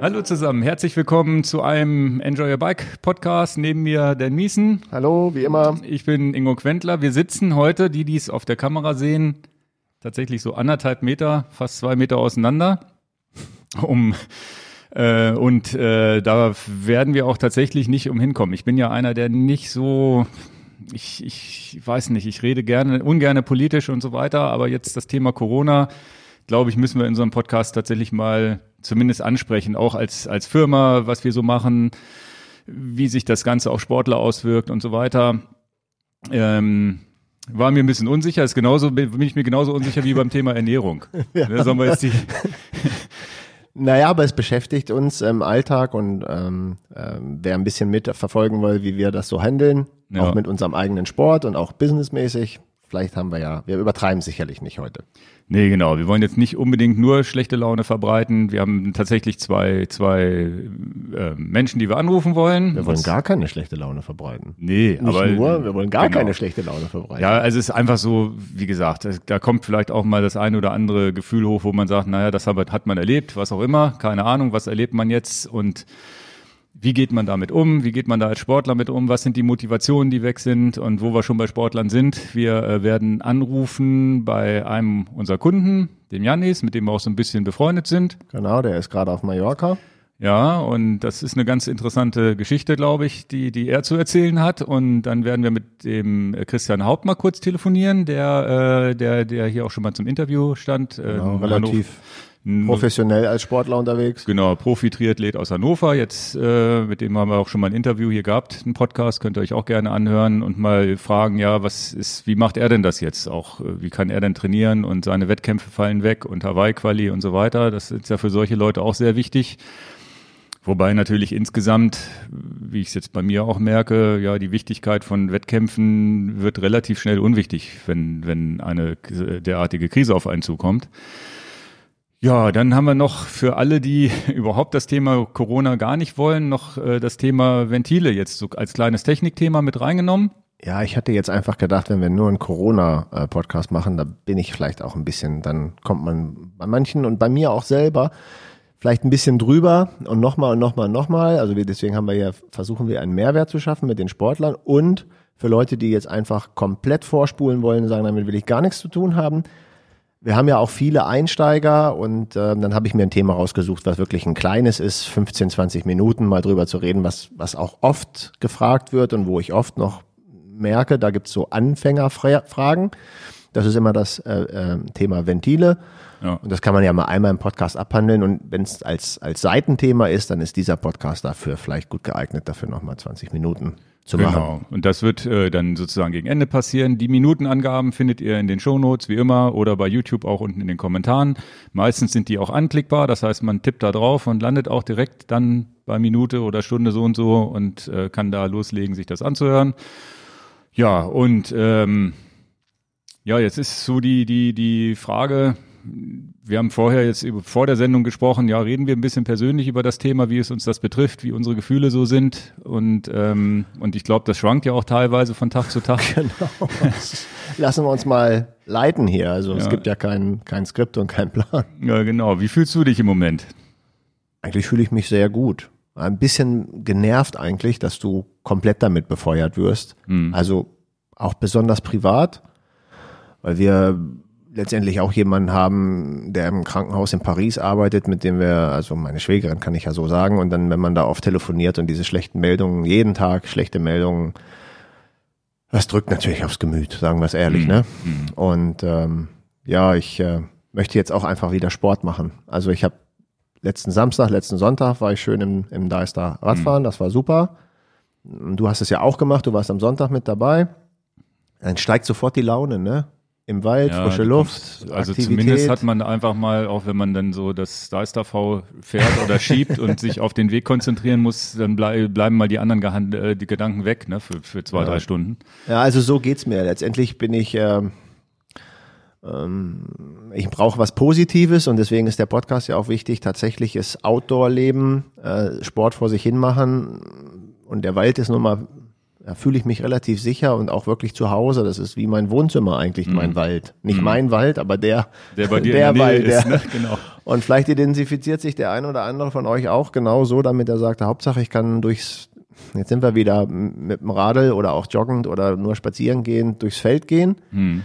Hallo zusammen, herzlich willkommen zu einem Enjoy Your Bike Podcast. Neben mir Dan Miesen. Hallo, wie immer. Ich bin Ingo Quentler. Wir sitzen heute, die dies auf der Kamera sehen, tatsächlich so anderthalb Meter, fast zwei Meter auseinander. Um äh, und äh, da werden wir auch tatsächlich nicht umhinkommen. Ich bin ja einer, der nicht so ich, ich weiß nicht, ich rede gerne, ungerne politisch und so weiter, aber jetzt das Thema Corona, glaube ich, müssen wir in so einem Podcast tatsächlich mal zumindest ansprechen, auch als, als Firma, was wir so machen, wie sich das Ganze auf Sportler auswirkt und so weiter. Ähm, war mir ein bisschen unsicher, ist genauso, bin ich mir genauso unsicher wie beim Thema Ernährung. ja. Ne, sollen wir jetzt die naja, aber es beschäftigt uns im Alltag und ähm, äh, wer ein bisschen mitverfolgen will, wie wir das so handeln, ja. auch mit unserem eigenen Sport und auch businessmäßig, vielleicht haben wir ja, wir übertreiben sicherlich nicht heute. Nee, genau. Wir wollen jetzt nicht unbedingt nur schlechte Laune verbreiten. Wir haben tatsächlich zwei, zwei äh, Menschen, die wir anrufen wollen. Wir wollen gar keine schlechte Laune verbreiten. Nee, nicht aber. nur, wir wollen gar genau. keine schlechte Laune verbreiten. Ja, also es ist einfach so, wie gesagt, da kommt vielleicht auch mal das eine oder andere Gefühl hoch, wo man sagt, naja, das hat man erlebt, was auch immer. Keine Ahnung, was erlebt man jetzt und wie geht man damit um? Wie geht man da als Sportler mit um? Was sind die Motivationen, die weg sind? Und wo wir schon bei Sportlern sind, wir äh, werden anrufen bei einem unserer Kunden, dem Janis, mit dem wir auch so ein bisschen befreundet sind. Genau, der ist gerade auf Mallorca. Ja, und das ist eine ganz interessante Geschichte, glaube ich, die, die er zu erzählen hat. Und dann werden wir mit dem Christian Haupt mal kurz telefonieren, der, äh, der, der hier auch schon mal zum Interview stand. Äh, genau, relativ. Hannover professionell als Sportler unterwegs. Genau, Profi-Triathlet aus Hannover. Jetzt, äh, mit dem haben wir auch schon mal ein Interview hier gehabt, einen Podcast, könnt ihr euch auch gerne anhören und mal fragen, ja, was ist, wie macht er denn das jetzt auch? Äh, wie kann er denn trainieren und seine Wettkämpfe fallen weg und Hawaii-Quali und so weiter? Das ist ja für solche Leute auch sehr wichtig. Wobei natürlich insgesamt, wie ich es jetzt bei mir auch merke, ja, die Wichtigkeit von Wettkämpfen wird relativ schnell unwichtig, wenn, wenn eine derartige Krise auf einen zukommt. Ja, dann haben wir noch für alle, die überhaupt das Thema Corona gar nicht wollen, noch äh, das Thema Ventile jetzt so als kleines Technikthema mit reingenommen. Ja, ich hatte jetzt einfach gedacht, wenn wir nur einen Corona-Podcast machen, da bin ich vielleicht auch ein bisschen, dann kommt man bei manchen und bei mir auch selber vielleicht ein bisschen drüber und nochmal und nochmal und nochmal. Also wir, deswegen haben wir ja, versuchen wir einen Mehrwert zu schaffen mit den Sportlern und für Leute, die jetzt einfach komplett vorspulen wollen und sagen, damit will ich gar nichts zu tun haben, wir haben ja auch viele Einsteiger und äh, dann habe ich mir ein Thema rausgesucht, was wirklich ein kleines ist, 15, 20 Minuten mal drüber zu reden, was, was auch oft gefragt wird und wo ich oft noch merke, da gibt's so Anfängerfragen. Das ist immer das äh, äh, Thema Ventile. Ja. Und das kann man ja mal einmal im Podcast abhandeln. Und wenn es als, als Seitenthema ist, dann ist dieser Podcast dafür vielleicht gut geeignet, dafür nochmal 20 Minuten zu genau. machen. Und das wird äh, dann sozusagen gegen Ende passieren. Die Minutenangaben findet ihr in den Shownotes wie immer oder bei YouTube auch unten in den Kommentaren. Meistens sind die auch anklickbar, das heißt, man tippt da drauf und landet auch direkt dann bei Minute oder Stunde so und so und äh, kann da loslegen, sich das anzuhören. Ja, und ähm, ja, jetzt ist so die, die, die Frage, wir haben vorher jetzt vor der Sendung gesprochen, ja, reden wir ein bisschen persönlich über das Thema, wie es uns das betrifft, wie unsere Gefühle so sind. Und, ähm, und ich glaube, das schwankt ja auch teilweise von Tag zu Tag. Genau. Lassen wir uns mal leiten hier. Also ja. es gibt ja kein, kein Skript und kein Plan. Ja, genau. Wie fühlst du dich im Moment? Eigentlich fühle ich mich sehr gut. Ein bisschen genervt eigentlich, dass du komplett damit befeuert wirst. Mhm. Also auch besonders privat, weil wir letztendlich auch jemanden haben, der im Krankenhaus in Paris arbeitet, mit dem wir, also meine Schwägerin kann ich ja so sagen, und dann, wenn man da oft telefoniert und diese schlechten Meldungen, jeden Tag schlechte Meldungen, das drückt natürlich aufs Gemüt, sagen wir es ehrlich, mhm. ne? Mhm. Und ähm, ja, ich äh, möchte jetzt auch einfach wieder Sport machen. Also ich habe letzten Samstag, letzten Sonntag war ich schön im, im Deister Radfahren, mhm. das war super. Du hast es ja auch gemacht, du warst am Sonntag mit dabei. Dann steigt sofort die Laune, ne? Im Wald, ja, frische Luft. Also Aktivität. zumindest hat man einfach mal, auch wenn man dann so das Deister V fährt oder schiebt und sich auf den Weg konzentrieren muss, dann blei bleiben mal die anderen Gehand äh, die Gedanken weg, ne, für, für zwei, ja. drei Stunden. Ja, also so geht's mir. Letztendlich bin ich, äh, ähm, ich brauche was Positives und deswegen ist der Podcast ja auch wichtig. Tatsächlich ist Outdoor-Leben, äh, Sport vor sich hin machen und der Wald ist nun mal da fühle ich mich relativ sicher und auch wirklich zu Hause. Das ist wie mein Wohnzimmer eigentlich, mhm. mein Wald. Nicht mhm. mein Wald, aber der, der, bei dir der in der Wald. Ist, ne? genau. Und vielleicht identifiziert sich der ein oder andere von euch auch genau so, damit er sagt, Hauptsache ich kann durchs, jetzt sind wir wieder mit dem Radl oder auch joggend oder nur spazieren gehen, durchs Feld gehen. Hm.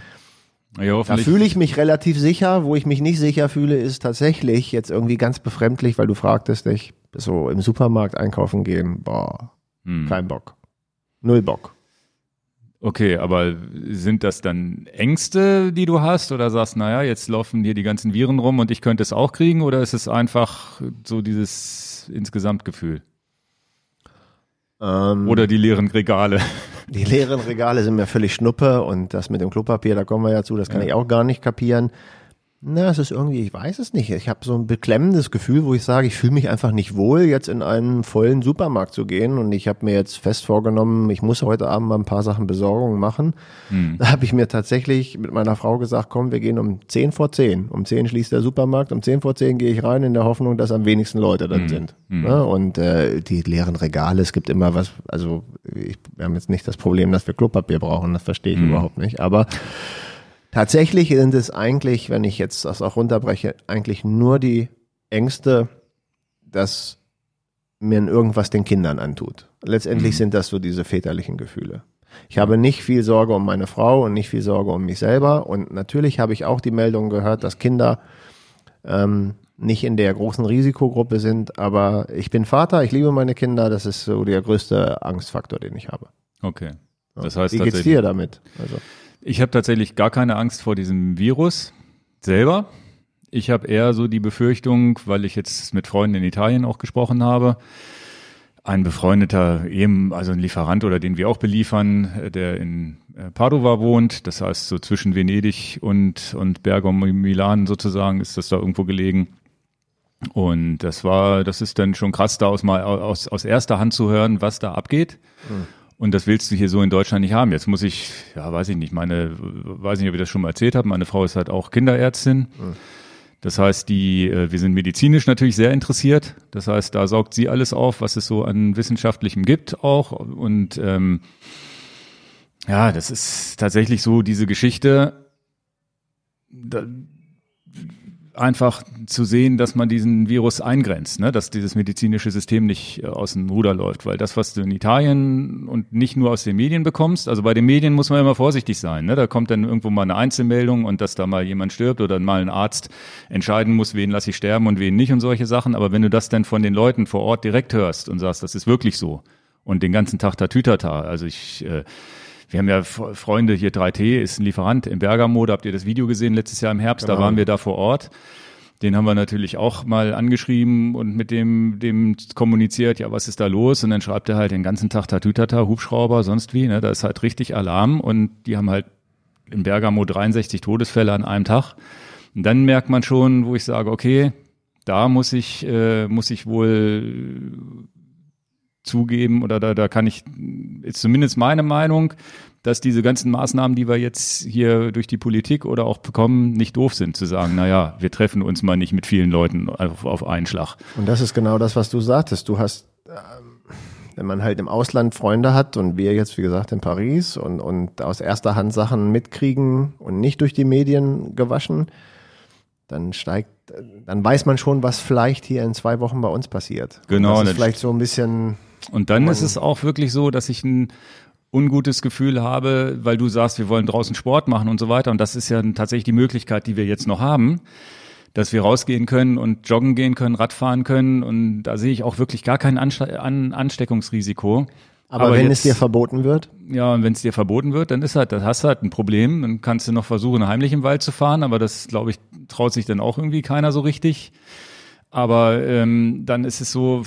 Ja, Da fühle ich mich relativ sicher. Wo ich mich nicht sicher fühle, ist tatsächlich jetzt irgendwie ganz befremdlich, weil du fragtest dich, so im Supermarkt einkaufen gehen, boah, Hm. kein Bock. Null Bock. Okay, aber sind das dann Ängste, die du hast oder sagst, naja, jetzt laufen hier die ganzen Viren rum und ich könnte es auch kriegen oder ist es einfach so dieses Insgesamtgefühl? Ähm, Oder die leeren Regale? Die leeren Regale sind mir völlig schnuppe und das mit dem Klopapier, da kommen wir ja zu, das kann ich auch gar nicht kapieren. Na, es ist irgendwie, ich weiß es nicht. Ich habe so ein beklemmendes Gefühl, wo ich sage, ich fühle mich einfach nicht wohl, jetzt in einen vollen Supermarkt zu gehen. Und ich habe mir jetzt fest vorgenommen, ich muss heute Abend mal ein paar Sachen Besorgungen machen. Da habe ich mir tatsächlich mit meiner Frau gesagt, komm, wir gehen um 10 vor 10. Um 10 schließt der Supermarkt, um 10 vor 10 gehe ich rein in der Hoffnung, dass am wenigsten Leute dann sind. Ja, und äh, die leeren Regale, es gibt immer was, also ich, wir haben jetzt nicht das Problem, dass wir Klopapier brauchen, das verstehe ich überhaupt nicht. Aber Tatsächlich sind es eigentlich, wenn ich jetzt das auch runterbreche, eigentlich nur die Ängste, dass mir irgendwas den Kindern antut. Letztendlich sind das so diese väterlichen Gefühle. Ich habe nicht viel Sorge um meine Frau und nicht viel Sorge um mich selber. Und natürlich habe ich auch die Meldung gehört, dass Kinder ähm, nicht in der großen Risikogruppe sind. Aber ich bin Vater, ich liebe meine Kinder. Das ist so der größte Angstfaktor, den ich habe. Okay. Das heißt Wie geht's dir damit? Also, ich habe tatsächlich gar keine Angst vor diesem Virus selber. Ich habe eher so die Befürchtung, weil ich jetzt mit Freunden in Italien auch gesprochen habe, ein befreundeter, eben, also ein Lieferant oder den wir auch beliefern, äh, der in äh, Padova wohnt, das heißt so zwischen Venedig und, und Bergamo Milan sozusagen ist das da irgendwo gelegen. Und das war, das ist dann schon krass, da aus, aus, aus erster Hand zu hören, was da abgeht. Und das willst du hier so in Deutschland nicht haben. Jetzt muss ich, ja, weiß ich nicht, meine, weiß nicht, ob ich das schon mal erzählt habe, meine Frau ist halt auch Kinderärztin. Das heißt, die, äh, wir sind medizinisch natürlich sehr interessiert. Das heißt, da saugt sie alles auf, was es so an Wissenschaftlichem gibt auch. Und ähm, ja, das ist tatsächlich so diese Geschichte, da, einfach zu sehen, dass man diesen Virus eingrenzt, ne? dass dieses medizinische System nicht äh, aus dem Ruder läuft, weil das, was du in Italien und nicht nur aus den Medien bekommst, also bei den Medien muss man immer vorsichtig sein, ne? da kommt dann irgendwo mal eine Einzelmeldung und dass da mal jemand stirbt oder mal ein Arzt entscheiden muss, wen lasse ich sterben und wen nicht und solche Sachen, aber wenn du das dann von den Leuten vor Ort direkt hörst und sagst, das ist wirklich so und den ganzen Tag Tatütata, also ich äh, wir haben ja Freunde hier, 3T ist ein Lieferant in Bergamo, da habt ihr das Video gesehen letztes Jahr im Herbst, da Genau. waren wir da vor Ort. Den haben wir natürlich auch mal angeschrieben und mit dem, dem kommuniziert, ja, was ist da los? Und dann schreibt er halt den ganzen Tag Tatütata, Hubschrauber, sonst wie, ne? Da ist halt richtig Alarm und die haben halt in Bergamo 63 Todesfälle an einem Tag. Und dann merkt man schon, wo ich sage, okay, da muss ich, äh, muss ich wohl zugeben oder da, da kann ich, ist zumindest meine Meinung, dass diese ganzen Maßnahmen, die wir jetzt hier durch die Politik oder auch bekommen, nicht doof sind, zu sagen, naja, wir treffen uns mal nicht mit vielen Leuten auf, auf einen Schlag. Und das ist genau das, was du sagtest. Du hast, ähm, wenn man halt im Ausland Freunde hat und wir jetzt, wie gesagt, in Paris und, und aus erster Hand Sachen mitkriegen und nicht durch die Medien gewaschen, dann steigt, dann weiß man schon, was vielleicht hier in zwei Wochen bei uns passiert. Genau, Und das ist vielleicht so ein bisschen, Und dann ist es auch wirklich so, dass ich ein ungutes Gefühl habe, weil du sagst, wir wollen draußen Sport machen und so weiter. Und das ist ja tatsächlich die Möglichkeit, die wir jetzt noch haben, dass wir rausgehen können und joggen gehen können, Radfahren können. Und da sehe ich auch wirklich gar kein Anste an Ansteckungsrisiko. aber, wenn jetzt- es dir verboten wird, ja, und wenn es dir verboten wird, dann ist halt, das hast du halt ein Problem. Dann kannst du noch versuchen, heimlich im Wald zu fahren, aber das, glaube ich, traut sich dann auch irgendwie keiner so richtig. Aber ähm, dann ist es so,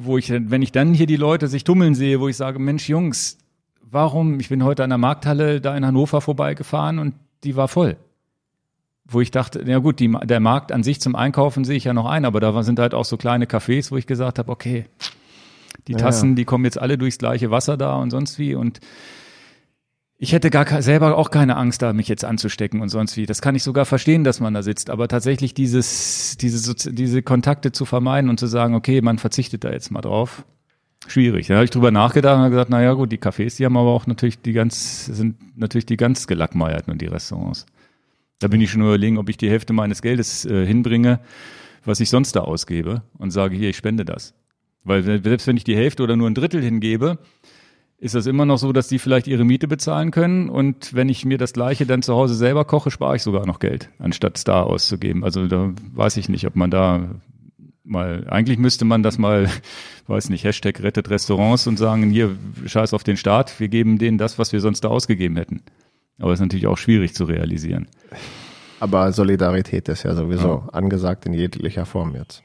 wo ich, wenn ich dann hier die Leute sich tummeln sehe, wo ich sage, Mensch, Jungs, warum? Ich bin heute an der Markthalle da in Hannover vorbeigefahren und die war voll. Wo ich dachte, ja gut, die, der Markt an sich zum Einkaufen sehe ich ja noch ein, aber da sind halt auch so kleine Cafés, wo ich gesagt habe, okay, die Ja, Tassen, die kommen jetzt alle durchs gleiche Wasser da und sonst wie und ich hätte gar selber auch keine Angst, da mich jetzt anzustecken und sonst wie. Das kann ich sogar verstehen, dass man da sitzt. Aber tatsächlich dieses, diese, diese Kontakte zu vermeiden und zu sagen, okay, man verzichtet da jetzt mal drauf. Schwierig. Da habe ich drüber nachgedacht und habe gesagt, na ja, gut, die Cafés, die haben aber auch natürlich die ganz, sind natürlich die ganz gelackmeierten und die Restaurants. Da bin ich schon überlegen, ob ich die Hälfte meines Geldes äh, hinbringe, was ich sonst da ausgebe und sage, hier, ich spende das. Weil selbst wenn ich die Hälfte oder nur ein Drittel hingebe, ist das immer noch so, dass die vielleicht ihre Miete bezahlen können und wenn ich mir das gleiche dann zu Hause selber koche, spare ich sogar noch Geld, anstatt es da auszugeben. Also da weiß ich nicht, ob man da mal, eigentlich müsste man das mal, weiß nicht, Hashtag rettet Restaurants und sagen, hier, scheiß auf den Staat, wir geben denen das, was wir sonst da ausgegeben hätten. Aber ist natürlich auch schwierig zu realisieren. Aber Solidarität ist ja sowieso ja. angesagt in jeglicher Form jetzt.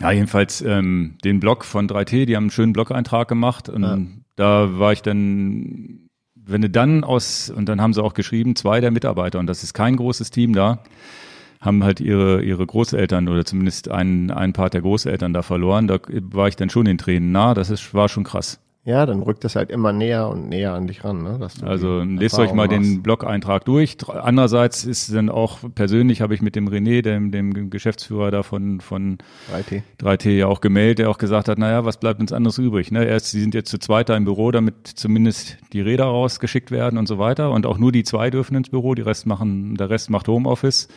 Ja, jedenfalls ähm, den Blog von 3T, die haben einen schönen Blog-Eintrag gemacht und ja. Da war ich dann, wenn du dann aus, und dann haben sie auch geschrieben, zwei der Mitarbeiter, und das ist kein großes Team da, haben halt ihre, ihre Großeltern oder zumindest einen, einen Part der Großeltern da verloren. Da war ich dann schon in Tränen nah, das ist, war schon krass. Ja, dann rückt das halt immer näher und näher an dich ran. Ne? also lest euch mal machst. den Blog-Eintrag durch. Andererseits ist dann auch persönlich, habe ich mit dem René, dem, dem Geschäftsführer da von, von 3T. 3T ja auch gemeldet, der auch gesagt hat, naja, was bleibt uns anderes übrig? Ne? Erst, sie sind jetzt zu zweiter im Büro, damit zumindest die Räder rausgeschickt werden und so weiter. Und auch nur die zwei dürfen ins Büro, die Rest machen, der Rest macht Homeoffice.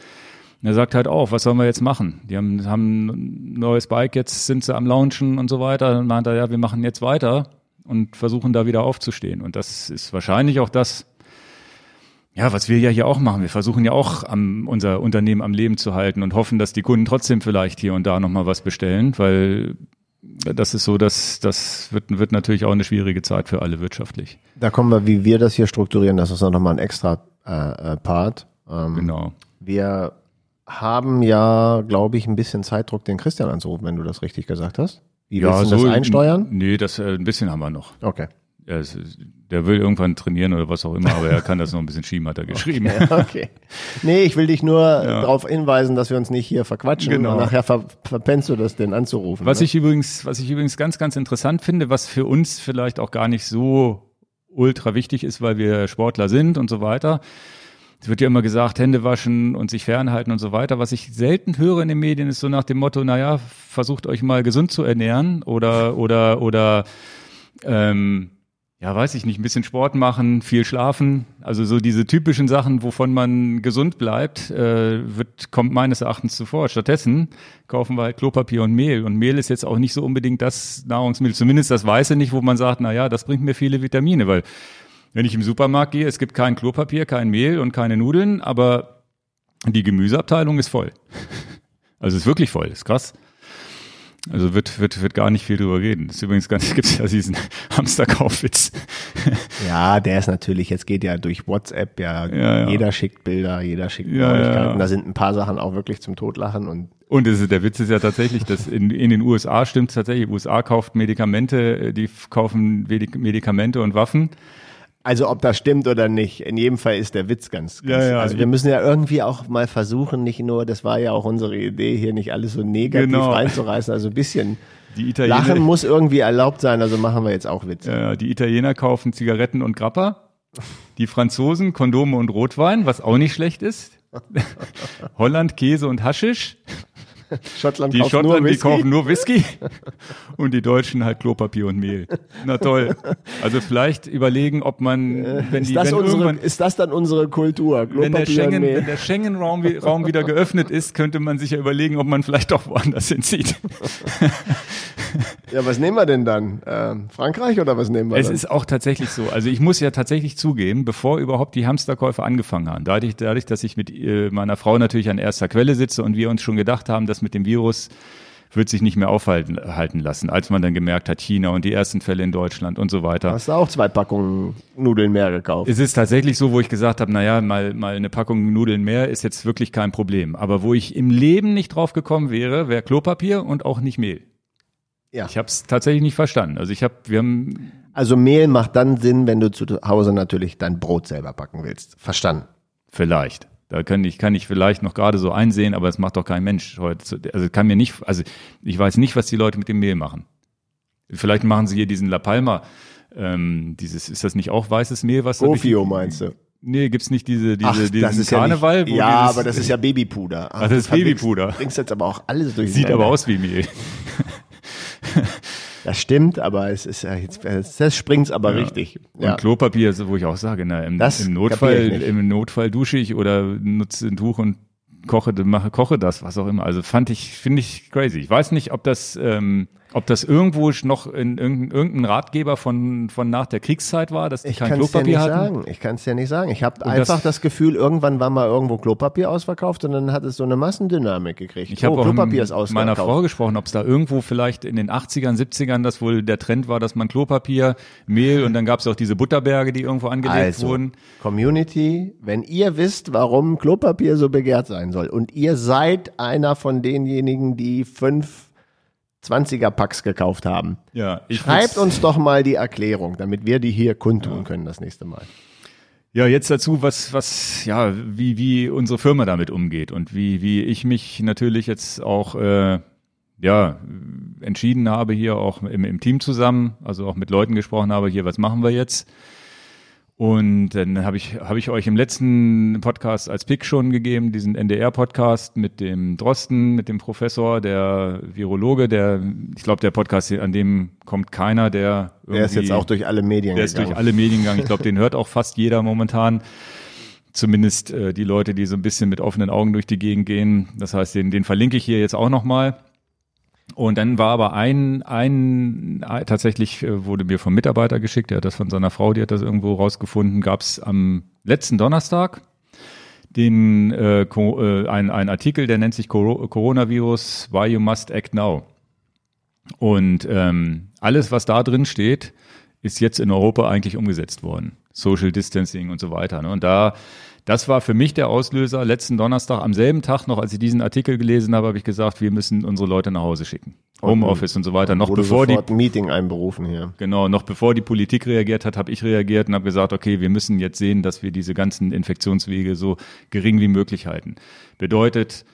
Und er sagt halt auch, was sollen wir jetzt machen? Die haben, haben ein neues Bike, jetzt sind sie am Launchen und so weiter. Dann meint er, ja, wir machen jetzt weiter und versuchen da wieder aufzustehen. Und das ist wahrscheinlich auch das, ja, was wir ja hier auch machen. Wir versuchen ja auch am, unser Unternehmen am Leben zu halten und hoffen, dass die Kunden trotzdem vielleicht hier und da nochmal was bestellen, weil das ist so, dass das wird, wird natürlich auch eine schwierige Zeit für alle wirtschaftlich. Da kommen wir, wie wir das hier strukturieren, das ist auch nochmal ein extra äh, äh, Part. Ähm, genau. Wir haben ja, glaube ich, ein bisschen Zeitdruck, den Christian anzurufen, wenn du das richtig gesagt hast. Wie ja, willst du so, das einsteuern? Nee, das äh, ein bisschen haben wir noch. Okay. Ja, es, der will irgendwann trainieren oder was auch immer, aber er kann das noch ein bisschen schieben, hat er geschrieben. Okay, okay. Nee, ich will dich nur ja. darauf hinweisen, dass wir uns nicht hier verquatschen genau. und nachher ver verpennst du das, den anzurufen. Was ne? ich übrigens, was ich übrigens ganz, ganz interessant finde, was für uns vielleicht auch gar nicht so ultra wichtig ist, weil wir Sportler sind und so weiter es wird ja immer gesagt, Hände waschen und sich fernhalten und so weiter. Was ich selten höre in den Medien ist so nach dem Motto, naja, versucht euch mal gesund zu ernähren oder, oder, oder, ähm, ja, weiß ich nicht, ein bisschen Sport machen, viel schlafen. Also so diese typischen Sachen, wovon man gesund bleibt, äh, wird, kommt meines Erachtens zuvor. Stattdessen kaufen wir halt Klopapier und Mehl. Und Mehl ist jetzt auch nicht so unbedingt das Nahrungsmittel, zumindest das Weiße nicht, wo man sagt, na ja, das bringt mir viele Vitamine, weil wenn ich im Supermarkt gehe, es gibt kein Klopapier, kein Mehl und keine Nudeln, aber die Gemüseabteilung ist voll. Also ist wirklich voll, ist krass. Also wird, wird, wird gar nicht viel drüber reden. Das ist übrigens ganz, gibt's ja diesen Hamsterkaufwitz. Ja, der ist natürlich, jetzt geht ja durch WhatsApp, ja, ja, ja. jeder schickt Bilder, jeder schickt ja, Neuigkeiten. Da sind ein paar Sachen auch wirklich zum Totlachen und und ist, der Witz ist ja tatsächlich, dass in, in den USA stimmt tatsächlich, USA kauft Medikamente, die kaufen Medikamente und Waffen also ob das stimmt oder nicht, in jedem Fall ist der Witz ganz, ganz ja, ja, also wir müssen ja irgendwie auch mal versuchen, nicht nur, das war ja auch unsere Idee, hier nicht alles so negativ genau. reinzureißen, also ein bisschen die Italiener, Lachen muss irgendwie erlaubt sein, also machen wir jetzt auch Witze. Ja, die Italiener kaufen Zigaretten und Grappa, die Franzosen Kondome und Rotwein, was auch nicht schlecht ist. Holland Käse und Haschisch. Schottland die Schottland, die kaufen nur Whisky und die Deutschen halt Klopapier und Mehl. Na toll. Also vielleicht überlegen, ob man, äh, wenn ist die, das wenn unsere, ist das dann unsere Kultur? Klopapier wenn der Schengen, wenn der Schengen-Raum Raum wieder geöffnet ist, könnte man sich ja überlegen, ob man vielleicht doch woanders hinzieht. Ja, was nehmen wir denn dann? Ähm, Frankreich oder was nehmen wir? Es dann? ist auch tatsächlich so. Also ich muss ja tatsächlich zugeben, bevor überhaupt die Hamsterkäufe angefangen haben, dadurch, dadurch dass ich mit äh, meiner Frau natürlich an erster Quelle sitze und wir uns schon gedacht haben, dass mit dem Virus wird sich nicht mehr aufhalten halten lassen, als man dann gemerkt hat, China und die ersten Fälle in Deutschland und so weiter. Hast du auch zwei Packungen Nudeln mehr gekauft? Es ist tatsächlich so, wo ich gesagt habe, naja, mal, mal eine Packung Nudeln mehr ist jetzt wirklich kein Problem. Aber wo ich im Leben nicht drauf gekommen wäre, wäre Klopapier und auch nicht Mehl. Ja. Ich habe es tatsächlich nicht verstanden. Also ich habe, wir haben. Also Mehl macht dann Sinn, wenn du zu Hause natürlich dein Brot selber backen willst. Verstanden. Vielleicht. Da kann ich, kann ich vielleicht noch gerade so einsehen, aber es macht doch kein Mensch heute. Also kann mir nicht, also ich weiß nicht, was die Leute mit dem Mehl machen. Vielleicht machen sie hier diesen La Palma, ähm, dieses, ist das nicht auch weißes Mehl, was Gofio meinst du? Nee, gibt's nicht diese, diese, Ach, diesen Karneval? Ja, nicht, ja dieses, aber das ist ja Babypuder. Ach, das ist Babypuder. Bringst jetzt aber auch alles durch. Sieht aber aus wie Mehl. Das stimmt, aber es ist ja jetzt, das springt's aber Ja. richtig. Und Klopapier, wo ich auch sage, na, im, Das im kapier Notfall, im Notfall dusche ich oder nutze ein Tuch und koche, mache, koche das, was auch immer. Also fand ich, finde ich crazy. Ich weiß nicht, ob das, ähm, ob das irgendwo noch in irgendein, Ratgeber von, von nach der Kriegszeit war, dass die Ich kein Klopapier nicht hatten. sagen. Ich kann es dir nicht sagen. Ich habe einfach das- das, Gefühl, irgendwann war mal irgendwo Klopapier ausverkauft und dann hat es so eine Massendynamik gekriegt. Ich habe oh, auch Klopapier ist mit ausverkauft. meiner Frau gesprochen, ob es da irgendwo vielleicht in den 80ern, 70ern, das wohl der Trend war, dass man Klopapier, Mehl und dann gab es auch diese Butterberge, die irgendwo angelegt also, wurden. Community, wenn ihr wisst, warum Klopapier so begehrt sein soll und ihr seid einer von denjenigen, die fünf 20er Packs gekauft haben, Ja, ich schreibt uns doch mal die Erklärung, damit wir die hier kundtun können das nächste Mal. Ja, jetzt dazu, was, was, ja, wie, wie unsere Firma damit umgeht und wie, wie ich mich natürlich jetzt auch, äh, ja, entschieden habe, hier auch im, im Team zusammen, also auch mit Leuten gesprochen habe, hier, was machen wir jetzt? Und dann habe ich, habe ich euch im letzten Podcast als Pick schon gegeben, diesen NDR-Podcast mit dem Drosten, mit dem Professor, der Virologe, der, ich glaube, der Podcast, an dem kommt keiner, der Der ist jetzt irgendwie- auch durch alle Medien der ist gegangen. durch alle Medien gegangen. Ich glaube, den hört auch fast jeder momentan. Zumindest äh, die Leute, die so ein bisschen mit offenen Augen durch die Gegend gehen. Das heißt, den, den verlinke ich hier jetzt auch nochmal. Und dann war aber ein, ein ein- tatsächlich äh, wurde mir vom Mitarbeiter geschickt, der hat das von seiner Frau, die hat das irgendwo rausgefunden, gab es am letzten Donnerstag den äh, äh, ein, ein Artikel, der nennt sich Coro- Coronavirus, Why You Must Act Now. Und ähm, alles, was da drin steht, ist jetzt in Europa eigentlich umgesetzt worden. Social Distancing und so weiter. Ne? Und da, das war für mich der Auslöser. Letzten Donnerstag, am selben Tag noch, als ich diesen Artikel gelesen habe, habe ich gesagt, wir müssen unsere Leute nach Hause schicken. Homeoffice und so weiter. Noch bevor die Meeting einberufen hier. Genau, noch bevor die Politik reagiert hat, habe ich reagiert und habe gesagt, okay, wir müssen jetzt sehen, dass wir diese ganzen Infektionswege so gering wie möglich halten. Bedeutet,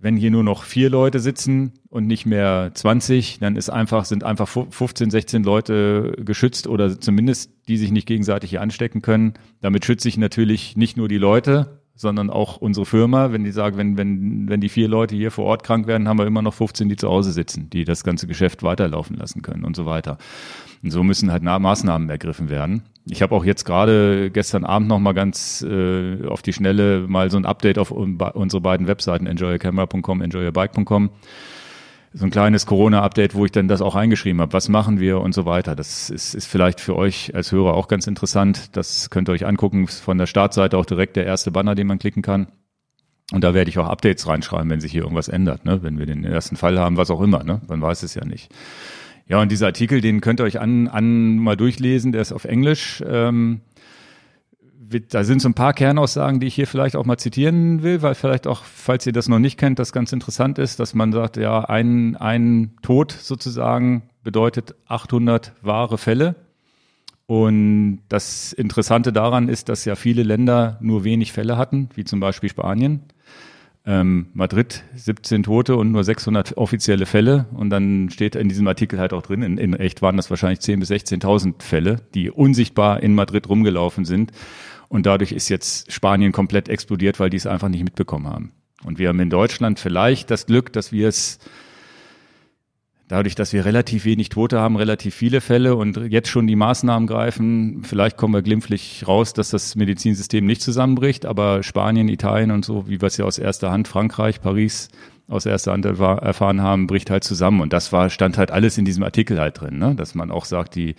wenn hier nur noch vier Leute sitzen und nicht mehr 20, dann ist einfach, sind einfach fu- 15, 16 Leute geschützt oder zumindest die sich nicht gegenseitig hier anstecken können. Damit schütze ich natürlich nicht nur die Leute, sondern auch unsere Firma. Wenn die sagen, wenn, wenn, wenn die vier Leute hier vor Ort krank werden, haben wir immer noch 15, die zu Hause sitzen, die das ganze Geschäft weiterlaufen lassen können und so weiter. Und so müssen halt Na- Maßnahmen ergriffen werden. Ich habe auch jetzt gerade gestern Abend noch mal ganz äh, auf die Schnelle mal so ein Update auf unsere beiden Webseiten enjoycamera.com, enjoybike.com so ein kleines Corona-Update, wo ich dann das auch eingeschrieben habe. Was machen wir und so weiter. Das ist, ist vielleicht für euch als Hörer auch ganz interessant. Das könnt ihr euch angucken. Von der Startseite auch direkt der erste Banner, den man klicken kann. Und da werde ich auch Updates reinschreiben, wenn sich hier irgendwas ändert, ne? wenn wir den ersten Fall haben, was auch immer. Ne? Man weiß es ja nicht. Ja, und dieser Artikel, den könnt ihr euch an, an mal durchlesen, der ist auf Englisch. Ähm, da sind so ein paar Kernaussagen, die ich hier vielleicht auch mal zitieren will, weil vielleicht auch, falls ihr das noch nicht kennt, das ganz interessant ist, dass man sagt, ja, ein, ein Tod sozusagen bedeutet 800 wahre Fälle. Und das Interessante daran ist, dass ja viele Länder nur wenig Fälle hatten, wie zum Beispiel Spanien. Ähm, Madrid 17 Tote und nur 600 offizielle Fälle. Und dann steht in diesem Artikel halt auch drin, in, in echt waren das wahrscheinlich 10.000 bis 16.000 Fälle, die unsichtbar in Madrid rumgelaufen sind. Und dadurch ist jetzt Spanien komplett explodiert, weil die es einfach nicht mitbekommen haben. Und wir haben in Deutschland vielleicht das Glück, dass wir es dadurch, dass wir relativ wenig Tote haben, relativ viele Fälle und jetzt schon die Maßnahmen greifen, vielleicht kommen wir glimpflich raus, dass das Medizinsystem nicht zusammenbricht, aber Spanien, Italien und so, wie wir es ja aus erster Hand, Frankreich, Paris aus erster Hand erfahr- erfahren haben, bricht halt zusammen. Und das war, stand halt alles in diesem Artikel halt drin, ne? dass man auch sagt, die,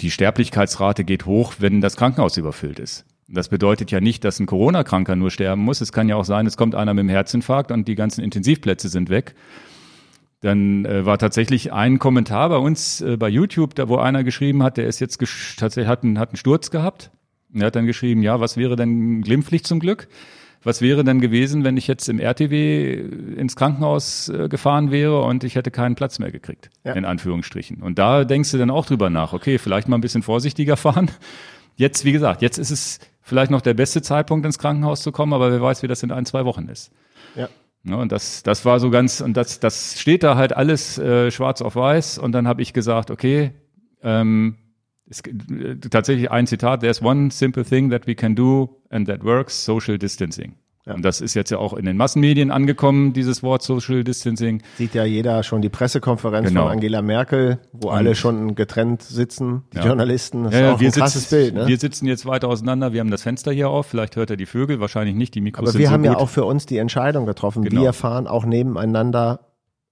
die Sterblichkeitsrate geht hoch, wenn das Krankenhaus überfüllt ist. Das bedeutet ja nicht, dass ein Corona-Kranker nur sterben muss. Es kann ja auch sein, es kommt einer mit einem Herzinfarkt und die ganzen Intensivplätze sind weg. Dann äh, war tatsächlich ein Kommentar bei uns äh, bei YouTube, da wo einer geschrieben hat, der ist jetzt tatsächlich hat einen, hat einen Sturz gehabt. Er hat dann geschrieben, ja, was wäre denn glimpflich zum Glück? Was wäre denn gewesen, wenn ich jetzt im RTW ins Krankenhaus äh, gefahren wäre und ich hätte keinen Platz mehr gekriegt, Ja. in Anführungsstrichen. Und da denkst du dann auch drüber nach, okay, vielleicht mal ein bisschen vorsichtiger fahren. Jetzt, wie gesagt, jetzt ist es vielleicht noch der beste Zeitpunkt ins Krankenhaus zu kommen, aber wer weiß, wie das in ein, zwei Wochen ist. Ja. Ne, und das, das war so ganz, und das, das steht da halt alles äh, schwarz auf weiß. Und dann habe ich gesagt, okay, ähm, es, äh, tatsächlich ein Zitat, there's one simple thing that we can do and that works, social distancing. Und das ist jetzt ja auch in den Massenmedien angekommen, dieses Wort Social Distancing. Sieht ja jeder schon die Pressekonferenz Genau. von Angela Merkel, wo alle schon getrennt sitzen, die Ja. Journalisten. Das Ja, ist ja, auch wir, ein krasses sitzen, Bild. Ne? wir sitzen jetzt weiter auseinander, wir haben das Fenster hier auf, vielleicht hört er die Vögel, wahrscheinlich nicht, die Mikros Aber wir so haben gut. ja auch für uns die Entscheidung getroffen. Genau. Wir fahren auch nebeneinander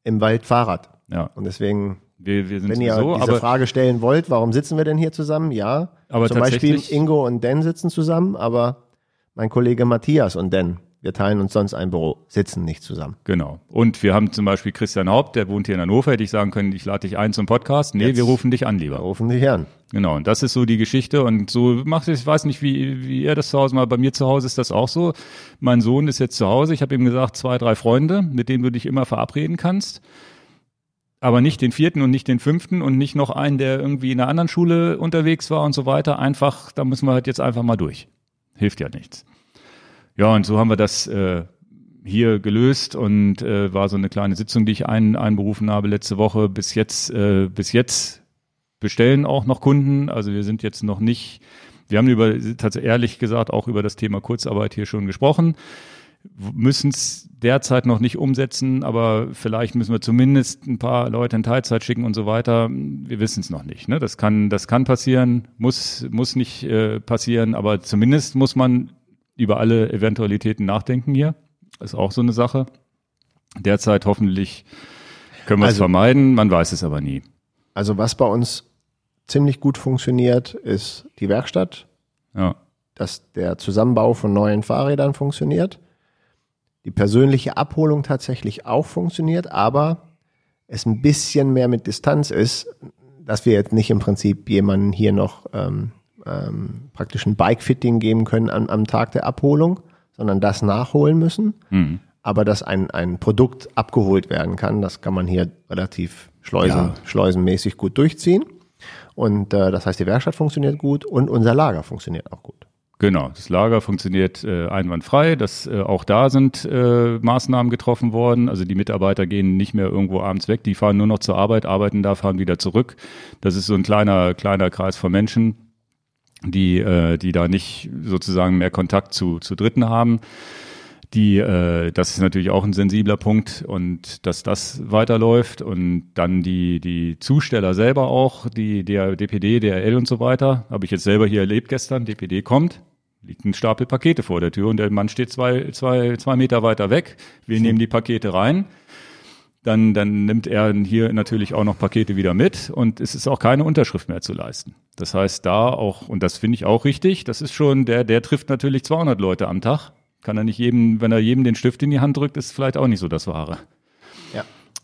im Wald Fahrrad. ja, Und deswegen, wir, wir wenn ihr sowieso, diese aber Frage stellen wollt, warum sitzen wir denn hier zusammen? Ja, Aber zum Beispiel Ingo und Dan sitzen zusammen, aber mein Kollege Matthias und Dan, wir teilen uns sonst ein Büro, sitzen nicht zusammen. Genau. Und wir haben zum Beispiel Christian Haupt, der wohnt hier in Hannover, hätte ich sagen können, ich lade dich ein zum Podcast. Nee, Jetzt- wir rufen dich an, lieber. Rufen dich an. Genau, und das ist so die Geschichte. Und so macht es, ich weiß nicht, wie, wie ihr das zu Hause mal, bei mir zu Hause ist das auch so. Mein Sohn ist jetzt zu Hause, ich habe ihm gesagt, zwei, drei Freunde, mit denen du dich immer verabreden kannst. Aber nicht den vierten und nicht den fünften und nicht noch einen, der irgendwie in einer anderen Schule unterwegs war und so weiter. Einfach, da müssen wir halt jetzt einfach mal durch. Hilft ja nichts. Ja, und so haben wir das äh, hier gelöst und äh, war so eine kleine Sitzung, die ich ein, einberufen habe letzte Woche. Bis jetzt, äh, bis jetzt bestellen auch noch Kunden. Also wir sind jetzt noch nicht, wir haben über, tatsächlich ehrlich gesagt, auch über das Thema Kurzarbeit hier schon gesprochen. Müssen es derzeit noch nicht umsetzen, aber vielleicht müssen wir zumindest ein paar Leute in Teilzeit schicken und so weiter. Wir wissen es noch nicht. Ne? Das kann, das kann passieren, muss, muss nicht äh, passieren, aber zumindest muss man über alle Eventualitäten nachdenken hier. Ist auch so eine Sache. Derzeit hoffentlich können wir es Also- vermeiden, man weiß es aber nie. Also was bei uns ziemlich gut funktioniert, ist die Werkstatt, Ja. dass der Zusammenbau von neuen Fahrrädern funktioniert, die persönliche Abholung tatsächlich auch funktioniert, aber es ein bisschen mehr mit Distanz ist, dass wir jetzt nicht im Prinzip jemanden hier noch ähm, ähm, praktisch ein Bike-Fitting geben können am, am Tag der Abholung, sondern das nachholen müssen. Mhm. Aber dass ein, ein Produkt abgeholt werden kann, das kann man hier relativ schleusen, Ja. schleusenmäßig gut durchziehen. Und äh, das heißt, die Werkstatt funktioniert gut und unser Lager funktioniert auch gut. Genau, das Lager funktioniert äh, einwandfrei. Das, äh, auch da sind äh, Maßnahmen getroffen worden. Also die Mitarbeiter gehen nicht mehr irgendwo abends weg, die fahren nur noch zur Arbeit, arbeiten da, fahren wieder zurück. Das ist so ein kleiner, kleiner Kreis von Menschen, die, äh, die da nicht sozusagen mehr Kontakt zu, zu Dritten haben. Die, äh, das ist natürlich auch ein sensibler Punkt und dass das weiterläuft und dann die, die Zusteller selber auch, die, der DPD, DRL und so weiter, habe ich jetzt selber hier erlebt gestern, DPD kommt, liegt ein Stapel Pakete vor der Tür und der Mann steht zwei, zwei, zwei Meter weiter weg. Wir nehmen die Pakete rein. Dann, dann nimmt er hier natürlich auch noch Pakete wieder mit und es ist auch keine Unterschrift mehr zu leisten. Das heißt, da auch, und das finde ich auch richtig, das ist schon, der, der trifft natürlich 200 Leute am Tag. Kann er nicht jedem, wenn er jedem den Stift in die Hand drückt, ist vielleicht auch nicht so das Wahre.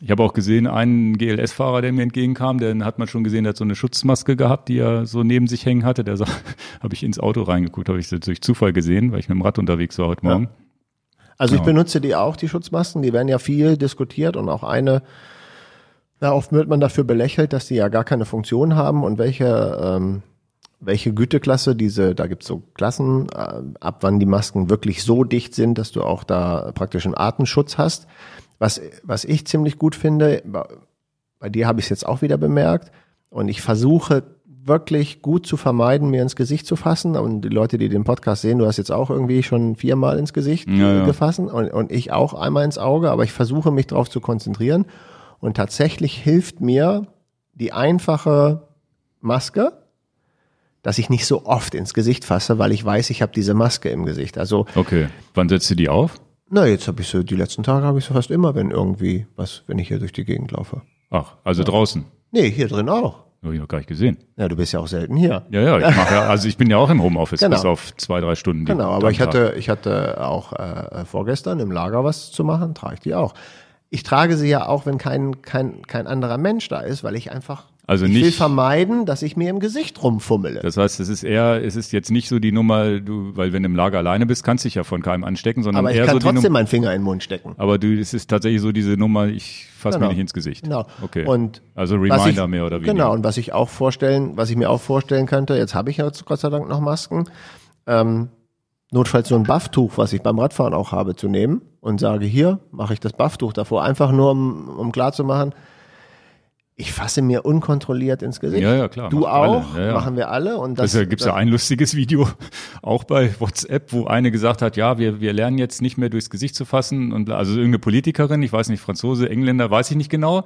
Ja. Ich habe auch gesehen, einen GLS-Fahrer, der mir entgegenkam, den hat man schon gesehen, der hat so eine Schutzmaske gehabt, die er so neben sich hängen hatte. Der sah, habe ich ins Auto reingeguckt, habe ich so durch Zufall gesehen, weil ich mit dem Rad unterwegs war heute Morgen. Also ich Ja. benutze die auch, die Schutzmasken, die werden ja viel diskutiert und auch eine, na, oft wird man dafür belächelt, dass die ja gar keine Funktion haben und welche, ähm, welche Güteklasse diese, da gibt's so Klassen, äh, ab wann die Masken wirklich so dicht sind, dass du auch da praktisch einen Atemschutz hast. Was, was ich ziemlich gut finde, bei, dir habe ich es jetzt auch wieder bemerkt und ich versuche wirklich gut zu vermeiden, mir ins Gesicht zu fassen. Und die Leute, die den Podcast sehen, du hast jetzt auch irgendwie schon viermal ins Gesicht Ja, ja. gefasst und, und ich auch einmal ins Auge, aber ich versuche mich darauf zu konzentrieren. Und tatsächlich hilft mir die einfache Maske, dass ich nicht so oft ins Gesicht fasse, weil ich weiß, ich habe diese Maske im Gesicht. Also, Okay. Wann setzt du die auf? Na, jetzt habe ich so, die letzten Tage habe ich so fast immer, wenn irgendwie was, wenn ich hier durch die Gegend laufe. Ach, also draußen. Nee, hier drin auch. Habe ich noch gar nicht gesehen. Ja, du bist ja auch selten hier. Ja, ja, ich mache ja, also ich bin ja auch im Homeoffice Genau. bis auf zwei, drei Stunden. die- Genau, aber ich hatte, ich hatte auch äh, vorgestern im Lager was zu machen, trage ich die auch. Ich trage sie ja auch, wenn kein, kein, kein anderer Mensch da ist, weil ich einfach, Also ich will nicht- vermeiden, dass ich mir im Gesicht rumfummele. Das heißt, es ist eher, es ist jetzt nicht so die Nummer, du, weil wenn du im Lager alleine bist, kannst du dich ja von keinem anstecken, sondern aber ich eher kann so trotzdem Nummer. meinen Finger in den Mund stecken. Aber du, es ist tatsächlich so diese Nummer, ich fasse Genau. mir nicht ins Gesicht. Genau. Okay. Und also Reminder ich, mehr oder weniger. Genau, und was ich auch vorstellen, was ich mir auch vorstellen könnte, jetzt habe ich ja Gott sei Dank noch Masken, ähm, notfalls so ein Bufftuch, was ich beim Radfahren auch habe, zu nehmen und sage, hier mache ich das Bufftuch davor, einfach nur um, um klar zu machen, ich fasse mir unkontrolliert ins Gesicht. Ja, ja, klar. Du auch. Ja, ja. machen wir alle. Und das, Das, gibt's ja ein lustiges Video, auch bei WhatsApp, wo eine gesagt hat, ja, wir, wir lernen jetzt nicht mehr durchs Gesicht zu fassen und also irgendeine Politikerin, ich weiß nicht, Franzose, Engländer, weiß ich nicht genau.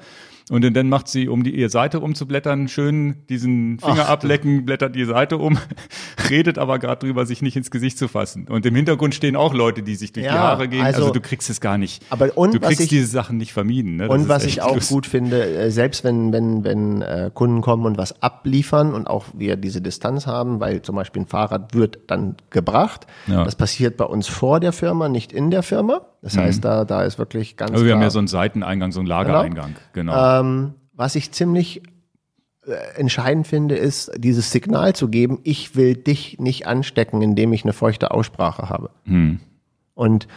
Und dann macht sie, um die ihre Seite umzublättern, schön diesen Finger Ach, ablecken, blättert die Seite um, redet aber gerade drüber, sich nicht ins Gesicht zu fassen. Und im Hintergrund stehen auch Leute, die sich durch die Ja, Haare gehen. Also, also- du kriegst es gar nicht. Aber und du was kriegst ich- diese Sachen nicht vermieden. Ne? Und was ich auch lustig. gut finde, äh, selbst wenn, wenn, wenn äh, Kunden kommen und was abliefern und auch wir diese Distanz haben, weil zum Beispiel ein Fahrrad wird dann gebracht. Ja. Das passiert bei uns vor der Firma, nicht in der Firma. Das heißt, da, da ist wirklich ganz Also wir klar. haben ja so einen Seiteneingang, so einen Lagereingang. Genau. ähm, was ich ziemlich äh, entscheidend finde, ist, dieses Signal zu geben, ich will dich nicht anstecken, indem ich eine feuchte Aussprache habe. Und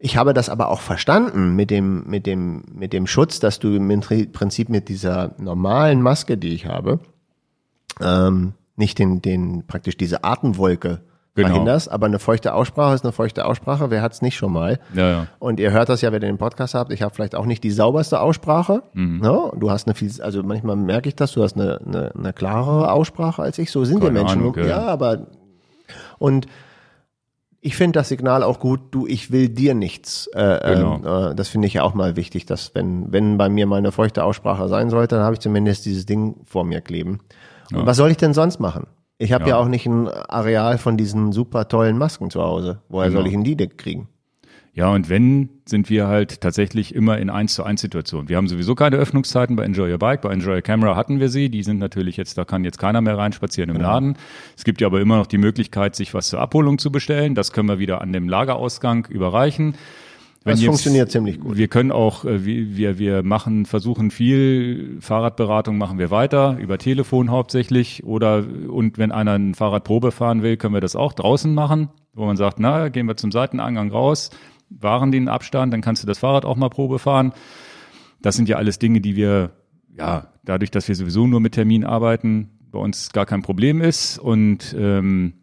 ich habe das aber auch verstanden mit dem, mit dem, mit dem Schutz, dass du im Prinzip mit dieser normalen Maske, die ich habe, ähm, nicht den, den, praktisch diese Atemwolke Genau. verhinderst, aber eine feuchte Aussprache ist eine feuchte Aussprache. Wer hat's nicht schon mal? Ja, ja. Und ihr hört das ja, wenn ihr den Podcast habt. Ich habe vielleicht auch nicht die sauberste Aussprache. Mhm. Ne? Du hast eine viel, also manchmal merke ich das, du hast eine, eine, eine klarere Aussprache als ich. So sind wir Keine Menschen. Ahnung, ja. ja. aber und ich finde das Signal auch gut, du, ich will dir nichts. Äh, Genau. ähm, äh, das finde ich ja auch mal wichtig, dass wenn, wenn bei mir mal eine feuchte Aussprache sein sollte, dann habe ich zumindest dieses Ding vor mir kleben. Und was soll ich denn sonst machen? Ich habe ja. Ja. auch nicht ein Areal von diesen super tollen Masken zu Hause. Woher Genau. soll ich denn die denn kriegen? Ja, und wenn, sind wir halt tatsächlich immer in 1 zu 1 Situationen. Wir haben sowieso keine Öffnungszeiten bei Enjoy Your Bike. Bei Enjoy Your Camera hatten wir sie. Die sind natürlich jetzt, da kann jetzt keiner mehr reinspazieren im Laden. Es gibt ja aber immer noch die Möglichkeit, sich was zur Abholung zu bestellen. Das können wir wieder an dem Lagerausgang überreichen. Das jetzt- funktioniert ziemlich gut. Wir können auch, äh, wir, wir, machen, versuchen viel Fahrradberatung machen wir weiter, über Telefon hauptsächlich. Oder, und wenn einer ein Fahrrad Probe fahren will, können wir das auch draußen machen, wo man sagt, na, gehen wir zum Seiteneingang raus, wahren den Abstand, dann kannst du das Fahrrad auch mal Probe fahren. Das sind ja alles Dinge, die wir, ja, dadurch, dass wir sowieso nur mit Termin arbeiten, bei uns gar kein Problem ist. Und ähm,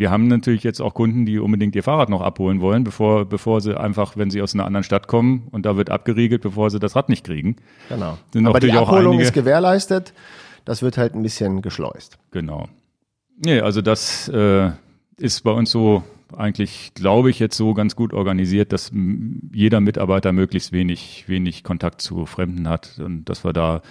wir haben natürlich jetzt auch Kunden, die unbedingt ihr Fahrrad noch abholen wollen, bevor, bevor sie einfach, wenn sie aus einer anderen Stadt kommen und da wird abgeriegelt, bevor sie das Rad nicht kriegen. Genau. Sind Aber die Abholung einige- ist gewährleistet. Das wird halt ein bisschen geschleust. Genau. Nee, also das äh, ist bei uns so eigentlich, glaube ich, jetzt so ganz gut organisiert, dass jeder Mitarbeiter möglichst wenig, wenig Kontakt zu Fremden hat und dass wir da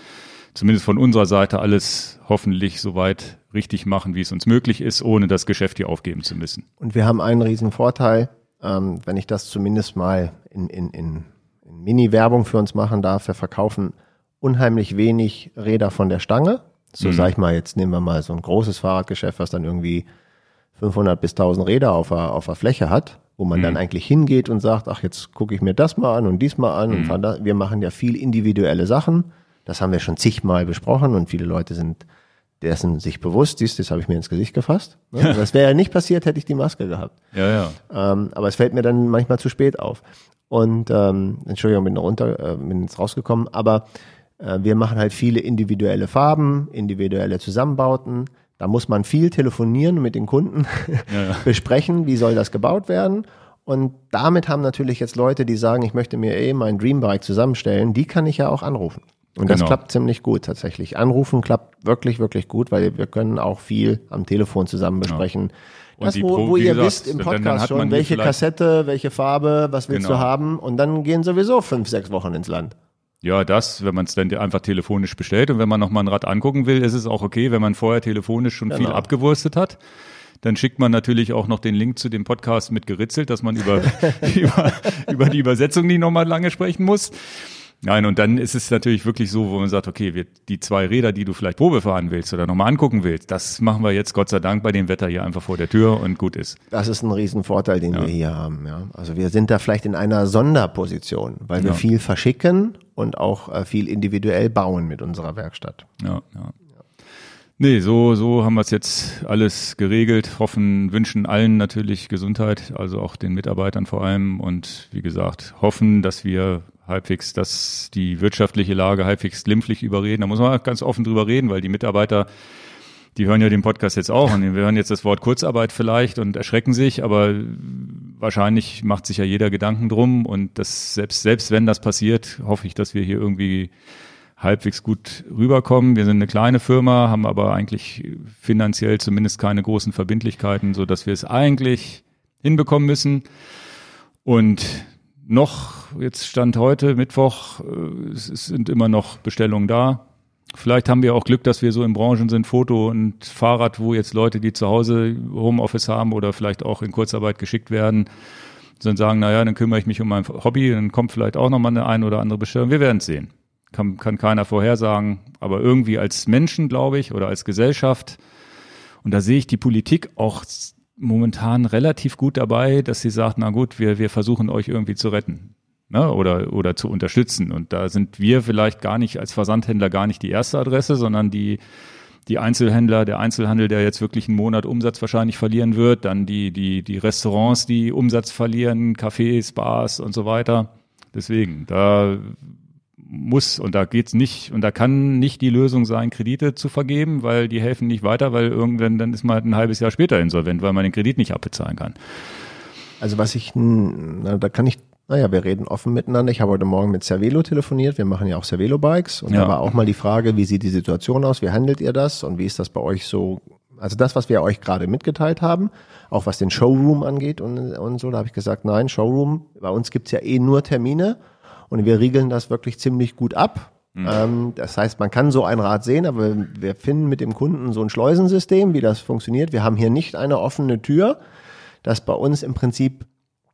zumindest von unserer Seite alles hoffentlich soweit richtig machen, wie es uns möglich ist, ohne das Geschäft hier aufgeben zu müssen. Und wir haben einen riesen Vorteil, ähm, wenn ich das zumindest mal in, in, in, in Mini-Werbung für uns machen darf. Wir verkaufen unheimlich wenig Räder von der Stange. So Mhm. sag ich mal, jetzt nehmen wir mal so ein großes Fahrradgeschäft, was dann irgendwie 500 bis 1000 Räder auf der, auf der Fläche hat, wo man dann eigentlich hingeht und sagt, ach, jetzt gucke ich mir das mal an und dies mal an. Und fahr da. wir machen ja viel individuelle Sachen. Das haben wir schon zigmal besprochen und viele Leute sind dessen sich bewusst. Du, das habe ich mir ins Gesicht gefasst. Ne? Das wäre ja nicht passiert, hätte ich die Maske gehabt. Ja, ja. Ähm, aber es fällt mir dann manchmal zu spät auf. Und ähm, Entschuldigung, bin runter, äh, bin jetzt rausgekommen. Aber äh, wir machen halt viele individuelle Farben, individuelle Zusammenbauten. Da muss man viel telefonieren mit den Kunden besprechen, wie soll das gebaut werden. Und damit haben natürlich jetzt Leute, die sagen, ich möchte mir eh mein Dreambike zusammenstellen, die kann ich ja auch anrufen. Und das Genau. klappt ziemlich gut tatsächlich. Anrufen klappt wirklich, wirklich gut, weil wir können auch viel am Telefon zusammen besprechen. Und Das, wo, wo ihr gesagt, wisst im Podcast schon, welche Kassette, welche Farbe, was willst Genau. du haben? Und dann gehen sowieso fünf, sechs Wochen ins Land. Ja, das, wenn man es dann einfach telefonisch bestellt und wenn man noch mal ein Rad angucken will, ist es auch okay, wenn man vorher telefonisch schon viel Genau. abgewurstet hat. Dann schickt man natürlich auch noch den Link zu dem Podcast mit geritzelt, dass man über, über, über die Übersetzung nicht nochmal lange sprechen muss. Nein, und dann ist es natürlich wirklich so, wo man sagt, okay, wir, die zwei Räder, die du vielleicht Probe fahren willst oder nochmal angucken willst, das machen wir jetzt Gott sei Dank bei dem Wetter hier einfach vor der Tür und gut ist. Das ist ein Riesenvorteil, den wir hier haben. Ja. Also wir sind da vielleicht in einer Sonderposition, weil wir Ja. viel verschicken und auch äh, viel individuell bauen mit unserer Werkstatt. Ja, ja. Nee, so, so haben wir es jetzt alles geregelt. Hoffen, wünschen allen natürlich Gesundheit, also auch den Mitarbeitern vor allem. Und wie gesagt, hoffen, dass wir halbwegs, dass die wirtschaftliche Lage halbwegs glimpflich überreden. Da muss man ganz offen drüber reden, weil die Mitarbeiter, die hören ja den Podcast jetzt auch und wir hören jetzt das Wort Kurzarbeit vielleicht und erschrecken sich, aber wahrscheinlich macht sich ja jeder Gedanken drum und das selbst, selbst wenn das passiert, hoffe ich, dass wir hier irgendwie halbwegs gut rüberkommen. Wir sind eine kleine Firma, haben aber eigentlich finanziell zumindest keine großen Verbindlichkeiten, so dass wir es eigentlich hinbekommen müssen. Und noch, jetzt stand heute Mittwoch, äh, es sind immer noch Bestellungen da. Vielleicht haben wir auch Glück, dass wir so in Branchen sind, Foto und Fahrrad, wo jetzt Leute, die zu Hause Homeoffice haben oder vielleicht auch in Kurzarbeit geschickt werden, dann sagen, naja, dann kümmere ich mich um mein Hobby, dann kommt vielleicht auch nochmal eine ein oder andere Bestellung. Wir werden es sehen. Kann, kann keiner vorhersagen. Aber irgendwie als Menschen, glaube ich, oder als Gesellschaft, und da sehe ich die Politik auch momentan relativ gut dabei, dass sie sagt, na gut, wir, wir versuchen euch irgendwie zu retten ne, oder, oder zu unterstützen. Und da sind wir vielleicht gar nicht als Versandhändler gar nicht die erste Adresse, sondern die, die Einzelhändler, der Einzelhandel, der jetzt wirklich einen Monat Umsatz wahrscheinlich verlieren wird, dann die, die, die Restaurants, die Umsatz verlieren, Cafés, Bars und so weiter. Deswegen, da muss und da geht's nicht und da kann nicht die Lösung sein, Kredite zu vergeben, weil die helfen nicht weiter, weil irgendwann dann ist man halt ein halbes Jahr später insolvent, weil man den Kredit nicht abbezahlen kann. Also was ich, na, da kann ich naja, wir reden offen miteinander. Ich habe heute Morgen mit Cervelo telefoniert. Wir machen ja auch Cervelo-Bikes. Und ja. da war auch mal die Frage, wie sieht die Situation aus? Wie handelt ihr das? Und wie ist das bei euch so? Also das, was wir euch gerade mitgeteilt haben, auch was den Showroom angeht und, und so, da habe ich gesagt, nein, Showroom, bei uns gibt's ja eh nur Termine und wir riegeln das wirklich ziemlich gut ab. Mhm. Ähm, das heißt, man kann so ein Rad sehen, aber wir finden mit dem Kunden so ein Schleusensystem, wie das funktioniert. Wir haben hier nicht eine offene Tür, das bei uns im Prinzip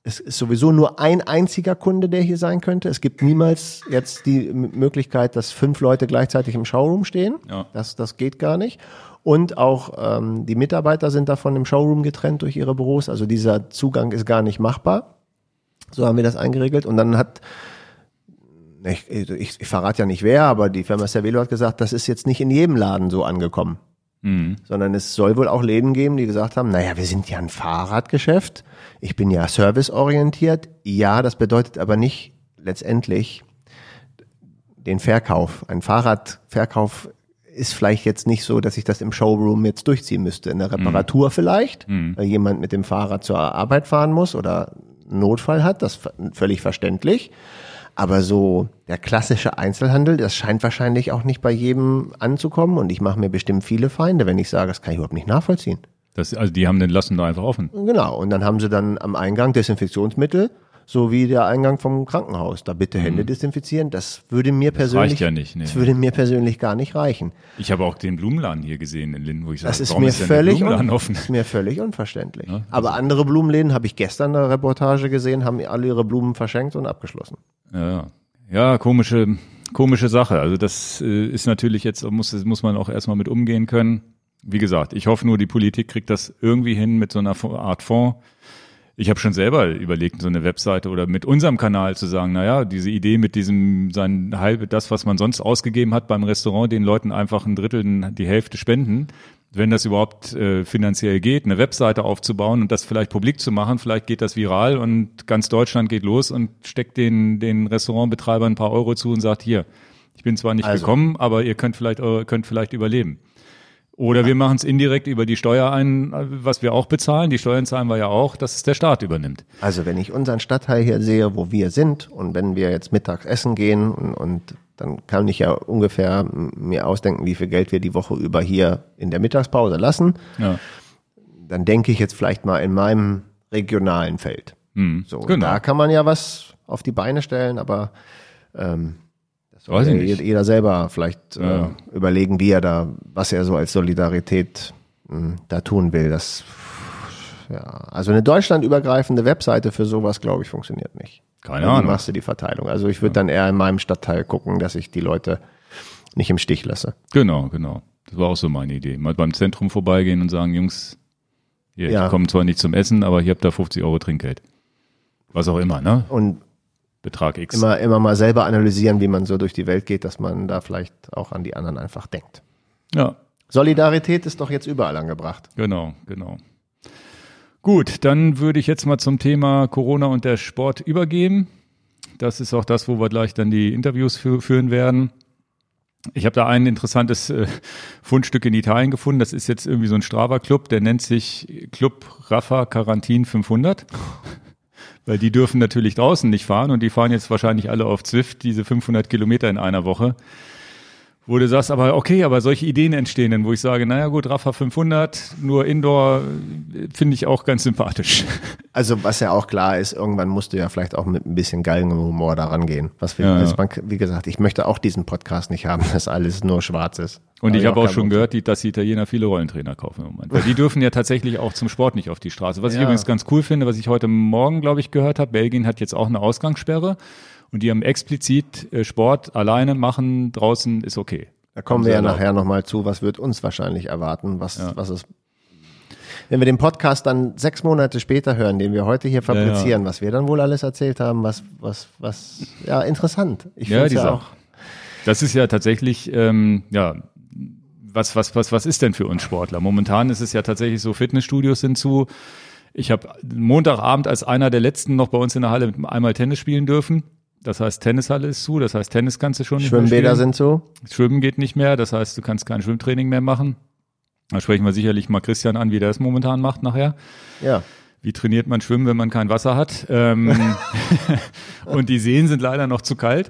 es ist sowieso nur ein einziger Kunde, der hier sein könnte. Es gibt niemals jetzt die Möglichkeit, dass fünf Leute gleichzeitig im Showroom stehen. Ja. Das, das geht gar nicht. Und auch ähm, die Mitarbeiter sind davon im Showroom getrennt durch ihre Büros. Also dieser Zugang ist gar nicht machbar. So haben wir das eingeregelt. Und dann hat, ich, ich, ich verrate ja nicht wer, aber die Firma Cervelo hat gesagt, das ist jetzt nicht in jedem Laden so angekommen. Mhm. Sondern es soll wohl auch Läden geben, die gesagt haben, naja, wir sind ja ein Fahrradgeschäft ich bin ja serviceorientiert. Ja, das bedeutet aber nicht letztendlich den Verkauf. Ein Fahrradverkauf ist vielleicht jetzt nicht so, dass ich das im Showroom jetzt durchziehen müsste. In der Reparatur mhm. vielleicht, mhm. weil jemand mit dem Fahrrad zur Arbeit fahren muss oder einen Notfall hat, das völlig verständlich. Aber so der klassische Einzelhandel, das scheint wahrscheinlich auch nicht bei jedem anzukommen und ich mache mir bestimmt viele Feinde, wenn ich sage, das kann ich überhaupt nicht nachvollziehen. Das, also die haben den lassen da einfach offen. Genau. Und dann haben sie dann am Eingang Desinfektionsmittel, so wie der Eingang vom Krankenhaus. Da bitte Hände mhm. desinfizieren. Das würde mir das persönlich, ja nicht, nee. das würde mir persönlich gar nicht reichen. Ich habe auch den Blumenladen hier gesehen in Linden, wo ich sage, das ist warum mir ist völlig un offen? ist mir völlig unverständlich. Ja, Aber also andere Blumenläden habe ich gestern in der Reportage gesehen, haben alle ihre Blumen verschenkt und abgeschlossen. Ja, ja, komische, komische Sache. Also das äh, ist natürlich jetzt muss muss man auch erstmal mit umgehen können wie gesagt, ich hoffe nur, die Politik kriegt das irgendwie hin mit so einer Art Fonds. Ich habe schon selber überlegt, so eine Webseite oder mit unserem Kanal zu sagen, naja, diese Idee mit diesem, sein halbe, das, was man sonst ausgegeben hat beim Restaurant, den Leuten einfach ein Drittel, die Hälfte spenden, wenn das überhaupt äh, finanziell geht, eine Webseite aufzubauen und das vielleicht publik zu machen, vielleicht geht das viral und ganz Deutschland geht los und steckt den, den Restaurantbetreibern ein paar Euro zu und sagt, hier, ich bin zwar nicht also. gekommen, aber ihr könnt vielleicht, könnt vielleicht überleben. Oder wir machen es indirekt über die Steuer ein, was wir auch bezahlen. Die Steuern zahlen wir ja auch, dass es der Staat übernimmt. Also wenn ich unseren Stadtteil hier sehe, wo wir sind und wenn wir jetzt mittags essen gehen und, und dann kann ich ja ungefähr mir ausdenken, wie viel Geld wir die Woche über hier in der Mittagspause lassen. Ja. Dann denke ich jetzt vielleicht mal in meinem regionalen Feld. Hm, so, genau. da kann man ja was auf die Beine stellen, aber ähm, Weiß ich nicht. Jeder selber vielleicht ja. äh, überlegen, wie er da, was er so als Solidarität mh, hm, da tun will. Das, ja, also eine deutschlandübergreifende Webseite für sowas, glaube ich, funktioniert nicht. Keine Ahnung. Wie machst du die Verteilung? Also ich würde dann eher in meinem Stadtteil gucken, dass ich die Leute nicht im Stich lasse. Genau, genau. Das war auch so meine Idee. Mal beim Zentrum vorbeigehen und sagen, Jungs, hier, ja. ich komme zwar nicht zum Essen, aber hier habt ihr 50 Euro Trinkgeld. Was auch immer, ne? Und Betrag X. Immer, immer mal selber analysieren, wie man so durch die Welt geht, dass man da vielleicht auch an die anderen einfach denkt. Ja. Solidarität ist doch jetzt überall angebracht. Genau, genau. Gut, dann würde ich jetzt mal zum Thema Corona und der Sport übergeben. Das ist auch das, wo wir gleich dann die Interviews für, führen werden. Ich habe da ein interessantes äh, Fundstück in Italien gefunden. Das ist jetzt irgendwie so ein Strava-Club, der nennt sich Club Rafa Quarantin 500. Weil die dürfen natürlich draußen nicht fahren und die fahren jetzt wahrscheinlich alle auf Zwift diese 500 Kilometer in einer Woche. Wo du sagst, aber okay, aber solche Ideen entstehen dann, wo ich sage, naja gut, Rafa 500, nur Indoor, äh, finde ich auch ganz sympathisch. Also was ja auch klar ist, irgendwann musst du ja vielleicht auch mit ein bisschen Galgenhumor daran gehen. Was wir, Ja, ja. man, wie gesagt, ich möchte auch diesen Podcast nicht haben, dass alles nur schwarz ist. Und Da ich habe auch keinen schon gehört, die, dass die Italiener viele Rollentrainer kaufen im Moment. Weil die dürfen ja tatsächlich auch zum Sport nicht auf die Straße. Was ich Ja. übrigens ganz cool finde, was ich heute Morgen, glaube ich, gehört habe, Belgien hat jetzt auch eine Ausgangssperre und die haben explizit äh, Sport alleine machen draußen ist okay. Da kommen wir ja nachher nochmal zu, was wird uns wahrscheinlich erwarten, was, was es. Wenn wir den Podcast dann sechs Monate später hören, den wir heute hier fabrizieren, was wir dann wohl alles erzählt haben, was, was, was, ja, interessant. Ich Ja, find's die ja Sache. auch. Das ist ja tatsächlich, ähm, ja, was, was, was, was ist denn für uns Sportler? Momentan ist es ja tatsächlich so, Fitnessstudios sind zu. Ich habe Montagabend als einer der letzten noch bei uns in der Halle einmal Tennis spielen dürfen. Das heißt, Tennishalle ist zu, das heißt, Tennis kannst du schon nicht mehr Schwimmbäder sind so. Schwimmen geht nicht mehr, das heißt, du kannst kein Schwimmtraining mehr machen. Da sprechen wir sicherlich mal Christian an, wie der es momentan macht nachher. Ja. Wie trainiert man Schwimmen, wenn man kein Wasser hat? Ähm, und die Seen sind leider noch zu kalt.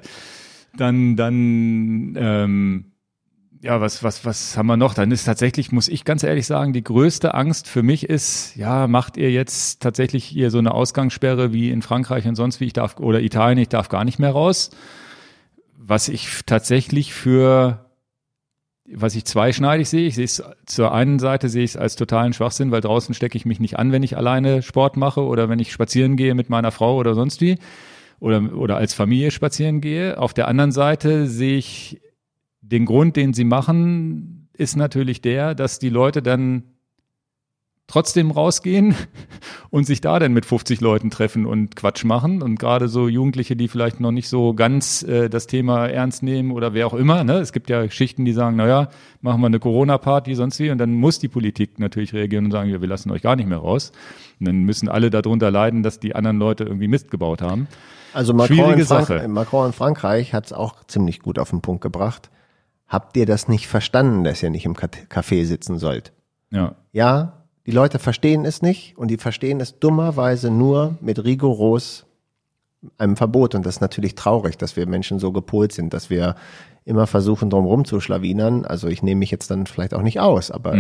Dann, dann, ähm, ja, was, was, was haben wir noch? Dann ist tatsächlich, muss ich ganz ehrlich sagen, die größte Angst für mich ist, ja, macht ihr jetzt tatsächlich hier so eine Ausgangssperre wie in Frankreich und sonst wie ich darf, oder Italien, ich darf gar nicht mehr raus. Was ich tatsächlich für was ich zweischneidig sehe, ich sehe es zur einen Seite sehe ich es als totalen Schwachsinn, weil draußen stecke ich mich nicht an, wenn ich alleine Sport mache oder wenn ich spazieren gehe mit meiner Frau oder sonst wie oder oder als Familie spazieren gehe. Auf der anderen Seite sehe ich den Grund, den sie machen, ist natürlich der, dass die Leute dann trotzdem rausgehen und sich da dann mit 50 Leuten treffen und Quatsch machen und gerade so Jugendliche, die vielleicht noch nicht so ganz äh, das Thema ernst nehmen oder wer auch immer, ne? Es gibt ja Schichten, die sagen, naja, machen wir eine Corona-Party sonst wie und dann muss die Politik natürlich reagieren und sagen, ja, wir lassen euch gar nicht mehr raus. Und dann müssen alle darunter leiden, dass die anderen Leute irgendwie Mist gebaut haben. Also Macron, Schwierige in, Frank Sache. Macron in Frankreich hat es auch ziemlich gut auf den Punkt gebracht. Habt ihr das nicht verstanden, dass ihr nicht im Café sitzen sollt? Ja. Ja, die Leute verstehen es nicht und die verstehen es dummerweise nur mit rigoros einem Verbot. Und das ist natürlich traurig, dass wir Menschen so gepolt sind, dass wir immer versuchen, drumherum zu schlawinern. Also ich nehme mich jetzt dann vielleicht auch nicht aus, aber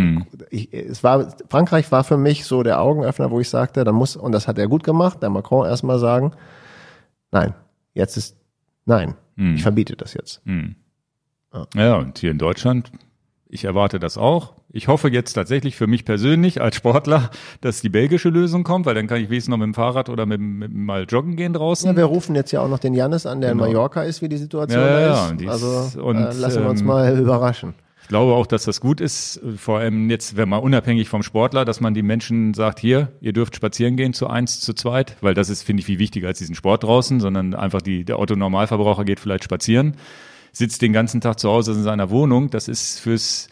ich, es war, Frankreich war für mich so der Augenöffner, wo ich sagte, da muss, und das hat er gut gemacht, der Macron erstmal sagen, nein, jetzt ist, nein, ich verbiete das jetzt. Ja, und hier in Deutschland, ich erwarte das auch. Ich hoffe jetzt tatsächlich für mich persönlich als Sportler, dass die belgische Lösung kommt, weil dann kann ich wenigstens noch mit dem Fahrrad oder mit, mit mal joggen gehen draußen. Ja, wir rufen jetzt ja auch noch den Janis an, der Genau. in Mallorca ist, wie die Situation Ja, ja, ist. also und, äh, lassen wir uns ähm, mal überraschen. Ich glaube auch, dass das gut ist, vor allem jetzt, wenn man unabhängig vom Sportler, dass man die Menschen sagt, hier, ihr dürft spazieren gehen zu eins, zu zweit, weil das ist, finde ich, viel wichtiger als diesen Sport draußen, sondern einfach die, der Otto-Normalverbraucher geht vielleicht spazieren, sitzt den ganzen Tag zu Hause in seiner Wohnung. Das ist fürs,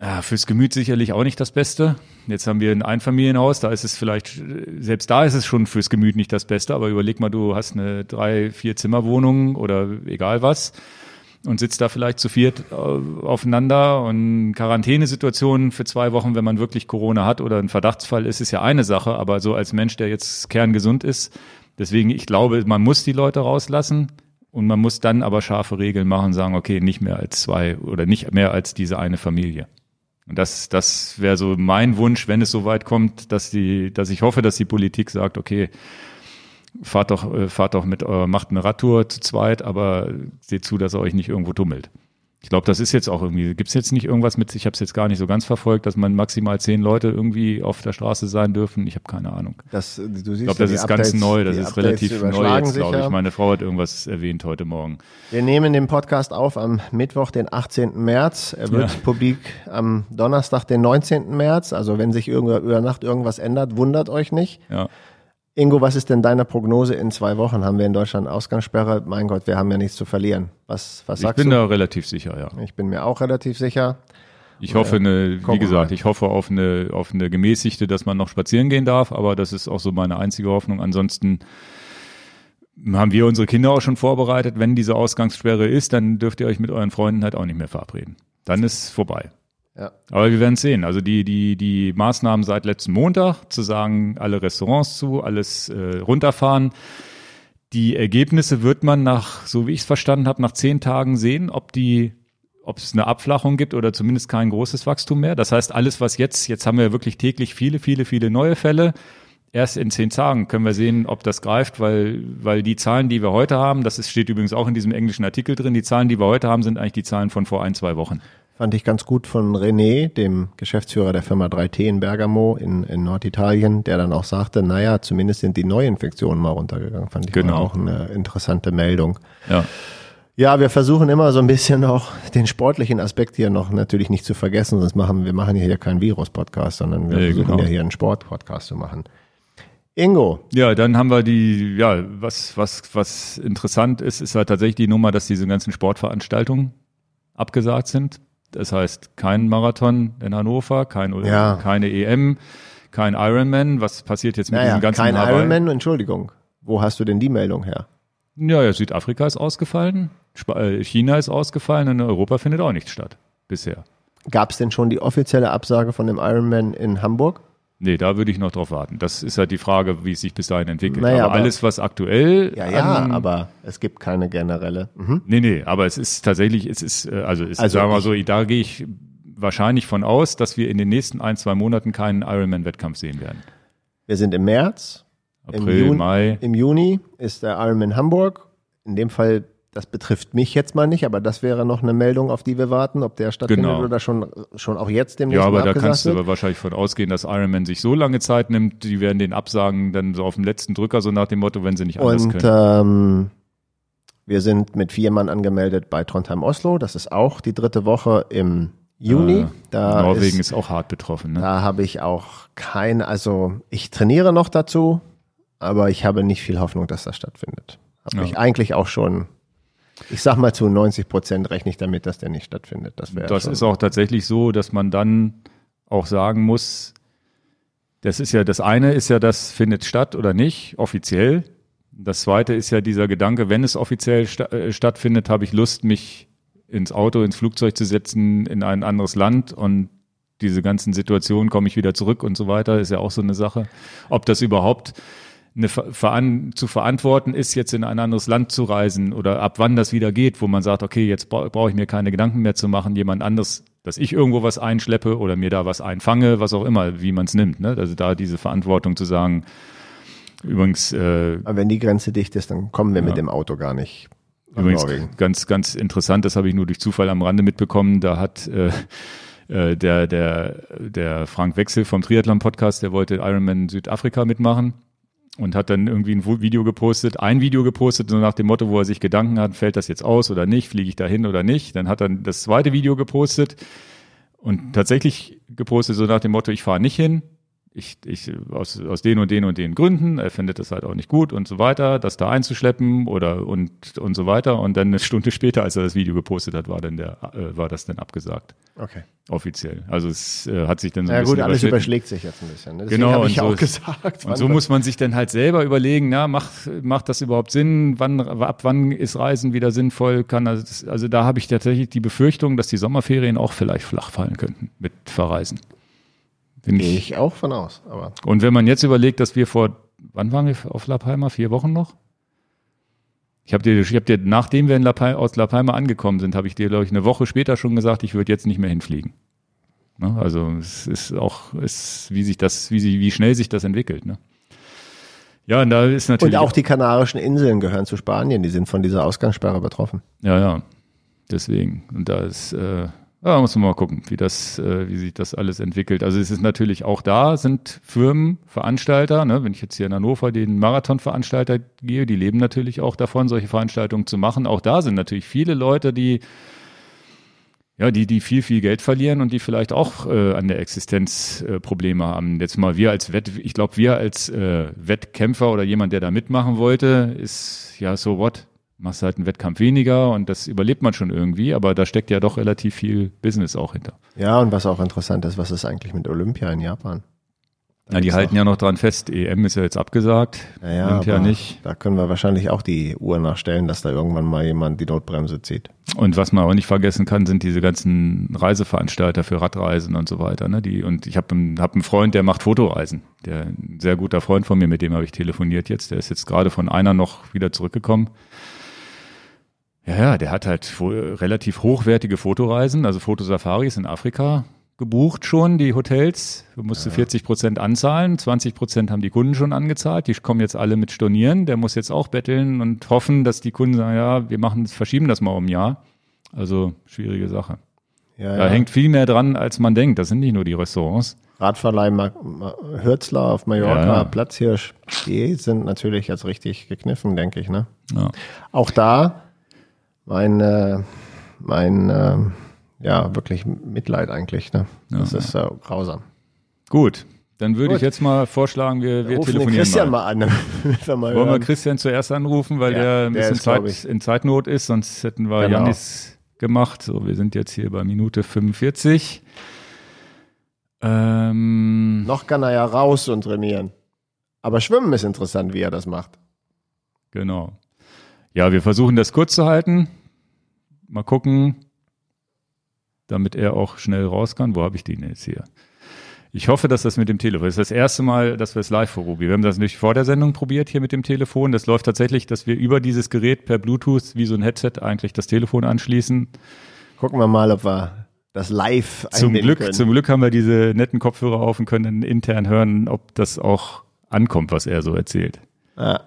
ja, fürs Gemüt sicherlich auch nicht das Beste. Jetzt haben wir ein Einfamilienhaus, da ist es vielleicht, selbst da ist es schon fürs Gemüt nicht das Beste, aber überleg mal, du hast eine drei, vier Zimmerwohnung oder egal was und sitzt da vielleicht zu viert äh, aufeinander und Quarantänesituationen für zwei Wochen, wenn man wirklich Corona hat oder ein Verdachtsfall ist, ist ja eine Sache, aber so als Mensch, der jetzt kerngesund ist, deswegen, ich glaube, man muss die Leute rauslassen und man muss dann aber scharfe Regeln machen und sagen, okay, nicht mehr als zwei oder nicht mehr als diese eine Familie. Und das, das wäre so mein Wunsch, wenn es so weit kommt, dass die, dass ich hoffe, dass die Politik sagt, okay, fahrt doch, äh, fahrt doch mit, äh, macht eine Radtour zu zweit, aber seht zu, dass ihr euch nicht irgendwo tummelt. Ich glaube, das ist jetzt auch irgendwie, gibt's jetzt nicht irgendwas mit, ich habe es jetzt gar nicht so ganz verfolgt, dass man maximal zehn Leute irgendwie auf der Straße sein dürfen. Ich habe keine Ahnung. Das, du siehst Ich glaube, das ist ganz Updates- neu, das ist Updates relativ neu jetzt, glaube ich. Meine Frau hat irgendwas erwähnt heute Morgen. Wir nehmen den Podcast auf am Mittwoch, den 18. März. Er wird Ja. publik am Donnerstag, den 19. März. Also wenn sich über Nacht irgendwas ändert, wundert euch nicht. Ja. Ingo, was ist denn deine Prognose in zwei Wochen? Haben wir in Deutschland Ausgangssperre? Mein Gott, wir haben ja nichts zu verlieren. Was, was Ich sagst bin du? da relativ sicher, ja. Ich bin mir auch relativ sicher. Ich hoffe, eine, wie gesagt, ich hoffe auf eine, auf eine gemäßigte, dass man noch spazieren gehen darf, aber das ist auch so meine einzige Hoffnung. Ansonsten haben wir unsere Kinder auch schon vorbereitet. Wenn diese Ausgangssperre ist, dann dürft ihr euch mit euren Freunden halt auch nicht mehr verabreden. Dann ist vorbei. Ja. Aber wir werden sehen. Also die, die, die Maßnahmen seit letzten Montag, zu sagen, alle Restaurants zu, alles äh, runterfahren. Die Ergebnisse wird man nach, so wie ich es verstanden habe, nach zehn Tagen sehen, ob die ob es eine Abflachung gibt oder zumindest kein großes Wachstum mehr. Das heißt, alles, was jetzt, jetzt haben wir wirklich täglich viele, viele, viele neue Fälle. Erst in zehn Tagen können wir sehen, ob das greift, weil, weil die Zahlen, die wir heute haben, das ist, steht übrigens auch in diesem englischen Artikel drin, die Zahlen, die wir heute haben, sind eigentlich die Zahlen von vor ein, zwei Wochen. Fand ich ganz gut von René, dem Geschäftsführer der Firma 3T in Bergamo in, in Norditalien, der dann auch sagte, naja, zumindest sind die Neuinfektionen mal runtergegangen. Fand ich Genau. auch eine interessante Meldung. Ja. Ja, wir versuchen immer so ein bisschen auch den sportlichen Aspekt hier noch natürlich nicht zu vergessen, sonst machen wir machen hier keinen Virus-Podcast, sondern wir Nee, versuchen genau. ja hier einen Sport-Podcast zu machen. Ingo, Ja, dann haben wir die, ja, was, was, was interessant ist, ist halt tatsächlich die Nummer, dass diese ganzen Sportveranstaltungen abgesagt sind. Das heißt, kein Marathon in Hannover, kein, Ja. keine EM, kein Ironman. Was passiert jetzt mit naja, diesem ganzen kein Hawaii? Ironman, Entschuldigung. Wo hast du denn die Meldung her? Ja, ja, Südafrika ist ausgefallen, äh, China ist ausgefallen und in Europa findet auch nichts statt. Bisher. Gab es denn schon die offizielle Absage von dem Ironman in Hamburg? Nee, da würde ich noch drauf warten. Das ist halt die Frage, wie es sich bis dahin entwickelt. Naja, aber aber- alles, was aktuell. Ja, ja, an- aber es gibt keine generelle. Mhm. Nee, nee, aber es ist tatsächlich, es ist, äh, also, es, Also sagen wir ich- so, da gehe ich wahrscheinlich von aus, dass wir in den nächsten ein, zwei Monaten keinen Ironman-Wettkampf sehen werden. Wir sind im März. April, Im Juni, Mai. Im Juni ist der Ironman Hamburg. In dem Fall, das betrifft mich jetzt mal nicht, aber das wäre noch eine Meldung, auf die wir warten, ob der stattfindet Genau. oder schon, schon auch jetzt demnächst Ja, aber da kannst du wird. aber wahrscheinlich von ausgehen, dass Ironman sich so lange Zeit nimmt, die werden den absagen, dann so auf dem letzten Drücker, so nach dem Motto, wenn sie nicht anders Und können. ähm, wir sind mit vier Mann angemeldet bei Trondheim Oslo. Das ist auch die dritte Woche im Juni. Äh, da Norwegen ist, ist, auch hart betroffen. Ne? da habe ich auch kein, also ich trainiere noch dazu, aber ich habe nicht viel Hoffnung, dass das stattfindet. Habe Ja. ich eigentlich auch schon, ich sag mal zu 90 Prozent rechne ich damit, dass der nicht stattfindet. Das wäre Das ist auch tatsächlich so, dass man dann auch sagen muss, das ist ja, das eine ist ja, das findet statt oder nicht, offiziell. Das zweite ist ja dieser Gedanke, wenn es offiziell sta äh, stattfindet, habe ich Lust, mich ins Auto, ins Flugzeug zu setzen, in ein anderes Land und diese ganzen Situationen komme ich wieder zurück und so weiter, ist ja auch so eine Sache. Ob das überhaupt eine Ver veran zu verantworten ist, jetzt in ein anderes Land zu reisen oder ab wann das wieder geht, wo man sagt, okay, jetzt bra brauche ich mir keine Gedanken mehr zu machen, jemand anderes, dass ich irgendwo was einschleppe oder mir da was einfange, was auch immer, wie man es nimmt. Ne? Also da diese Verantwortung zu sagen, übrigens, äh, aber wenn die Grenze dicht ist, dann kommen wir Ja. mit dem Auto gar nicht Übrigens Norwegen. ganz, ganz interessant, das habe ich nur durch Zufall am Rande mitbekommen. Da hat äh, äh, der, der, der Frank Wechsel vom Triathlon-Podcast, der wollte Ironman Südafrika mitmachen und hat dann irgendwie ein Video gepostet, ein Video gepostet, so nach dem Motto, wo er sich Gedanken hat, fällt das jetzt aus oder nicht, fliege ich da hin oder nicht. Dann hat er das zweite Video gepostet und tatsächlich gepostet, so nach dem Motto, ich fahre nicht hin. Ich, ich, aus, aus den und den und den Gründen, er findet das halt auch nicht gut und so weiter, das da einzuschleppen oder und, und so weiter. Und dann eine Stunde später, als er das Video gepostet hat, war dann der, äh, war das dann abgesagt. Okay. Offiziell. Also es äh, hat sich dann so ein Ja bisschen gut, alles überschlägt sich jetzt ein bisschen. Ne? Deswegen Genau, habe ich und ja so- auch gesagt. Und so muss man sich dann halt selber überlegen, na, macht, macht das überhaupt Sinn? Wann, ab wann ist Reisen wieder sinnvoll? Kann das, also da habe ich tatsächlich die Befürchtung, dass die Sommerferien auch vielleicht flach fallen könnten mit Verreisen. Gehe ich. ich auch von aus. Aber Und wenn man jetzt überlegt, dass wir vor, wann waren wir auf La Palma? Vier Wochen noch? Ich habe dir, ich hab dir, nachdem wir in La Palma, aus La Palma angekommen sind, habe ich dir, glaube ich, eine Woche später schon gesagt, ich würde jetzt nicht mehr hinfliegen. Ne? Also es ist auch, es, wie sich das, wie, sie, wie schnell sich das entwickelt. Ne? Ja, und da ist und natürlich auch die Kanarischen Inseln gehören zu Spanien. Die sind von dieser Ausgangssperre betroffen. Ja, ja. Deswegen. Und da ist, äh, ja, muss man mal gucken, wie das, äh, wie sich das alles entwickelt. Also es ist natürlich auch da, sind Firmen, Veranstalter, ne? wenn ich jetzt hier in Hannover den Marathonveranstalter gehe, die leben natürlich auch davon, solche Veranstaltungen zu machen. Auch da sind natürlich viele Leute, die ja, die, die viel, viel Geld verlieren und die vielleicht auch äh, an der Existenz äh, Probleme haben. Jetzt mal wir als Wett, ich glaube, wir als äh, Wettkämpfer oder jemand, der da mitmachen wollte, ist ja so what? Machst halt einen Wettkampf weniger und das überlebt man schon irgendwie, aber da steckt ja doch relativ viel Business auch hinter. Ja, und was auch interessant ist, was ist eigentlich mit Olympia in Japan? Na, die halten ja noch dran fest, EM ist ja jetzt abgesagt, Naja, Olympia nicht. da können wir wahrscheinlich auch die Uhr nachstellen, dass da irgendwann mal jemand die Notbremse zieht. Und was man auch nicht vergessen kann, sind diese ganzen Reiseveranstalter für Radreisen und so weiter. Ne? Die, und ich habe einen, hab einen Freund, der macht Fotoreisen. Der ein sehr guter Freund von mir, mit dem habe ich telefoniert jetzt. Der ist jetzt gerade von einer noch wieder zurückgekommen. Ja, ja, der hat halt relativ hochwertige Fotoreisen, also Fotosafaris in Afrika gebucht schon, die Hotels. Du musst ja. 40 Prozent anzahlen, 20 Prozent haben die Kunden schon angezahlt. Die kommen jetzt alle mit Stornieren. Der muss jetzt auch betteln und hoffen, dass die Kunden sagen, ja, wir machen, verschieben das mal um ein Jahr. Also schwierige Sache. Ja, da ja. hängt viel mehr dran, als man denkt. Das sind nicht nur die Restaurants. Radverleih Hürzler auf Mallorca, ja, Platzhirsch, die sind natürlich jetzt richtig gekniffen, denke ich. Ne? Ja. Auch da mein, äh, mein äh, ja, wirklich Mitleid eigentlich. Ne? Das ist äh, grausam. Gut, dann würde ich jetzt mal vorschlagen, wir, wir telefonieren Christian mal. mal an. wir mal Wollen wir Christian zuerst anrufen, weil ja, der ein bisschen ist, Zeit, in Zeitnot ist, sonst hätten wir genau. Janis gemacht. So, wir sind jetzt hier bei Minute 45. Ähm, Noch kann er ja raus und trainieren. Aber Schwimmen ist interessant, wie er das macht. Genau. Ja, wir versuchen das kurz zu halten. Mal gucken, damit er auch schnell raus kann. Wo habe ich den jetzt hier? Ich hoffe, dass das mit dem Telefon das ist. Das erste Mal, dass wir es live vor Ruby. Wir haben das nicht vor der Sendung probiert hier mit dem Telefon. Das läuft tatsächlich, dass wir über dieses Gerät per Bluetooth wie so ein Headset eigentlich das Telefon anschließen. Gucken wir mal, ob wir das live zum Glück, können. Zum Glück haben wir diese netten Kopfhörer auf und können intern hören, ob das auch ankommt, was er so erzählt. Ah.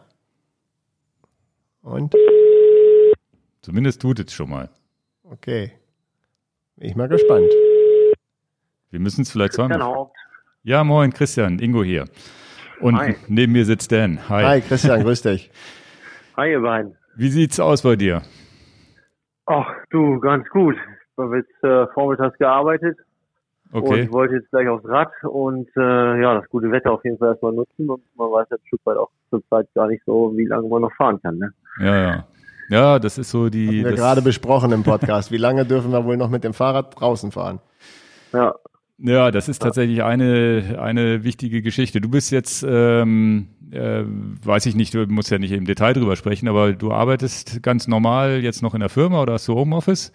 Und? Zumindest tut es schon mal. Okay. Bin ich mal gespannt. Wir müssen es vielleicht sagen. Ja, moin, Christian, Ingo hier. Und Hi. neben mir sitzt Dan. Hi. Hi, Christian, grüß dich. Hi, ihr beiden. Wie sieht's aus bei dir? Ach, du, ganz gut. Ich habe jetzt äh, vormittags gearbeitet. Okay. Und ich wollte jetzt gleich aufs Rad und äh, ja, das gute Wetter auf jeden Fall erstmal nutzen und man weiß ja ein Stück weit auch zur Zeit gar nicht so, wie lange man noch fahren kann. Ne? Ja, ja. Ja, das ist so die. Haben wir gerade besprochen im Podcast. Wie lange dürfen wir wohl noch mit dem Fahrrad draußen fahren? Ja, ja, das ist tatsächlich eine, eine wichtige Geschichte. Du bist jetzt, ähm, äh, weiß ich nicht, du musst ja nicht im Detail drüber sprechen, aber du arbeitest ganz normal jetzt noch in der Firma oder hast du Homeoffice?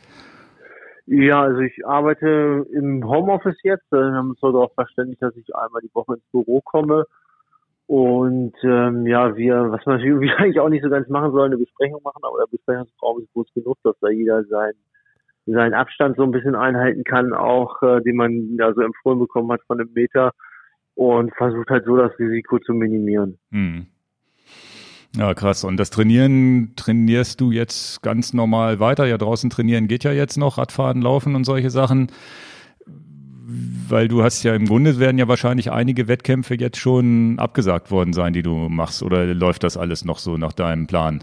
Ja, also ich arbeite im Homeoffice jetzt. Wir haben uns so darauf verständigt, dass ich einmal die Woche ins Büro komme. Und ähm, ja, wir, was man eigentlich auch nicht so ganz machen soll, eine Besprechung machen, aber der Besprechungsraum ist groß genug, dass da jeder sein seinen Abstand so ein bisschen einhalten kann, auch äh, den man ja so empfohlen bekommen hat von einem Meter und versucht halt so das Risiko zu minimieren. Hm. Ja, krass. Und das Trainieren trainierst du jetzt ganz normal weiter? Ja, draußen trainieren geht ja jetzt noch, Radfahren, Laufen und solche Sachen. Weil du hast ja im Grunde werden ja wahrscheinlich einige Wettkämpfe jetzt schon abgesagt worden sein, die du machst. Oder läuft das alles noch so nach deinem Plan?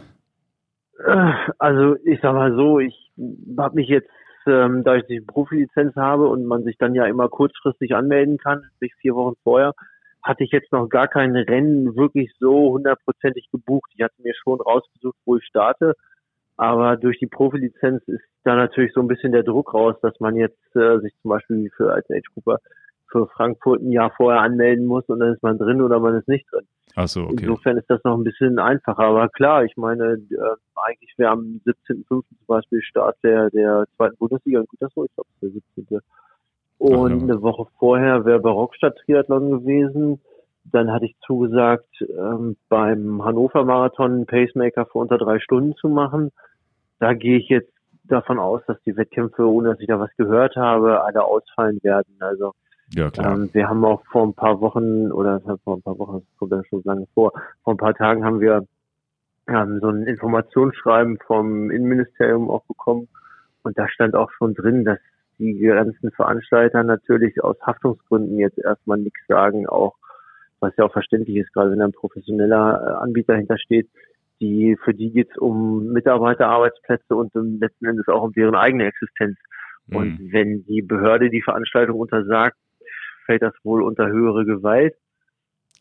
Äh, also ich sag mal so, ich habe mich jetzt, ähm, da ich die Profilizenz habe und man sich dann ja immer kurzfristig anmelden kann, sich vier Wochen vorher, hatte ich jetzt noch gar kein Rennen wirklich so hundertprozentig gebucht. Ich hatte mir schon rausgesucht, wo ich starte. Aber durch die Profilizenz ist da natürlich so ein bisschen der Druck raus, dass man jetzt äh, sich zum Beispiel für als Age Grouper für Frankfurt ein Jahr vorher anmelden muss und dann ist man drin oder man ist nicht drin. Ach so, okay. Insofern ist das noch ein bisschen einfacher. Aber klar, ich meine, äh, eigentlich wäre am 17.05. zum Beispiel Start der, der zweiten Bundesliga. Gut, das war, ich glaube, der 17. Und Ach, ja. eine Woche vorher wäre Barockstadt Triathlon gewesen. Dann hatte ich zugesagt, ähm, beim Hannover Marathon einen Pacemaker für unter drei Stunden zu machen. Da gehe ich jetzt davon aus, dass die Wettkämpfe, ohne dass ich da was gehört habe, alle ausfallen werden. Also ja, klar. Ähm, wir haben auch vor ein paar Wochen, oder vor ein paar Wochen, das kommt ja schon lange vor, vor ein paar Tagen haben wir ähm, so ein Informationsschreiben vom Innenministerium auch bekommen. Und da stand auch schon drin, dass die ganzen Veranstalter natürlich aus Haftungsgründen jetzt erstmal nichts sagen, auch was ja auch verständlich ist, gerade wenn ein professioneller äh, Anbieter hintersteht, die, für die geht's um Mitarbeiterarbeitsplätze und um, letzten Endes auch um deren eigene Existenz. Mhm. Und wenn die Behörde die Veranstaltung untersagt, fällt das wohl unter höhere Gewalt.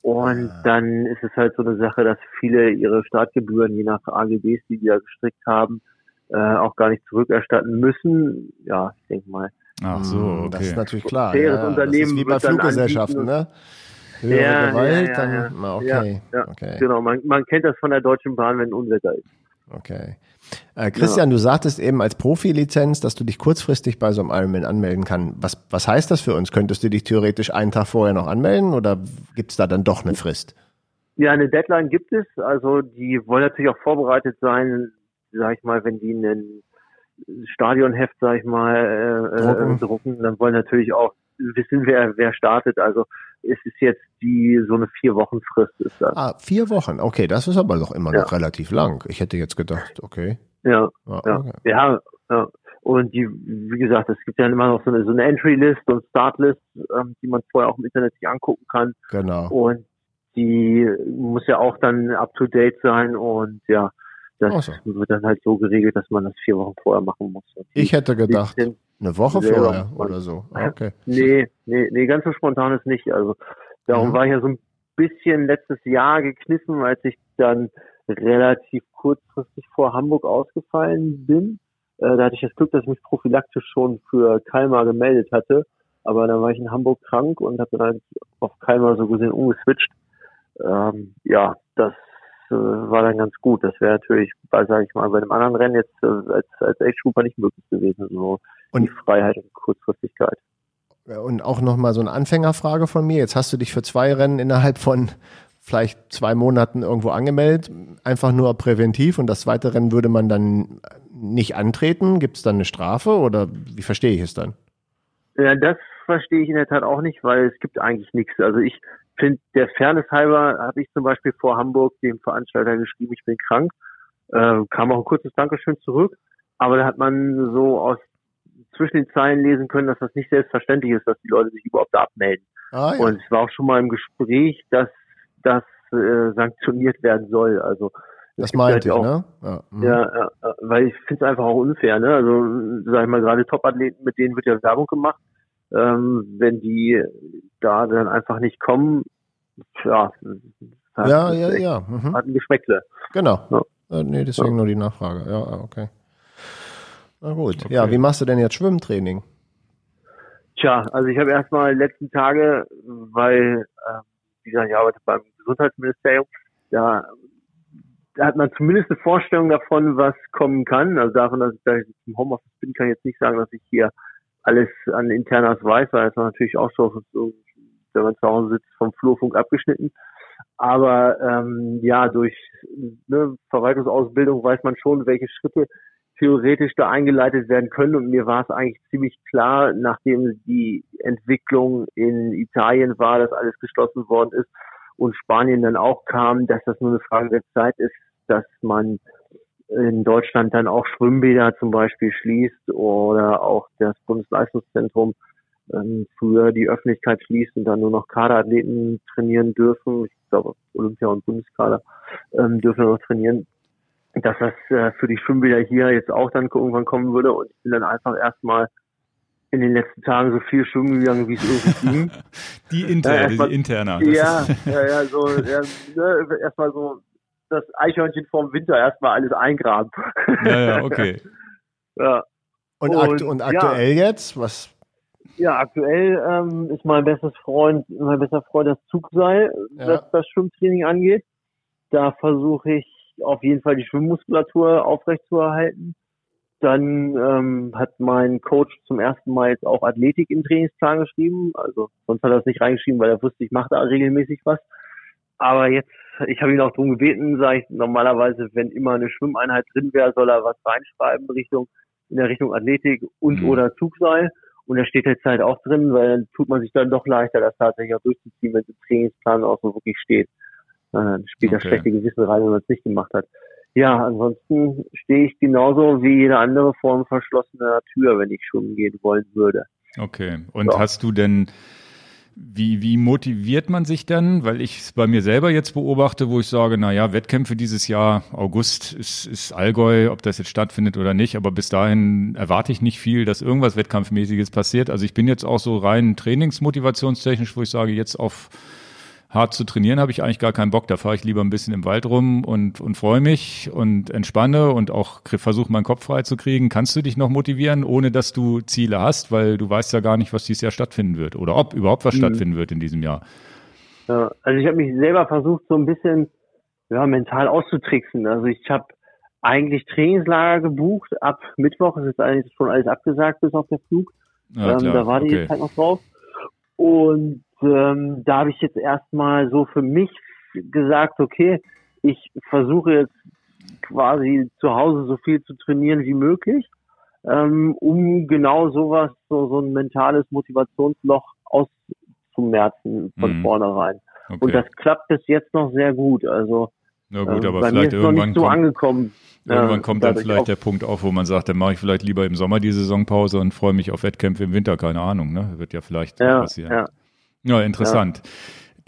Und ah. dann ist es halt so eine Sache, dass viele ihre Startgebühren, je nach AGBs, die die da gestrickt haben, äh, auch gar nicht zurückerstatten müssen. Ja, ich denke mal. Ach so, hm, okay. Das ist natürlich klar. Ja, Unternehmen das ist wie bei Fluggesellschaften, ne? Höhere ja, Gewalt, ja, ja, dann, okay. Ja, okay. Genau, man, man kennt das von der Deutschen Bahn, wenn Unwetter ist. Okay. Äh, Christian, du sagtest eben als Profilizenz, dass du dich kurzfristig bei so einem Ironman anmelden kannst. Was, was heißt das für uns? Könntest du dich theoretisch einen Tag vorher noch anmelden oder gibt es da dann doch eine Frist? Ja, eine Deadline gibt es. Also die wollen natürlich auch vorbereitet sein, sag ich mal, wenn die einen Stadionheft, sag ich mal, äh, äh drucken. drucken, dann wollen natürlich auch wissen, wer, wer startet. Also es ist jetzt die so eine vier Wochen Frist ist das. Ah, vier Wochen. Okay, das ist aber doch immer ja. noch relativ lang. Ich hätte jetzt gedacht, okay. Ja, ah, ja, okay. ja, ja. Und die, wie gesagt, es gibt ja immer noch so eine, so eine Entry-List und Start-List, ähm, die man vorher auch im Internet sich angucken kann. Genau. Und die muss ja auch dann up to date sein und ja, das so. wird dann halt so geregelt, dass man das vier Wochen vorher machen muss. Ich hätte gedacht, eine Woche vorher oder so. Ah, okay. Nee, nee, nee, ganz so spontan ist nicht. Also darum ja. war ich ja so ein bisschen letztes Jahr gekniffen, als ich dann relativ kurzfristig vor Hamburg ausgefallen bin. Äh, da hatte ich das Glück, dass ich mich prophylaktisch schon für Kalmar gemeldet hatte. Aber dann war ich in Hamburg krank und habe dann halt auf Kalmar so gesehen umgeswitcht. Ähm, ja, das äh, war dann ganz gut. Das wäre natürlich, sage ich mal, bei einem anderen Rennen jetzt äh, als, als Age-Trooper nicht möglich gewesen. So und die Freiheit und Kurzfristigkeit. Und auch nochmal so eine Anfängerfrage von mir. Jetzt hast du dich für zwei Rennen innerhalb von vielleicht zwei Monaten irgendwo angemeldet, einfach nur präventiv und das zweite Rennen würde man dann nicht antreten? Gibt es dann eine Strafe oder wie verstehe ich es dann? Ja, das verstehe ich in der Tat auch nicht, weil es gibt eigentlich nichts. Also ich finde, der Fairness halber habe ich zum Beispiel vor Hamburg dem Veranstalter geschrieben, ich bin krank. Äh, kam auch ein kurzes Dankeschön zurück. Aber da hat man so aus zwischen den Zeilen lesen können, dass das nicht selbstverständlich ist, dass die Leute sich überhaupt abmelden. Ah, ja. Und es war auch schon mal im Gespräch, dass das äh, sanktioniert werden soll. Also das meinte halt ich, auch, ne? Ja, mhm. ja, ja, weil ich finde es einfach auch unfair, ne? Also sag ich mal, gerade Top-Athleten, mit denen wird ja Werbung gemacht. Ähm, wenn die da dann einfach nicht kommen, ja, ja, ja, ja. Mhm. Hat ein Geschmäckle. Genau. Ja. Äh, nee, deswegen nur die Nachfrage. Ja, okay. Na gut. Okay. Ja, wie machst du denn jetzt Schwimmtraining? Tja, also ich habe erstmal letzten Tage, weil, äh, wie gesagt, ich arbeite beim Gesundheitsministerium, da, da hat man zumindest eine Vorstellung davon, was kommen kann. Also davon, dass ich da im Homeoffice bin, kann ich jetzt nicht sagen, dass ich hier alles an Internas weiß, weil es natürlich auch so, so wenn man zu Hause sitzt, vom Flurfunk abgeschnitten. Aber ähm, ja, durch ne, Verwaltungsausbildung weiß man schon, welche Schritte theoretisch da eingeleitet werden können. Und mir war es eigentlich ziemlich klar, nachdem die Entwicklung in Italien war, dass alles geschlossen worden ist und Spanien dann auch kam, dass das nur eine Frage der Zeit ist, dass man in Deutschland dann auch Schwimmbäder zum Beispiel schließt oder auch das Bundesleistungszentrum ähm, früher die Öffentlichkeit schließt und dann nur noch Kaderathleten trainieren dürfen. Ich glaube, Olympia und Bundeskader ähm, dürfen noch trainieren dass das äh, für die Schwimmbäder hier jetzt auch dann irgendwann kommen würde. Und ich bin dann einfach erstmal in den letzten Tagen so viel schwimmen gegangen, wie es irgendwie ging. Die interne, ja, die interne. Ja, ja, ja, so ja, ne, erstmal so das Eichhörnchen vorm Winter erstmal alles eingraben. Ja, ja, okay. ja. Und, und, akt und aktuell ja, jetzt? Was? Ja, aktuell ähm, ist mein bestes Freund, mein bester Freund das Zugseil, ja. was das Schwimmtraining angeht. Da versuche ich auf jeden Fall die Schwimmmuskulatur aufrechtzuerhalten. Dann ähm, hat mein Coach zum ersten Mal jetzt auch Athletik im Trainingsplan geschrieben. Also sonst hat er es nicht reingeschrieben, weil er wusste, ich mache da regelmäßig was. Aber jetzt, ich habe ihn auch darum gebeten, sage ich normalerweise, wenn immer eine Schwimmeinheit drin wäre, soll er was reinschreiben Richtung in der Richtung Athletik und mhm. oder Zugseil. Und er steht jetzt halt auch drin, weil dann tut man sich dann doch leichter, das tatsächlich auch durchzuziehen, wenn es im Trainingsplan auch so wirklich steht. Dann spielt okay. das schlechte Gewissen rein, wenn man es nicht gemacht hat. Ja, ansonsten stehe ich genauso wie jede andere Form verschlossener Tür, wenn ich schwimmen gehen wollen würde. Okay. Und so. hast du denn, wie, wie motiviert man sich denn? Weil ich es bei mir selber jetzt beobachte, wo ich sage, na ja, Wettkämpfe dieses Jahr, August ist, ist Allgäu, ob das jetzt stattfindet oder nicht, aber bis dahin erwarte ich nicht viel, dass irgendwas Wettkampfmäßiges passiert. Also ich bin jetzt auch so rein trainingsmotivationstechnisch, wo ich sage, jetzt auf hart zu trainieren habe ich eigentlich gar keinen Bock. Da fahre ich lieber ein bisschen im Wald rum und, und freue mich und entspanne und auch versuche meinen Kopf frei zu kriegen. Kannst du dich noch motivieren, ohne dass du Ziele hast, weil du weißt ja gar nicht, was dieses Jahr stattfinden wird oder ob überhaupt was mhm. stattfinden wird in diesem Jahr. Ja, also ich habe mich selber versucht, so ein bisschen ja, mental auszutricksen. Also ich habe eigentlich Trainingslager gebucht. Ab Mittwoch ist jetzt eigentlich schon alles abgesagt bis auf der Flug. Ja, ähm, da war die okay. jetzt halt noch drauf. Und ähm, da habe ich jetzt erstmal so für mich gesagt, okay, ich versuche jetzt quasi zu Hause so viel zu trainieren wie möglich, ähm, um genau sowas, so, so ein mentales Motivationsloch auszumerzen von mhm. vornherein. Okay. Und das klappt bis jetzt noch sehr gut. Also na gut, aber äh, vielleicht irgendwann so kommt, angekommen. Irgendwann kommt dann vielleicht der Punkt auf, wo man sagt, dann mache ich vielleicht lieber im Sommer die Saisonpause und freue mich auf Wettkämpfe im Winter, keine Ahnung, ne? Wird ja vielleicht ja, passieren. Ja, ja interessant. Ja.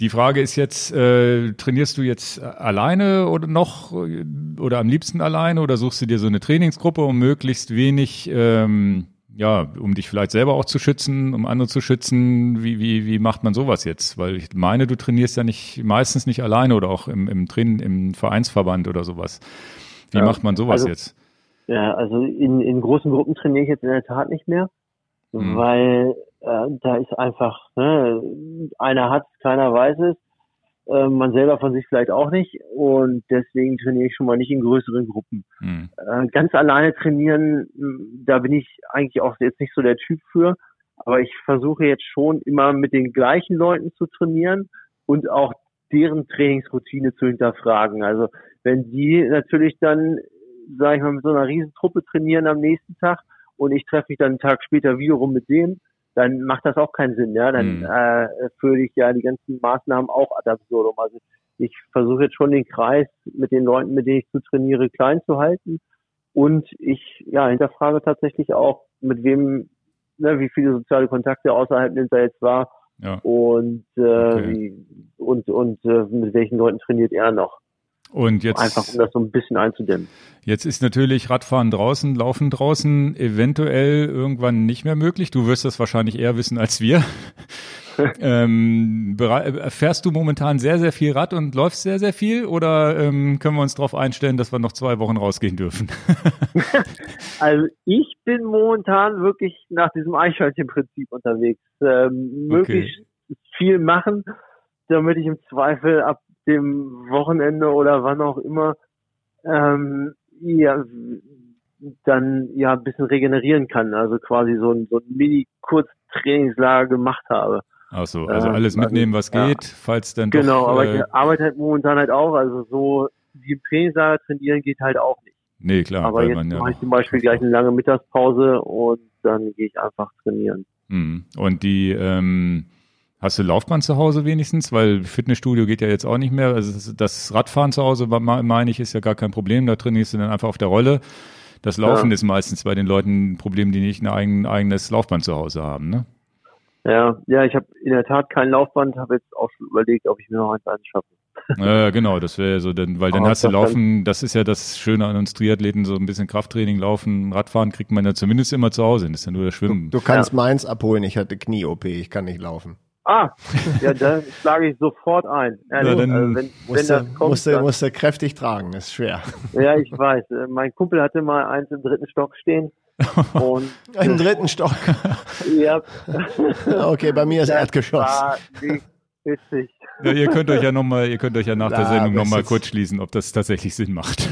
Die Frage ist jetzt, äh, trainierst du jetzt alleine oder noch oder am liebsten alleine oder suchst du dir so eine Trainingsgruppe, um möglichst wenig, ähm, ja, um dich vielleicht selber auch zu schützen, um andere zu schützen? Wie, wie, wie macht man sowas jetzt? Weil ich meine, du trainierst ja nicht meistens nicht alleine oder auch im, im Training, im Vereinsverband oder sowas. Wie ja, macht man sowas also, jetzt? Ja, also in, in großen Gruppen trainiere ich jetzt in der Tat nicht mehr, hm. weil äh, da ist einfach, ne, einer hat es, keiner weiß es, äh, man selber von sich vielleicht auch nicht und deswegen trainiere ich schon mal nicht in größeren Gruppen. Hm. Äh, ganz alleine trainieren, da bin ich eigentlich auch jetzt nicht so der Typ für, aber ich versuche jetzt schon immer mit den gleichen Leuten zu trainieren und auch deren Trainingsroutine zu hinterfragen. Also wenn die natürlich dann, sage ich mal, mit so einer Riesentruppe trainieren am nächsten Tag und ich treffe mich dann einen Tag später wiederum mit denen, dann macht das auch keinen Sinn, ja. Dann mhm. äh, führe ich ja die ganzen Maßnahmen auch ad absurdum. Also ich versuche jetzt schon den Kreis mit den Leuten, mit denen ich zu trainiere, klein zu halten. Und ich ja hinterfrage tatsächlich auch, mit wem, ne, wie viele soziale Kontakte außerhalb nimmt er jetzt war ja. und äh, okay. und und äh, mit welchen Leuten trainiert er noch. Und jetzt einfach um das so ein bisschen einzudämmen. Jetzt ist natürlich Radfahren draußen, Laufen draußen eventuell irgendwann nicht mehr möglich. Du wirst das wahrscheinlich eher wissen als wir. ähm, fährst du momentan sehr, sehr viel Rad und läufst sehr, sehr viel oder ähm, können wir uns darauf einstellen, dass wir noch zwei Wochen rausgehen dürfen? also ich bin momentan wirklich nach diesem Eichhörnchen-Prinzip unterwegs. Ähm, möglichst okay. viel machen, damit ich im Zweifel ab dem Wochenende oder wann auch immer ähm, ja, dann ja ein bisschen regenerieren kann. Also quasi so ein, so ein Mini-Kurztrainingslager gemacht habe. Ach so, also ähm, alles mitnehmen, was ja. geht, falls dann Genau, doch, aber äh, ich arbeite halt momentan halt auch, also so wie im Trainingslager trainieren geht halt auch nicht. Nee, klar. Aber jetzt ja mache ich zum Beispiel gleich eine lange Mittagspause und dann gehe ich einfach trainieren. Hm. Und die ähm, Hast du Laufbahn zu Hause wenigstens? Weil Fitnessstudio geht ja jetzt auch nicht mehr. Also das Radfahren zu Hause, meine ich, ist ja gar kein Problem. Da trainierst du dann einfach auf der Rolle. Das Laufen ja. ist meistens bei den Leuten ein Problem, die nicht ein eigen, eigenes Laufband zu Hause haben, ne? Ja, ja, ich habe in der Tat kein Laufband, habe jetzt auch schon überlegt, ob ich mir noch eins anschaffe. Ja, genau, das wäre so, denn, weil dann oh, hast du Laufen, das ist ja das Schöne an uns Triathleten, so ein bisschen Krafttraining, Laufen, Radfahren kriegt man ja zumindest immer zu Hause, das ist ja nur das Schwimmen. Du, du kannst ja. meins abholen, ich hatte Knie-OP, ich kann nicht laufen. Ah, ja, da schlage ich sofort ein. Ja, ja, dann also wenn, musst, wenn das kommt, musst, du, musst du kräftig tragen, ist schwer. Ja, ich weiß. Äh, mein Kumpel hatte mal eins im dritten Stock stehen. Und, Im dritten Stock? ja. Okay, bei mir ist das Erdgeschoss. Witzig. Ja, ihr könnt euch ja noch mal, ihr könnt euch ja nach der Sendung nochmal kurz schließen, ob das tatsächlich Sinn macht.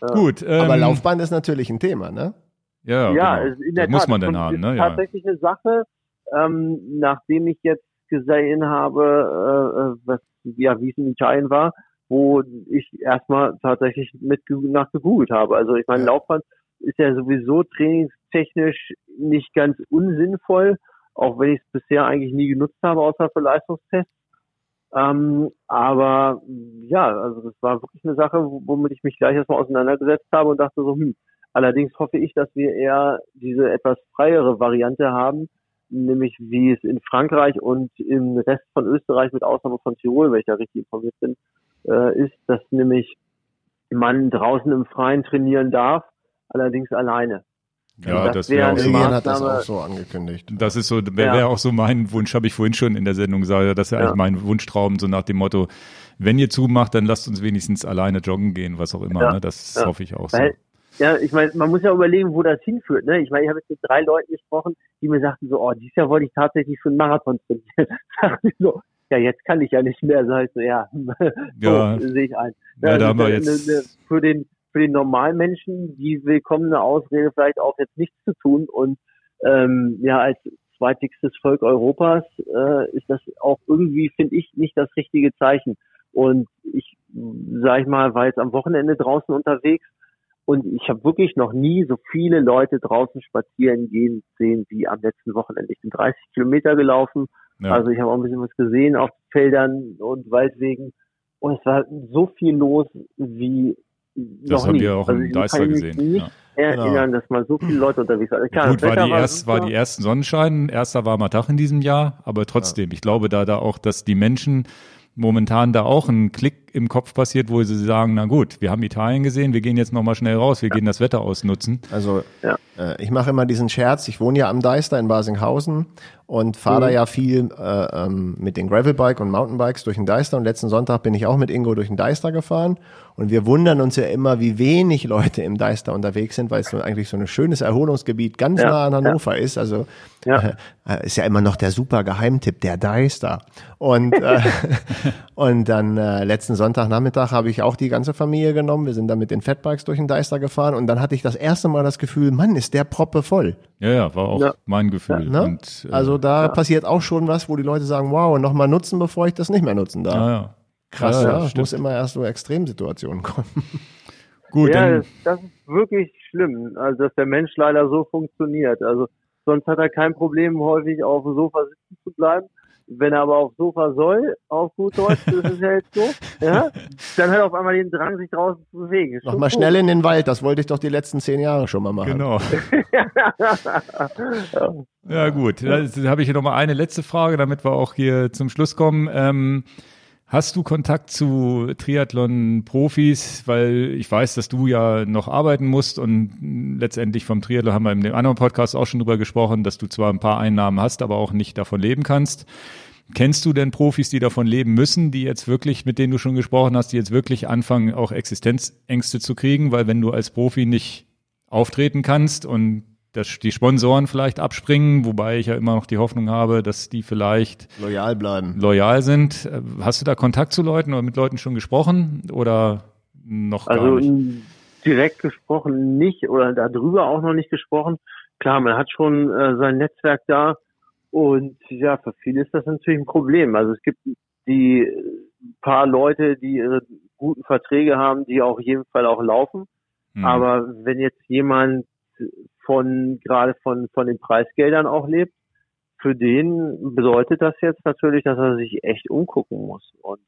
Gut. Ähm, Aber Laufband ist natürlich ein Thema, ne? Ja, ja genau. in der das Tat, muss man denn haben, ne? Ja. Tatsächlich eine Sache, ähm, nachdem ich jetzt gesehen habe, äh, äh, was, ja, wie es in Italien war, wo ich erstmal tatsächlich mit nach gegoogelt habe. Also ich meine, ja. Laufband ist ja sowieso trainingstechnisch nicht ganz unsinnvoll, auch wenn ich es bisher eigentlich nie genutzt habe, außer für Leistungstests. Ähm, aber ja, also das war wirklich eine Sache, womit ich mich gleich erstmal auseinandergesetzt habe und dachte so, hm, allerdings hoffe ich, dass wir eher diese etwas freiere Variante haben, nämlich wie es in Frankreich und im Rest von Österreich mit Ausnahme von Tirol, wenn ich da richtig informiert bin, äh, ist, dass nämlich man draußen im Freien trainieren darf, allerdings alleine. Ja, das, das wäre so. hat das auch so angekündigt. Das ist so, wäre ja. auch so mein Wunsch, habe ich vorhin schon in der Sendung gesagt, das ist ja eigentlich mein Wunschtraum, so nach dem Motto, wenn ihr zumacht, dann lasst uns wenigstens alleine joggen gehen, was auch immer. Ja. Ne? Das hoffe ich auch Weil, so. Ja, ich meine, man muss ja überlegen, wo das hinführt. Ne? Ich meine, ich habe jetzt mit drei Leuten gesprochen, die mir sagten so, oh, dieses Jahr wollte ich tatsächlich für einen Marathon trainieren. so, ja, jetzt kann ich ja nicht mehr. Sag ich so, ja, ja. so, sehe ich ein. Ja, ja da haben wir jetzt eine, für den für den normalen Menschen die willkommene Ausrede vielleicht auch jetzt nichts zu tun und ähm, ja als zweitigstes Volk Europas äh, ist das auch irgendwie finde ich nicht das richtige Zeichen Und ich, sag ich mal, war jetzt am Wochenende draußen unterwegs und ich habe wirklich noch nie so viele Leute draußen spazieren gehen sehen wie am letzten Wochenende. Ich bin 30 Kilometer gelaufen, ja. also ich habe auch ein bisschen was gesehen auf Feldern und Waldwegen und es war so viel los wie das haben nie. wir auch also im Deister gesehen. Nicht ja. erinnern, genau. dass mal so viele Leute unterwegs waren. Klar, Gut, war die, war, erst, war die ersten Sonnenschein, erster warmer Tag in diesem Jahr, aber trotzdem, ja. ich glaube da, da auch, dass die Menschen momentan da auch ein Klick im Kopf passiert, wo sie sagen, na gut, wir haben Italien gesehen, wir gehen jetzt nochmal schnell raus, wir ja. gehen das Wetter ausnutzen. Also ja. äh, ich mache immer diesen Scherz, ich wohne ja am Deister in Basinghausen und fahre mhm. da ja viel äh, ähm, mit den Gravelbike und Mountainbikes durch den Deister und letzten Sonntag bin ich auch mit Ingo durch den Deister gefahren und wir wundern uns ja immer, wie wenig Leute im Deister unterwegs sind, weil es so eigentlich so ein schönes Erholungsgebiet ganz ja. nah an Hannover ist. Also äh, ist ja immer noch der super Geheimtipp, der Deister. Und, äh, und dann äh, letzten Sonntagnachmittag habe ich auch die ganze Familie genommen. Wir sind dann mit den Fatbikes durch den Deister gefahren und dann hatte ich das erste Mal das Gefühl, Mann, ist der Proppe voll. Ja, ja, war auch ja. mein Gefühl. Ja, ne? und, äh, also da passiert auch schon was, wo die Leute sagen, wow, nochmal nutzen, bevor ich das nicht mehr nutzen darf. Ja, ja. Krass, ja, ja. muss immer erst so Extremsituationen kommen. Gut, ja, das ist wirklich schlimm, also dass der Mensch leider so funktioniert. Also sonst hat er kein Problem, häufig auf dem Sofa sitzen zu bleiben. Wenn er aber aufs Sofa soll, auf gut Deutsch, das ist ja jetzt so, ja, dann hat er auf einmal den Drang, sich draußen zu bewegen. Mach mal schnell in den Wald, das wollte ich doch die letzten zehn Jahre schon mal machen. Genau. ja. gut, da habe ich hier nochmal eine letzte Frage, damit wir auch hier zum Schluss kommen. Ähm, Hast du Kontakt zu Triathlon-Profis? Weil ich weiß, dass du ja noch arbeiten musst und letztendlich vom Triathlon haben wir in dem anderen Podcast auch schon drüber gesprochen, dass du zwar ein paar Einnahmen hast, aber auch nicht davon leben kannst. Kennst du denn Profis, die davon leben müssen, die jetzt wirklich, mit denen du schon gesprochen hast, die jetzt wirklich anfangen, auch Existenzängste zu kriegen? Weil wenn du als Profi nicht auftreten kannst und dass die Sponsoren vielleicht abspringen, wobei ich ja immer noch die Hoffnung habe, dass die vielleicht loyal bleiben. Loyal sind. Hast du da Kontakt zu Leuten oder mit Leuten schon gesprochen oder noch also, gar nicht? direkt gesprochen nicht oder darüber auch noch nicht gesprochen. Klar, man hat schon äh, sein Netzwerk da und ja, für viele ist das natürlich ein Problem. Also es gibt die paar Leute, die ihre guten Verträge haben, die auf jeden Fall auch laufen. Mhm. Aber wenn jetzt jemand von gerade von von den Preisgeldern auch lebt, für den bedeutet das jetzt natürlich, dass er sich echt umgucken muss. Und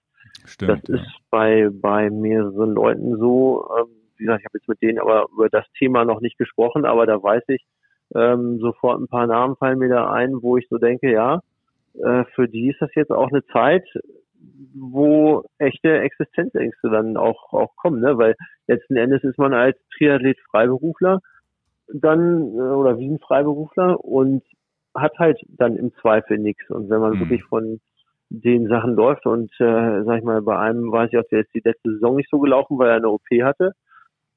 Stimmt, das ja. ist bei bei mehreren Leuten so. Ähm, wie gesagt, ich habe jetzt mit denen aber über das Thema noch nicht gesprochen, aber da weiß ich ähm, sofort ein paar Namen fallen mir da ein, wo ich so denke, ja, äh, für die ist das jetzt auch eine Zeit, wo echte Existenzängste dann auch auch kommen, ne? Weil letzten Endes ist man als Triathlet Freiberufler dann äh, oder wie ein Freiberufler und hat halt dann im Zweifel nichts. Und wenn man mhm. wirklich von den Sachen läuft und äh, sag ich mal, bei einem weiß ich auch, der ist die letzte Saison nicht so gelaufen, weil er eine OP hatte.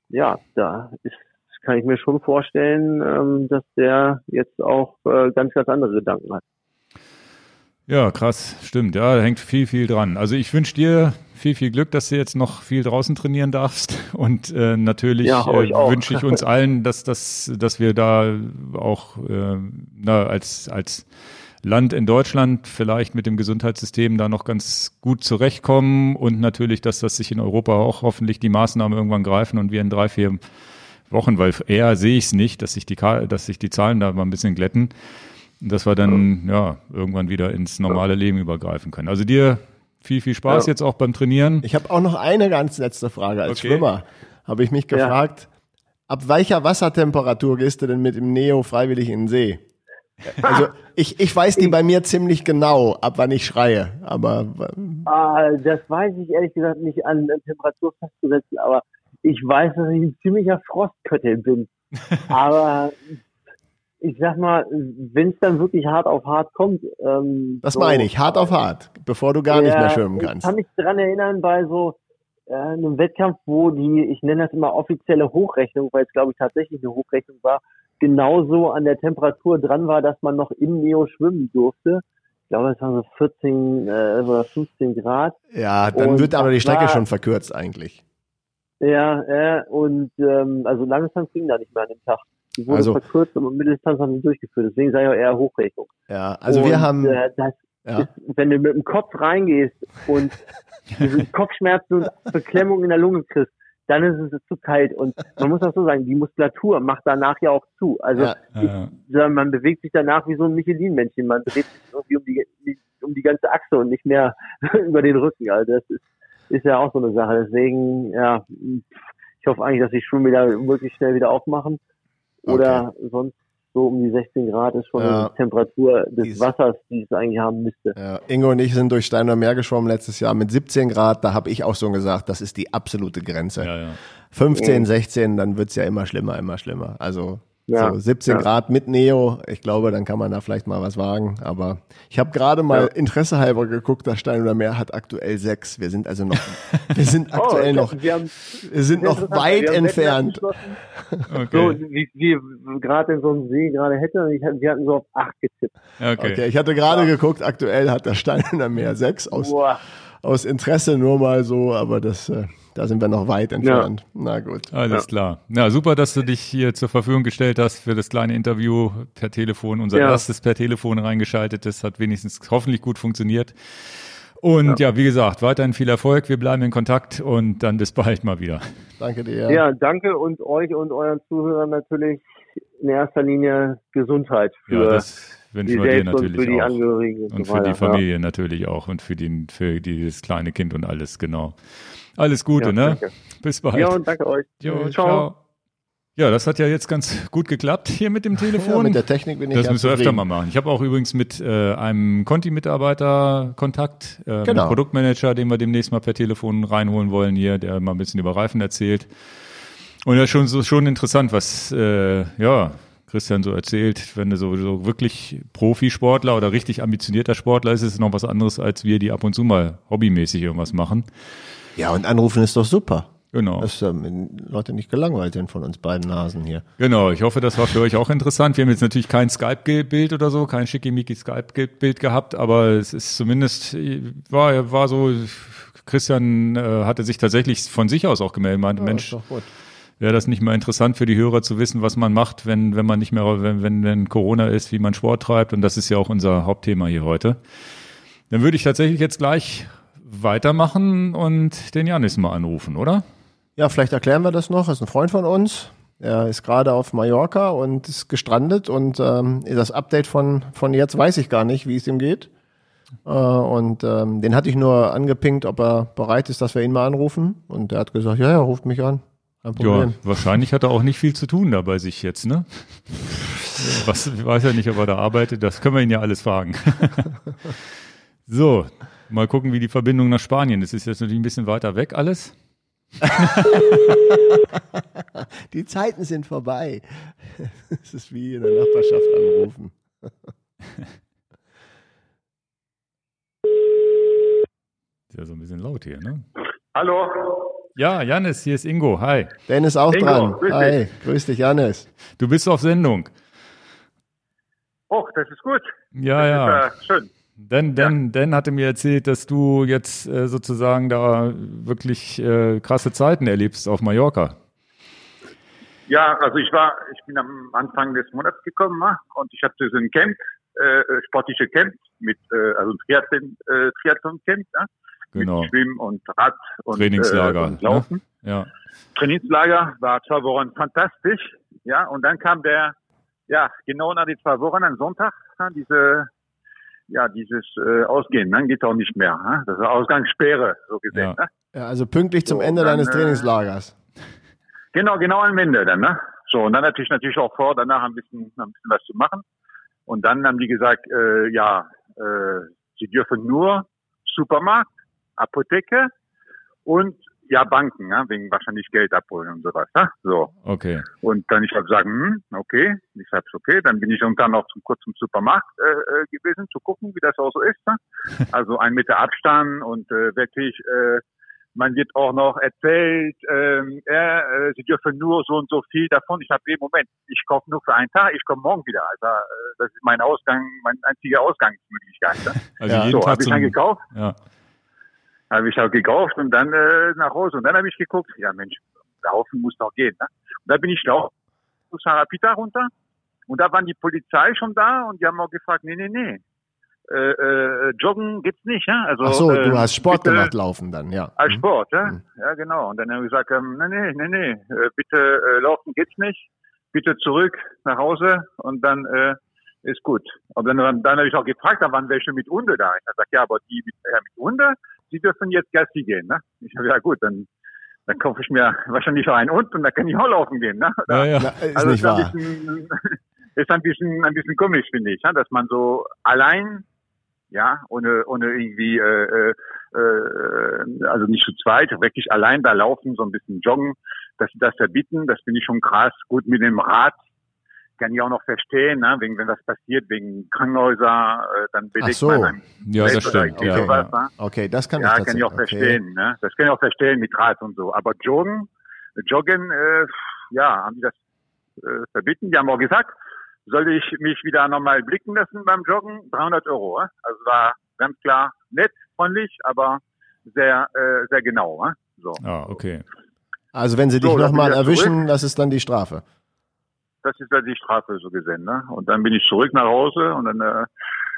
Ja, da ist, kann ich mir schon vorstellen, ähm, dass der jetzt auch äh, ganz, ganz andere Gedanken hat. Ja, krass, stimmt. Ja, da hängt viel, viel dran. Also ich wünsche dir viel, viel Glück, dass du jetzt noch viel draußen trainieren darfst. Und äh, natürlich ja, äh, wünsche ich uns allen, dass, dass, dass wir da auch äh, na, als, als Land in Deutschland vielleicht mit dem Gesundheitssystem da noch ganz gut zurechtkommen und natürlich, dass das sich in Europa auch hoffentlich die Maßnahmen irgendwann greifen und wir in drei, vier Wochen, weil eher sehe ich es nicht, dass sich die, dass sich die Zahlen da mal ein bisschen glätten, dass wir dann ja irgendwann wieder ins normale Leben übergreifen können. Also dir viel, viel Spaß ja. jetzt auch beim Trainieren. Ich habe auch noch eine ganz letzte Frage. Als okay. Schwimmer habe ich mich gefragt, ja. ab welcher Wassertemperatur gehst du denn mit dem Neo freiwillig in den See? Also ich, ich weiß die bei mir ziemlich genau, ab wann ich schreie. Aber ah, das weiß ich ehrlich gesagt nicht an Temperatur festzusetzen, aber ich weiß, dass ich ein ziemlicher Frostköttel bin. aber ich sag mal, wenn es dann wirklich hart auf hart kommt. Ähm, das so, meine ich, hart auf hart, bevor du gar ja, nicht mehr schwimmen kannst. Ich kann mich daran erinnern bei so äh, einem Wettkampf, wo die, ich nenne das immer offizielle Hochrechnung, weil es glaube ich tatsächlich eine Hochrechnung war, genauso an der Temperatur dran war, dass man noch im Neo schwimmen durfte. Ich glaube, es waren so 14 äh, oder 15 Grad. Ja, dann und wird aber die Strecke war, schon verkürzt eigentlich. Ja, äh, und ähm, also langsam ging da nicht mehr an dem Tag. Die wurde also, verkürzt und Mitteldistanz haben sie durchgeführt. Deswegen sei ja eher Hochrechnung. Ja, also und, wir haben. Äh, das ja. ist, wenn du mit dem Kopf reingehst und Kopfschmerzen und Beklemmung in der Lunge kriegst, dann ist es zu kalt. Und man muss auch so sagen, die Muskulatur macht danach ja auch zu. Also ja, ich, man bewegt sich danach wie so ein Michelin-Männchen. Man dreht sich irgendwie um die, um die ganze Achse und nicht mehr über den Rücken. Also das ist, ist ja auch so eine Sache. Deswegen, ja, ich hoffe eigentlich, dass die Schulen wieder wirklich schnell wieder aufmachen. Oder okay. sonst so um die 16 Grad ist schon ja. die Temperatur des Dies. Wassers, die es eigentlich haben müsste. Ja. Ingo und ich sind durch Steiner Meer geschwommen letztes Jahr mit 17 Grad. Da habe ich auch so gesagt, das ist die absolute Grenze. Ja, 15, 16, dann wird's ja immer schlimmer, immer schlimmer. Also ja, so 17 ja. Grad mit Neo, ich glaube, dann kann man da vielleicht mal was wagen. Aber ich habe gerade mal ja. Interesse halber geguckt, das Stein oder Meer hat aktuell sechs. Wir sind also noch, wir sind oh, aktuell oh, noch, wir, haben, wir sind noch weit entfernt. Okay. So, wie, wie gerade in so einem See gerade hätte, wir hatten so auf acht getippt. Okay, okay ich hatte gerade geguckt, aktuell hat das Stein oder Meer sechs aus, aus Interesse nur mal so, aber das, äh, da sind wir noch weit entfernt. Ja. Na gut. Alles ja. klar. Na super, dass du dich hier zur Verfügung gestellt hast für das kleine Interview per Telefon. Unser ja. erstes per Telefon reingeschaltet. Das hat wenigstens hoffentlich gut funktioniert. Und ja. ja. wie gesagt, weiterhin viel Erfolg. Wir bleiben in Kontakt und dann bis bald mal wieder. Danke dir. Ja, danke und euch und euren Zuhörern natürlich in erster Linie Gesundheit für ja, das wünschen wir dir natürlich und für die Angehörigen und, und für die Familie natürlich auch und für, den, für dieses kleine Kind und alles, genau. Alles Gute, ja, ne? Danke. Bis bald. Ja, und danke euch. Jo, ciao. ciao. Ja, das hat ja jetzt ganz gut geklappt hier mit dem Telefon. Ja, mit der Technik bin ich Das müssen wir öfter mal machen. Ich habe auch übrigens mit äh, einem Conti-Mitarbeiter Kontakt, äh, genau. Produktmanager, den wir demnächst mal per Telefon reinholen wollen hier, der mal ein bisschen über Reifen erzählt. Und ja, schon so schon interessant, was äh, ja Christian so erzählt, wenn du so, so wirklich Profisportler oder richtig ambitionierter Sportler ist, ist es noch was anderes, als wir, die ab und zu mal hobbymäßig irgendwas machen. Ja, und anrufen ist doch super. Genau. Dass ähm, Leute nicht gelangweilt sind von uns beiden Nasen hier. Genau, ich hoffe, das war für euch auch interessant. Wir haben jetzt natürlich kein Skype-Bild oder so, kein schickimicki Skype-Bild gehabt, aber es ist zumindest, war, war so, Christian äh, hatte sich tatsächlich von sich aus auch gemeldet, meinte, ja, Mensch, wäre das nicht mal interessant für die Hörer zu wissen, was man macht, wenn, wenn man nicht mehr, wenn, wenn, wenn Corona ist, wie man Sport treibt. Und das ist ja auch unser Hauptthema hier heute. Dann würde ich tatsächlich jetzt gleich weitermachen und den Janis mal anrufen, oder? Ja, vielleicht erklären wir das noch. Das ist ein Freund von uns. Er ist gerade auf Mallorca und ist gestrandet und ähm, das Update von, von jetzt weiß ich gar nicht, wie es ihm geht. Äh, und ähm, den hatte ich nur angepinkt, ob er bereit ist, dass wir ihn mal anrufen. Und er hat gesagt, ja, ja, ruft mich an. Kein Problem. Ja, wahrscheinlich hat er auch nicht viel zu tun da bei sich jetzt, ne? Was, ich weiß ja nicht, ob er da arbeitet, das können wir ihn ja alles fragen. so, Mal gucken, wie die Verbindung nach Spanien ist. Ist jetzt natürlich ein bisschen weiter weg alles. die Zeiten sind vorbei. Es ist wie in der Nachbarschaft anrufen. Ist ja so ein bisschen laut hier, ne? Hallo. Ja, Janis, hier ist Ingo. Hi. Dennis auch Ingo, dran. Grüß Hi, dich. grüß dich, Janis. Du bist auf Sendung. Oh, das ist gut. Ja, das ja. Ist, äh, schön. Dan, Dan, ja. Dan hatte mir erzählt, dass du jetzt äh, sozusagen da wirklich äh, krasse Zeiten erlebst auf Mallorca. Ja, also ich war, ich bin am Anfang des Monats gekommen ne? und ich hatte so ein Camp, äh, sportliche Camp mit, äh, also ein Triathlon, äh, Triathlon Camp, ne? genau. mit Schwimmen und Rad und, Trainingslager, äh, und Laufen. Ne? Ja. Trainingslager war zwei Wochen fantastisch, ja, und dann kam der, ja, genau nach den zwei Wochen, am Sonntag, diese ja, dieses äh, Ausgehen, dann ne, geht auch nicht mehr. Ne? Das ist Ausgangssperre, so gesehen. Ja. Ne? ja also pünktlich zum so, Ende dann, deines äh, Trainingslagers. Genau, genau am Ende dann. Ne? So, und dann natürlich natürlich auch vor, danach ein bisschen, ein bisschen was zu machen. Und dann haben die gesagt, äh, ja, äh, sie dürfen nur Supermarkt, Apotheke und ja, Banken, ja, wegen wahrscheinlich Geld abholen und sowas. Ja? So. Okay. Und dann ich habe gesagt, hm, okay, ich sag's okay. Dann bin ich irgendwann noch zum, kurz zum Supermarkt äh, äh gewesen, zu gucken, wie das auch so ist. Ja? Also ein Meter Abstand und äh, wirklich, äh, man wird auch noch erzählt, ähm, äh, sie dürfen nur so und so viel davon. Ich habe, im Moment, ich kaufe nur für einen Tag, ich komme morgen wieder. Also äh, das ist mein Ausgang, mein einziger Ausgangsmöglichkeit. Ja? Also ja, so, habe ich dann gekauft. Ja habe ich auch gekauft und dann äh, nach Hause. Und dann habe ich geguckt, ja Mensch, laufen muss doch gehen. Ne? Und da bin ich auch zu Sarapita runter und da waren die Polizei schon da und die haben auch gefragt, nee, nee, nee, äh, äh, Joggen gibt's nicht, ja? Also, Ach so, äh, du hast Sport bitte, gemacht, Laufen dann, ja. Als Mhm. Sport, ja? Mhm. Ja, genau. Und dann haben wir gesagt, ähm, nee, nee, nee, nee, äh, bitte äh, laufen geht's nicht. Bitte zurück nach Hause und dann äh, ist gut. Und dann, dann, dann habe ich auch gefragt, da waren welche mit Hunde da. Ich habe gesagt, ja, aber die mit, ja, mit Hunde, die dürfen jetzt Gassi gehen, ne? Ich habe ja gut, dann dann kaufe ich mir wahrscheinlich auch einen Hund und dann kann ich auch laufen gehen, ne? Ja, ja. Ist also nicht ist ein wahr. bisschen, ist ein bisschen, ein bisschen komisch, finde ich, ja, dass man so allein, ja, ohne, ohne irgendwie, äh, äh, äh, also nicht zu zweit, wirklich allein da laufen, so ein bisschen joggen, dass sie das verbieten, das finde ich schon krass. Gut mit dem Rad kann ich auch noch verstehen, ne, wegen, wenn was passiert, wegen Krankenhäuser, äh, dann belegt so. man Ja, das stimmt. Ja, sowas, ja. ne? Okay, das kann Ja, ich kann ich auch verstehen. Ne? Das kann ich auch verstehen mit Rad und so. Aber Joggen, Joggen, äh, ja, haben die das äh, verbieten. Die haben auch gesagt, soll ich mich wieder nochmal blicken lassen beim Joggen? 300 Euro. Äh? Also war ganz klar nett, freundlich, aber sehr, äh, sehr genau. Äh? So. Ah, okay. Also wenn sie dich So, nochmal erwischen, zurück. das ist dann die Strafe. Das ist ja die Strafe so gesehen. Ne? Und dann bin ich zurück nach Hause und dann äh,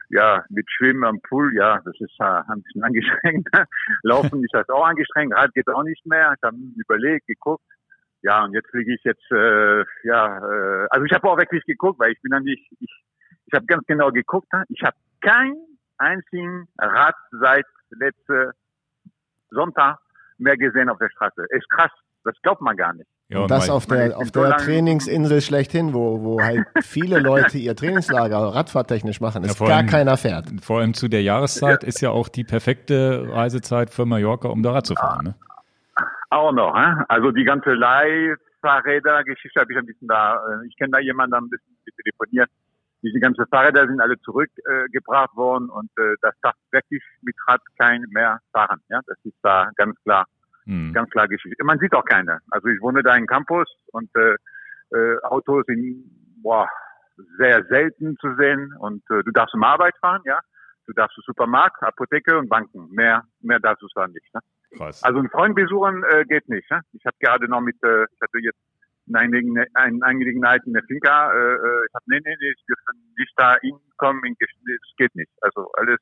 ja mit Schwimmen am Pool, ja, das ist äh, ein bisschen angestrengt. Laufen ist das auch angestrengt, Rad geht auch nicht mehr. Ich habe überlegt, geguckt. Ja, und jetzt fliege ich jetzt, äh, ja, äh, also ich habe auch wirklich geguckt, weil ich bin dann nicht, ich, ich habe ganz genau geguckt, ne? ich habe kein einzigen Rad seit letzte Sonntag mehr gesehen auf der Straße. Ist krass, das glaubt man gar nicht. Ja, und das auf der, auf so der lang- Trainingsinsel schlechthin, wo, wo halt viele Leute ihr Trainingslager radfahrtechnisch machen, Ja, ist vor gar allem- keiner fährt. Vor allem zu der Jahreszeit ist ja auch die perfekte Reisezeit für Mallorca, um da Rad zu fahren. Ne? Auch noch, hä? Also die ganze Leihfahrräder-Geschichte habe ich ein bisschen da, äh, ich kenne da jemanden, da ein bisschen telefoniert. Diese ganzen Fahrräder sind alle zurückgebracht äh, gebracht worden und äh, das darf wirklich mit Rad kein mehr fahren. Ja, das ist da ganz klar, Hm. ganz klar Geschichte. Man sieht auch keine. Also ich wohne da im Campus und äh, äh, Autos sind boah, sehr selten zu sehen und äh, du darfst zum Arbeit fahren, ja. Du darfst zum Supermarkt, Apotheke und Banken. Mehr, mehr darfst du zwar nicht. Ne? Krass. Also einen Freund besuchen äh, geht nicht. Ne? Ich habe gerade noch mit, äh, ich hatte jetzt eine Angelegenheit in der Finca. Äh, äh, ich habe nee, nee, nee, ich dürfen nicht da hinkommen. In, das geht nicht. Also alles,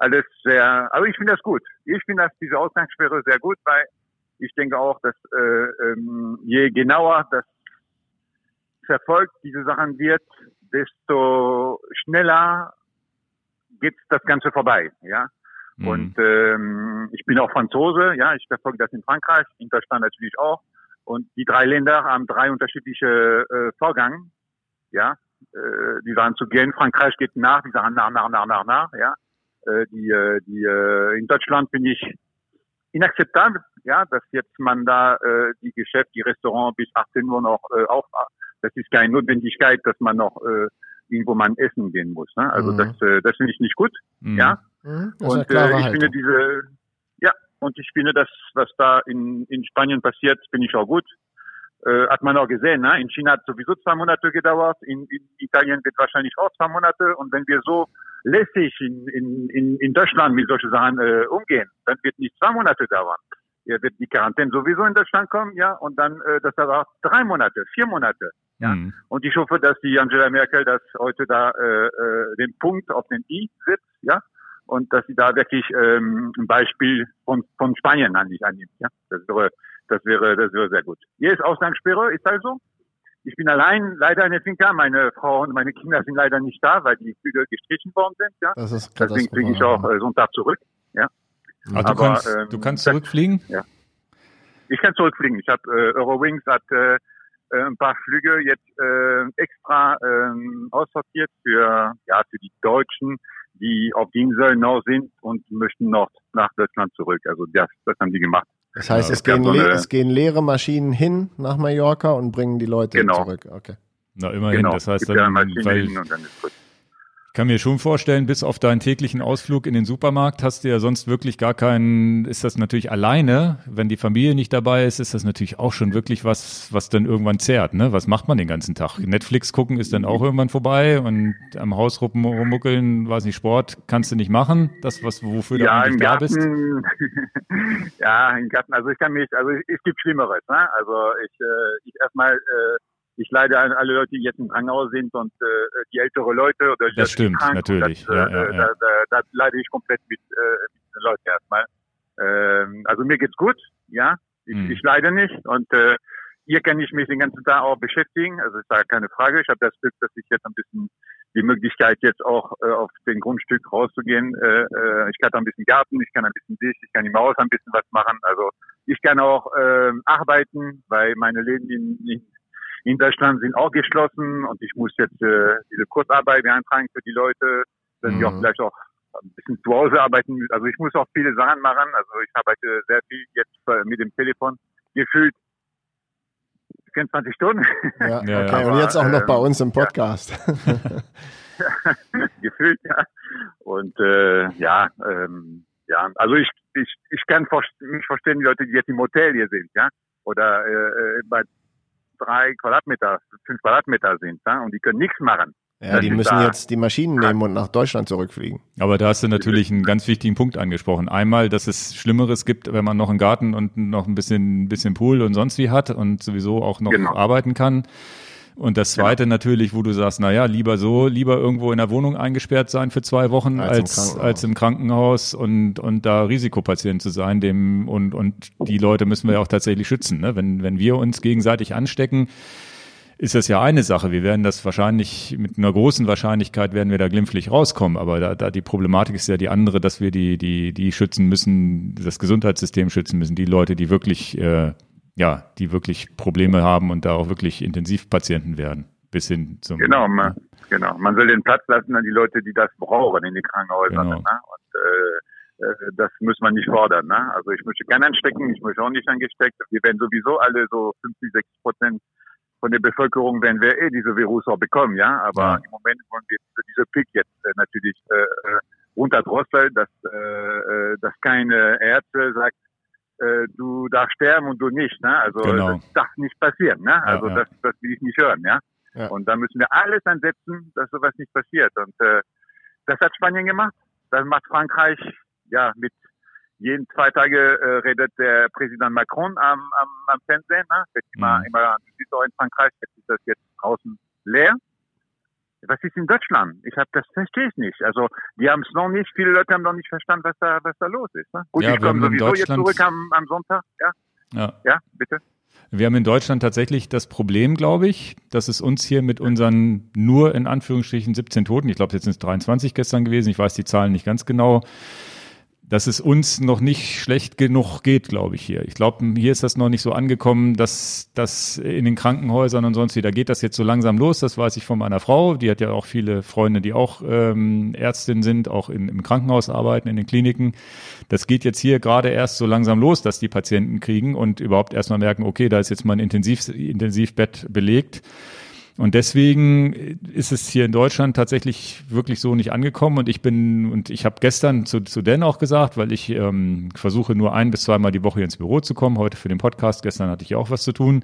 alles sehr. Aber ich finde das gut. Ich finde das diese Ausgangssperre sehr gut, weil ich denke auch, dass äh, ähm, je genauer das verfolgt diese Sachen wird, desto schneller geht das Ganze vorbei. Ja. Hm. Und ähm, ich bin auch Franzose, ja, ich verfolge das in Frankreich, in Deutschland natürlich auch. Und die drei Länder haben drei unterschiedliche äh, Vorgänge, ja. Äh, die sagen zu gehen, Frankreich geht nach, die sagen nach, nach, nach, nach, nach, ja. Äh, die, äh, die, äh, in Deutschland finde ich inakzeptabel, ja, dass jetzt man da äh, die Geschäfte, die Restaurants bis 18 Uhr noch äh, auf, das ist keine Notwendigkeit, dass man noch äh, irgendwo mal essen gehen muss. Ne? Also Mhm. das, äh, das finde ich nicht gut, Hm. ja. Mhm, Und äh, ich Haltung. finde diese, ja, und ich finde das, was da in, in Spanien passiert, finde ich auch gut. Äh, hat man auch gesehen, ne? In China hat sowieso zwei Monate gedauert, in, in Italien wird wahrscheinlich auch zwei Monate. Und wenn wir so lässig in, in, in, in Deutschland mit solchen Sachen äh, umgehen, dann wird nicht zwei Monate dauern. Ja, wird die Quarantäne sowieso in Deutschland kommen, ja, und dann äh, das dauert drei Monate, vier Monate. Ja. Hm. Und ich hoffe, dass die Angela Merkel das heute da äh, äh, den Punkt auf den I setzt, ja, und dass sie da wirklich ähm, ein Beispiel von, von Spanien an sich annimmt, ja. Das wäre, das wäre, das wäre sehr gut. Hier ist Ausgangssperre, ist also. Ich bin allein leider in der Finca. Meine Frau und meine Kinder sind leider nicht da, weil die Flüge gestrichen worden sind, ja. Das ist Deswegen fliege ich auch äh, Sonntag zurück. Ah, du, Aber, kannst, ähm, du kannst zurückfliegen? Ich kann zurückfliegen. Ich habe äh, Eurowings hat äh, äh, ein paar Flüge jetzt äh, extra ähm, aussortiert für ja für die Deutschen, die auf die Insel noch sind und möchten noch nach Deutschland zurück. Also das, das haben die gemacht. Das heißt, Ja, es, gehen so eine- es gehen leere Maschinen hin nach Mallorca und bringen die Leute Genau. zurück. Okay. Na, immerhin. genau. Das heißt dann, Maschinen weil hin und dann ist gut. Ich kann mir schon vorstellen, bis auf deinen täglichen Ausflug in den Supermarkt hast du ja sonst wirklich gar keinen, ist das natürlich alleine, wenn die Familie nicht dabei ist, ist das natürlich auch schon wirklich was, was dann irgendwann zehrt, ne? Was macht man den ganzen Tag? Netflix gucken ist dann auch irgendwann vorbei und am Haus rum- rummuckeln, weiß nicht, Sport kannst du nicht machen, das, was, wofür du Ja, eigentlich im da bist. Ja, im Garten. Also ich kann mich, also es gibt Schlimmeres. Ne? Also ich, äh, ich erstmal, äh, ich leide an alle Leute, die jetzt im Krankenhaus sind und äh, die ältere Leute oder das stimmt krank, natürlich. Das, ja, äh, ja, ja. Da, da, da, leide ich komplett mit, äh, mit den Leuten erstmal. Ähm, also mir geht's gut, ja. Ich, hm. ich leide nicht und äh, hier kann ich mich den ganzen Tag auch beschäftigen. Also ist da keine Frage. Ich habe das Glück, dass ich jetzt ein bisschen die Möglichkeit jetzt auch äh, auf den Grundstück rauszugehen. Äh, äh, ich kann da ein bisschen Garten, ich kann ein bisschen Dicht, ich kann im Haus ein bisschen was machen. Also ich kann auch äh, arbeiten, weil meine Läden in, in, in Deutschland sind auch geschlossen und ich muss jetzt äh, diese Kurzarbeit beantragen für die Leute, dass mhm. die auch vielleicht auch ein bisschen zu Hause arbeiten. Also ich muss auch viele Sachen machen. Also ich arbeite sehr viel jetzt äh, mit dem Telefon. Gefühlt 24 Stunden. Ja, okay. Aber, und jetzt auch noch bei ähm, uns im Podcast. Ja. Gefühlt, ja. Und äh, ja, ähm, ja, also ich, ich, ich kann nicht verstehen, die Leute, die jetzt im Hotel hier sind, ja, oder äh, äh bei drei Quadratmeter, fünf Quadratmeter sind, ja, und die können nichts machen. Ja, die müssen jetzt die Maschinen nehmen und nach Deutschland zurückfliegen. Aber da hast du natürlich einen ganz wichtigen Punkt angesprochen. Einmal, dass es Schlimmeres gibt, wenn man noch einen Garten und noch ein bisschen, ein bisschen Pool und sonst wie hat und sowieso auch noch genau. arbeiten kann. Und das zweite genau. natürlich, wo du sagst, na ja, lieber so, lieber irgendwo in der Wohnung eingesperrt sein für zwei Wochen als, als, im, als im Krankenhaus und, und da Risikopatient zu sein, dem, und, und die Leute müssen wir ja auch tatsächlich schützen, ne? Wenn, wenn wir uns gegenseitig anstecken, ist das ja eine Sache. Wir werden das wahrscheinlich mit einer großen Wahrscheinlichkeit werden wir da glimpflich rauskommen. Aber da, da die Problematik ist ja die andere, dass wir die, die, die schützen müssen, das Gesundheitssystem schützen müssen, die Leute, die wirklich, äh, ja, die wirklich Probleme haben und da auch wirklich Intensivpatienten werden. Bis hin zum. Genau, man, genau. Man soll den Platz lassen an die Leute, die das brauchen in den Krankenhäusern. Genau. Ne? Und, äh, äh das muss man nicht fordern. Ne? Also ich möchte gerne anstecken, ich möchte auch nicht angesteckt. Wir werden sowieso alle so 50, 60 Prozent von der Bevölkerung werden wir eh diese Virus auch bekommen, ja. Aber ja. im Moment wollen wir diese Pick jetzt äh, natürlich äh, äh runterdrosseln, dass, äh, äh, dass keine Ärzte sagt, äh, du darfst sterben und du nicht, ne? Also genau. das darf nicht passieren, ne? Also ja, ja. das, das will ich nicht hören, ja? ja. Und da müssen wir alles ansetzen, dass sowas nicht passiert. Und äh, das hat Spanien gemacht, das macht Frankreich ja mit jeden zwei Tage äh, redet der Präsident Macron am, am, am Fernsehen. Ne? Wird immer, mhm. immer, du siehst auch in Frankreich, jetzt ist das jetzt draußen leer. Was ist in Deutschland? Ich habe das verstehe ich nicht. Also die haben es noch nicht. Viele Leute haben noch nicht verstanden, was da was da los ist. Ne? Gut, ja, ich komme sowieso jetzt zurück am, am Sonntag. Ja. ja, ja, bitte. Wir haben in Deutschland tatsächlich das Problem, glaube ich, dass es uns hier mit unseren nur in Anführungsstrichen 17 Toten, ich glaube, jetzt sind es 23 gestern gewesen, ich weiß die Zahlen nicht ganz genau, dass es uns noch nicht schlecht genug geht, glaube ich hier. Ich glaube, hier ist das noch nicht so angekommen, dass das in den Krankenhäusern und sonst wie, da geht das jetzt so langsam los. Das weiß ich von meiner Frau. Die hat ja auch viele Freunde, die auch ähm, Ärztin sind, auch in, im Krankenhaus arbeiten, in den Kliniken. Das geht jetzt hier gerade erst so langsam los, dass die Patienten kriegen und überhaupt erstmal merken, okay, da ist jetzt mal ein Intensiv, Intensivbett belegt. Und deswegen ist es hier in Deutschland tatsächlich wirklich so nicht angekommen. Und ich bin, und ich habe gestern zu, zu Dan auch gesagt, weil ich ähm, versuche nur ein bis zweimal die Woche ins Büro zu kommen, heute für den Podcast, gestern hatte ich auch was zu tun.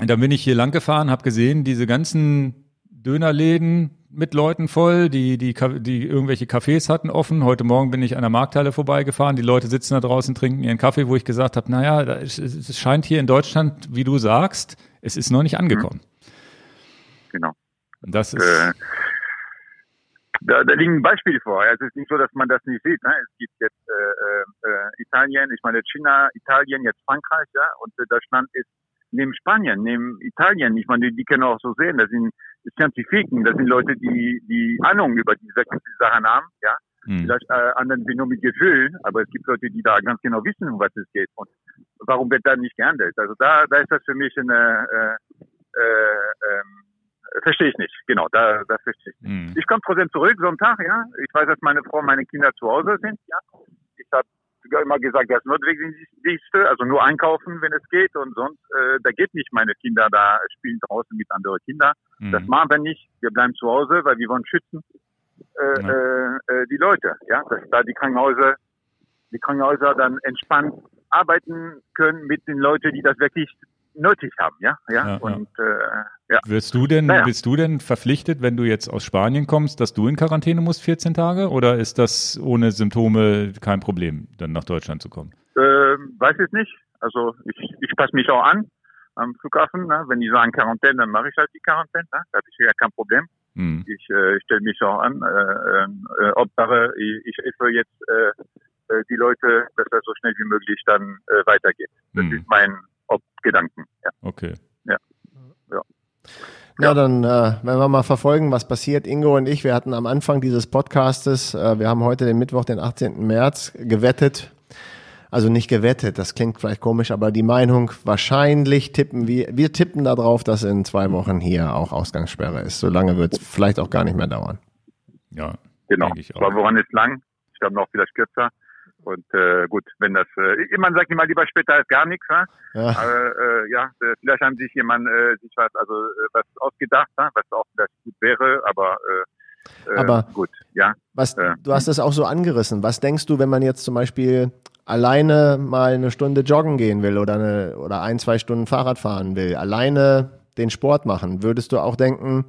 Und dann bin ich hier lang gefahren, habe gesehen, diese ganzen Dönerläden mit Leuten voll, die, die, die irgendwelche Cafés hatten offen. Heute Morgen bin ich an der Markthalle vorbeigefahren. Die Leute sitzen da draußen, trinken ihren Kaffee, wo ich gesagt habe, naja, es scheint hier in Deutschland, wie du sagst, es ist noch nicht angekommen. Genau. Das ist. Äh, da, da liegen Beispiele vor. es ist nicht so, dass man das nicht sieht. Ne? Es gibt jetzt äh, äh, Italien, ich meine China, Italien, jetzt Frankreich, ja, und äh, Deutschland ist neben Spanien, neben Italien. Ich meine, die, die können auch so sehen. Das sind Scientifiken, das sind Leute, die die Ahnung über diese Sachen haben, ja. Hm. Vielleicht äh, anderen nur mit Gefühl, aber es gibt Leute, die da ganz genau wissen, um was es geht. Und warum wird da nicht gehandelt? Also da, da ist das für mich eine, äh, äh, ähm, verstehe ich nicht. Genau, da, das verstehe ich nicht. Mhm. Ich komme trotzdem zurück Sonntag, ja. Ich weiß, dass meine Frau und meine Kinder zu Hause sind, ja. Ich habe immer gesagt, das Notwendigste, also nur einkaufen, wenn es geht und sonst, äh, da geht nicht meine Kinder da spielen draußen mit anderen Kindern. Mhm. Das machen wir nicht. Wir bleiben zu Hause, weil wir wollen schützen äh, ja. äh, äh die Leute, ja, dass da die Krankenhäuser, die Krankenhäuser dann entspannt arbeiten können mit den Leuten, die das wirklich nötig haben, ja, ja, ja und äh, ja. Wirst du denn, naja. bist du denn verpflichtet, wenn du jetzt aus Spanien kommst, dass du in Quarantäne musst 14 Tage, oder ist das ohne Symptome kein Problem, dann nach Deutschland zu kommen? Äh, weiß ich nicht. Also ich, ich passe mich auch an am Flughafen. Ne? Wenn die sagen Quarantäne, dann mache ich halt die Quarantäne. Ne? Da habe ich ja kein Problem. Hm. Ich äh, stelle mich auch an. Äh, äh, Hauptsache, ich, ich helfe jetzt äh, äh, die Leute, dass das so schnell wie möglich dann äh, weitergeht. Das hm. ist mein Hauptgedanken. Ja. Okay. Ja. ja. Na, ja. dann äh, werden wir mal verfolgen, was passiert. Ingo und ich, wir hatten am Anfang dieses Podcastes, äh, wir haben heute den Mittwoch, den 18. März, gewettet, also nicht gewettet, das klingt vielleicht komisch, aber die Meinung, wahrscheinlich tippen wir, wir tippen darauf, dass in zwei Wochen hier auch Ausgangssperre ist. So lange wird es vielleicht auch gar nicht mehr dauern. Ja, genau. Zwei Wochen ist lang, ich glaube noch vielleicht kürzer. Und äh, gut, wenn das, äh, man sagt immer lieber später als gar nichts. Ja, ja. Äh, ja äh, vielleicht haben sich jemand äh, sich was, also äh, was ausgedacht, ja? was auch vielleicht gut wäre, aber äh, äh aber gut, ja. Was, du hast es auch so angerissen. Was denkst du, wenn man jetzt zum Beispiel alleine mal eine Stunde joggen gehen will oder, eine, oder ein, zwei Stunden Fahrrad fahren will, alleine den Sport machen, würdest du auch denken,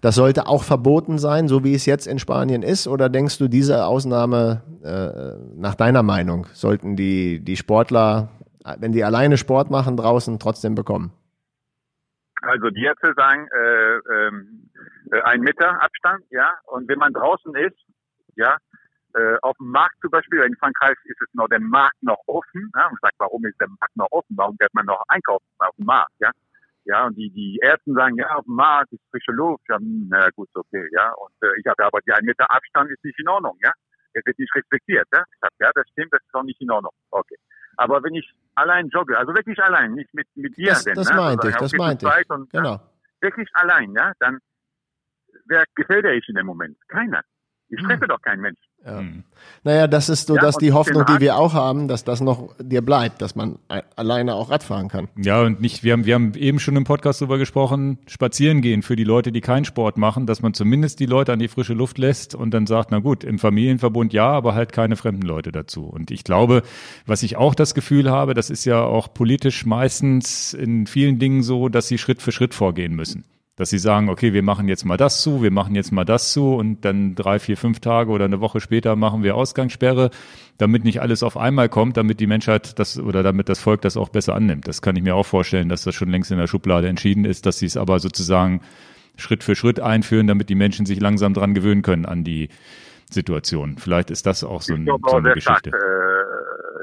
das sollte auch verboten sein, so wie es jetzt in Spanien ist? Oder denkst du, diese Ausnahme, äh, nach deiner Meinung, sollten die, die Sportler, wenn die alleine Sport machen, draußen trotzdem bekommen? Also die Ärzte sagen, äh, ähm, äh, ein Meter Abstand, ja. Und wenn man draußen ist, ja, äh, auf dem Markt zum Beispiel, in Frankreich ist es noch der Markt noch offen. Ja, und ich sage, warum ist der Markt noch offen? Warum wird man noch einkaufen auf dem Markt? Ja, ja, und die, die Ärzte sagen, ja, auf dem Markt ist frische Luft. Ja, hm, na gut, okay, ja. Und äh, ich habe aber die ein Meter Abstand ist nicht in Ordnung, ja. Es wird nicht respektiert, ja. Ich sage, ja, das stimmt, das ist auch nicht in Ordnung. Okay. Aber wenn ich allein jogge, also wirklich allein, nicht mit, mit dir, das, denn, das ne? meinte ich, das meinte ich. Und, genau. Ja, wirklich allein, ja, dann wer gefällt ich in dem Moment? Keiner. Ich treffe hm. doch keinen Mensch. Ja. Hm. Naja, das ist so, ja, dass die Hoffnung, die wir auch haben, dass das noch dir bleibt, dass man alleine auch Radfahren kann. Ja, und nicht, wir haben, wir haben eben schon im Podcast darüber gesprochen, spazieren gehen für die Leute, die keinen Sport machen, dass man zumindest die Leute an die frische Luft lässt und dann sagt, na gut, im Familienverbund ja, aber halt keine fremden Leute dazu. Und ich glaube, was ich auch das Gefühl habe, das ist ja auch politisch meistens in vielen Dingen so, dass sie Schritt für Schritt vorgehen müssen dass sie sagen, okay, wir machen jetzt mal das zu, wir machen jetzt mal das zu und dann drei, vier, fünf Tage oder eine Woche später machen wir Ausgangssperre, damit nicht alles auf einmal kommt, damit die Menschheit das oder damit das Volk das auch besser annimmt. Das kann ich mir auch vorstellen, dass das schon längst in der Schublade entschieden ist, dass sie es aber sozusagen Schritt für Schritt einführen, damit die Menschen sich langsam dran gewöhnen können an die Situation. Vielleicht ist das auch so, ein, so eine Geschichte. Stark, äh,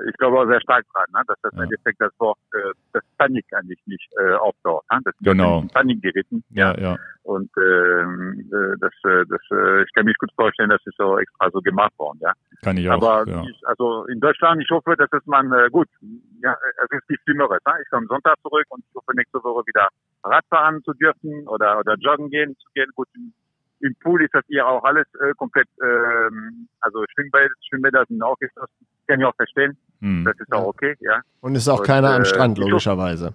ich glaube auch sehr stark dran, ne? dass das ja. im Endeffekt das Wort, äh, das Panik eigentlich nicht äh, auftaucht. Ne? Das genau. Panik geritten. Ja, ja. Und ähm, äh, das, äh, das, äh, ich kann mich gut vorstellen, dass es so extra so gemacht worden, ja. Kann ich auch. Aber ja. ich, also in Deutschland, ich hoffe, dass es man äh, gut, ja, es ist die Schlimmeres. Ne? Ich komme Sonntag zurück und ich hoffe nächste Woche wieder Radfahren zu dürfen oder oder joggen gehen zu gehen. Gut, im Pool ist das hier auch alles äh, komplett, ähm, also Schwimmbäder, Schwimmbäder sind auch geschlossen. Kann ich auch verstehen. Hm. Das ist auch okay, ja. Und ist auch und, keiner äh, am Strand, logischerweise.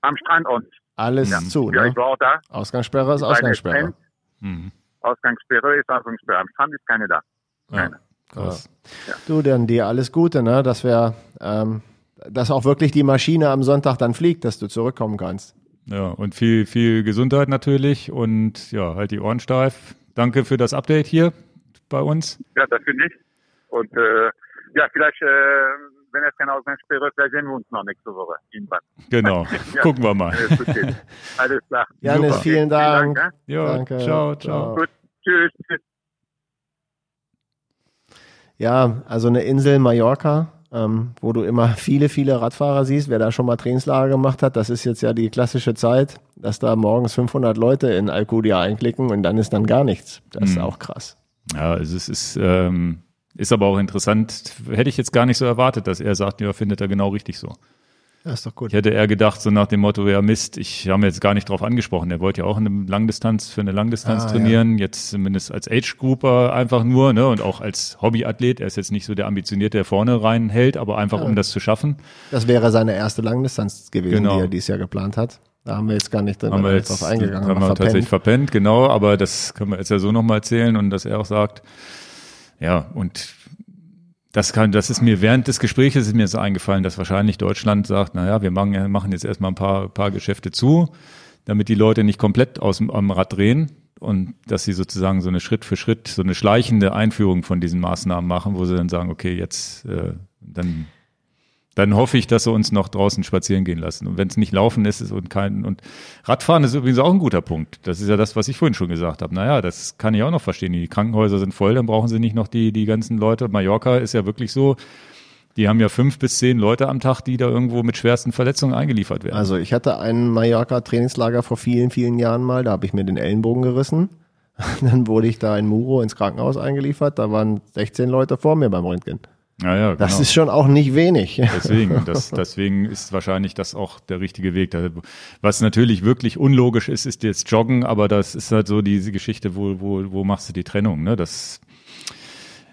Am Strand nicht. Alles ja. zu, ja, ne? ich war auch da. Ausgangssperre ist Ausgangssperre. Mhm. Ausgangssperre ist Ausgangssperre. Am Strand ist keine da. Keine. Ja, krass. Ja. Du, dann dir alles Gute, ne? Dass wir, ähm, dass auch wirklich die Maschine am Sonntag dann fliegt, dass du zurückkommen kannst. Ja, und viel, viel Gesundheit natürlich und ja, halt die Ohren steif. Danke für das Update hier bei uns. Ja, dafür nicht. Und äh, ja, vielleicht, äh, wenn es keine Ausgangssperre ist, vielleicht sehen wir uns noch nächste Woche irgendwann. Genau, ja. gucken wir mal. Alles klar. Janis, Super. vielen Dank. Dank ja. Danke. Ciao, ciao. Gut, tschüss. tschüss. Ja, also eine Insel Mallorca, ähm, wo du immer viele, viele Radfahrer siehst. Wer da schon mal Trainingslager gemacht hat, das ist jetzt ja die klassische Zeit, dass da morgens 500 Leute in Alcudia einklicken und dann ist dann gar nichts. Das mhm. ist auch krass. Ja, also es ist, ähm, ist aber auch interessant. Hätte ich jetzt gar nicht so erwartet, dass er sagt, ja, findet er genau richtig so. Ja, ist doch gut. Ich hätte eher gedacht, so nach dem Motto, ja Mist, ich habe mir jetzt gar nicht drauf angesprochen. Er wollte ja auch eine Langdistanz für eine Langdistanz ah, trainieren, ja. jetzt zumindest als Age-Grouper einfach nur, ne? Und auch als Hobbyathlet. Er ist jetzt nicht so der Ambitionierte, der vorne reinhält, aber einfach ja. um das zu schaffen. Das wäre seine erste Langdistanz gewesen, genau. die er dieses Jahr geplant hat. Da haben wir jetzt gar nicht haben wir jetzt, drauf eingegangen. Haben wir verpennt. tatsächlich verpennt, genau, aber das können wir jetzt ja so nochmal erzählen und dass er auch sagt, ja, und das kann, das ist mir während des Gesprächs ist mir so eingefallen, dass wahrscheinlich Deutschland sagt, naja, wir machen, machen jetzt erstmal ein paar, paar Geschäfte zu, damit die Leute nicht komplett aus dem Rad drehen und dass sie sozusagen so eine Schritt für Schritt, so eine schleichende Einführung von diesen Maßnahmen machen, wo sie dann sagen, okay, jetzt äh, dann dann hoffe ich, dass sie uns noch draußen spazieren gehen lassen. Und wenn es nicht laufen ist und kein und Radfahren ist übrigens auch ein guter Punkt. Das ist ja das, was ich vorhin schon gesagt habe. Naja, das kann ich auch noch verstehen. Die Krankenhäuser sind voll, dann brauchen sie nicht noch die die ganzen Leute. Mallorca ist ja wirklich so. Die haben ja fünf bis zehn Leute am Tag, die da irgendwo mit schwersten Verletzungen eingeliefert werden. Also ich hatte ein Mallorca-Trainingslager vor vielen, vielen Jahren mal. Da habe ich mir den Ellenbogen gerissen. Dann wurde ich da in Muro ins Krankenhaus eingeliefert. Da waren 16 Leute vor mir beim Röntgen. Ja, ja, Das genau. ist schon auch nicht wenig. Deswegen, das, deswegen ist wahrscheinlich das auch der richtige Weg. Was natürlich wirklich unlogisch ist, ist jetzt Joggen, aber das ist halt so diese Geschichte, wo, wo, wo machst du die Trennung, ne? Das,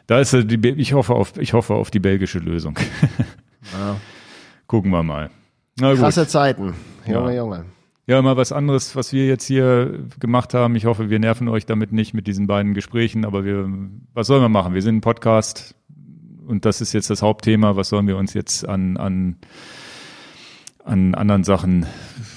da ist halt die, ich hoffe auf, ich hoffe auf die belgische Lösung. Ja. Gucken wir mal. Na gut. Krasse Zeiten. Junge, Ja. Junge. Ja, mal was anderes, was wir jetzt hier gemacht haben. Ich hoffe, wir nerven euch damit nicht mit diesen beiden Gesprächen, aber wir, was sollen wir machen? Wir sind ein Podcast und das ist jetzt das Hauptthema. Was sollen wir uns jetzt an, an, an anderen Sachen,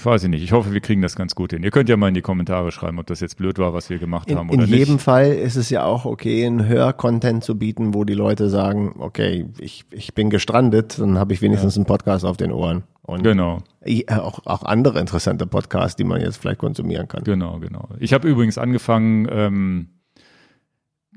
weiß ich nicht. Ich hoffe, wir kriegen das ganz gut hin. Ihr könnt ja mal in die Kommentare schreiben, ob das jetzt blöd war, was wir gemacht In, haben in oder jedem nicht. Fall ist es ja auch okay, einen Hör-Content zu bieten, wo die Leute sagen, okay, ich, ich bin gestrandet, dann habe ich wenigstens einen Podcast auf den Ohren. Und Genau, äh, auch, auch andere interessante Podcasts, die man jetzt vielleicht konsumieren kann. genau, genau. Ich habe übrigens angefangen, ähm,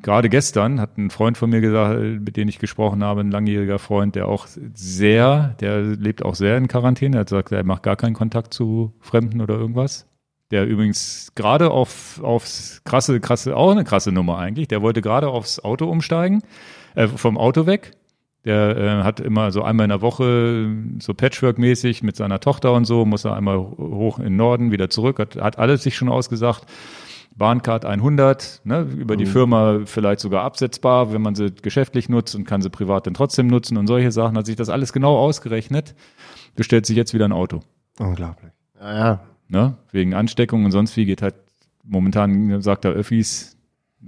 gerade gestern hat ein Freund von mir gesagt, mit dem ich gesprochen habe, ein langjähriger Freund, der auch sehr, der lebt auch sehr in Quarantäne, er hat gesagt, er macht gar keinen Kontakt zu Fremden oder irgendwas. Der übrigens gerade auf, aufs krasse, krasse, auch eine krasse Nummer eigentlich, der wollte gerade aufs Auto umsteigen, äh, vom Auto weg. Der äh, hat immer so einmal in der Woche so Patchwork-mäßig mit seiner Tochter und so, muss er einmal hoch in den Norden, wieder zurück, hat, hat alles sich schon ausgesagt. Bahncard 100, ne, über die Firma vielleicht sogar absetzbar, wenn man sie geschäftlich nutzt und kann sie privat dann trotzdem nutzen und solche Sachen, hat sich das alles genau ausgerechnet, bestellt sich jetzt wieder ein Auto. Unglaublich. Ja, ja. Ne? Wegen Ansteckung und sonst wie geht halt momentan, sagt er Öffis,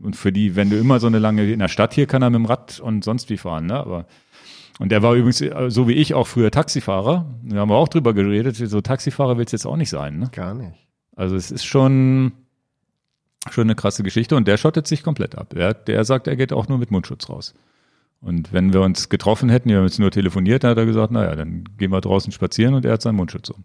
und für die, wenn du immer so eine lange, in der Stadt hier kann er mit dem Rad und sonst wie fahren, ne? Aber und der war übrigens, äh, so wie ich, auch früher Taxifahrer. Da haben wir auch drüber geredet. So Taxifahrer will's jetzt auch nicht sein, ne? Gar nicht. Also es ist schon, schon eine krasse Geschichte und der schottet sich komplett ab. Er, der sagt, er geht auch nur mit Mundschutz raus. Und wenn wir uns getroffen hätten, wir haben jetzt nur telefoniert, dann hat er gesagt, naja, dann gehen wir draußen spazieren und er hat seinen Mundschutz um.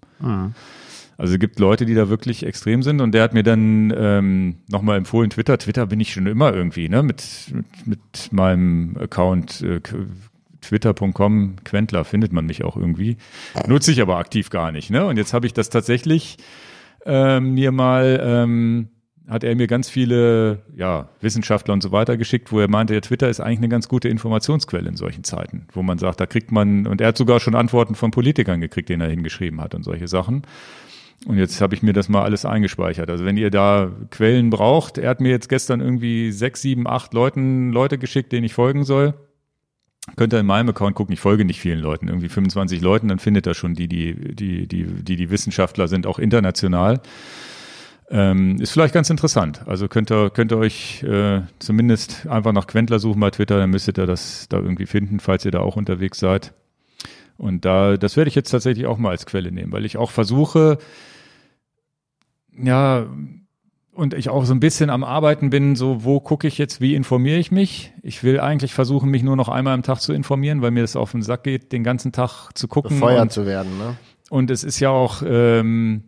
Also es gibt Leute, die da wirklich extrem sind und der hat mir dann ähm, nochmal empfohlen, Twitter, Twitter bin ich schon immer irgendwie, ne, mit, mit, mit meinem Account äh, twitter.com, Quentler findet man mich auch irgendwie. Nutze ich aber aktiv gar nicht, ne? Und jetzt habe ich das tatsächlich ähm, mir mal, ähm, hat er mir ganz viele ja, Wissenschaftler und so weiter geschickt, wo er meinte, ja, Twitter ist eigentlich eine ganz gute Informationsquelle in solchen Zeiten, wo man sagt, da kriegt man, und er hat sogar schon Antworten von Politikern gekriegt, denen er hingeschrieben hat und solche Sachen. Und jetzt habe ich mir das mal alles eingespeichert. Also wenn ihr da Quellen braucht, er hat mir jetzt gestern irgendwie sechs, sieben, acht Leuten, Leute geschickt, denen ich folgen soll. Könnt ihr in meinem Account gucken, ich folge nicht vielen Leuten, irgendwie 25 Leuten, dann findet ihr schon die, die, die, die, die, die Wissenschaftler sind, auch international. Ähm, ist vielleicht ganz interessant. Also könnt ihr, könnt ihr euch äh, zumindest einfach nach Quentler suchen bei Twitter, dann müsstet ihr das da irgendwie finden, falls ihr da auch unterwegs seid. Und da, das werde ich jetzt tatsächlich auch mal als Quelle nehmen, weil ich auch versuche, ja, und ich auch so ein bisschen am Arbeiten bin, so wo gucke ich jetzt, wie informiere ich mich? Ich will eigentlich versuchen, mich nur noch einmal am Tag zu informieren, weil mir das auf den Sack geht, den ganzen Tag zu gucken. Befeuert und, zu werden, ne? und es ist ja auch ähm,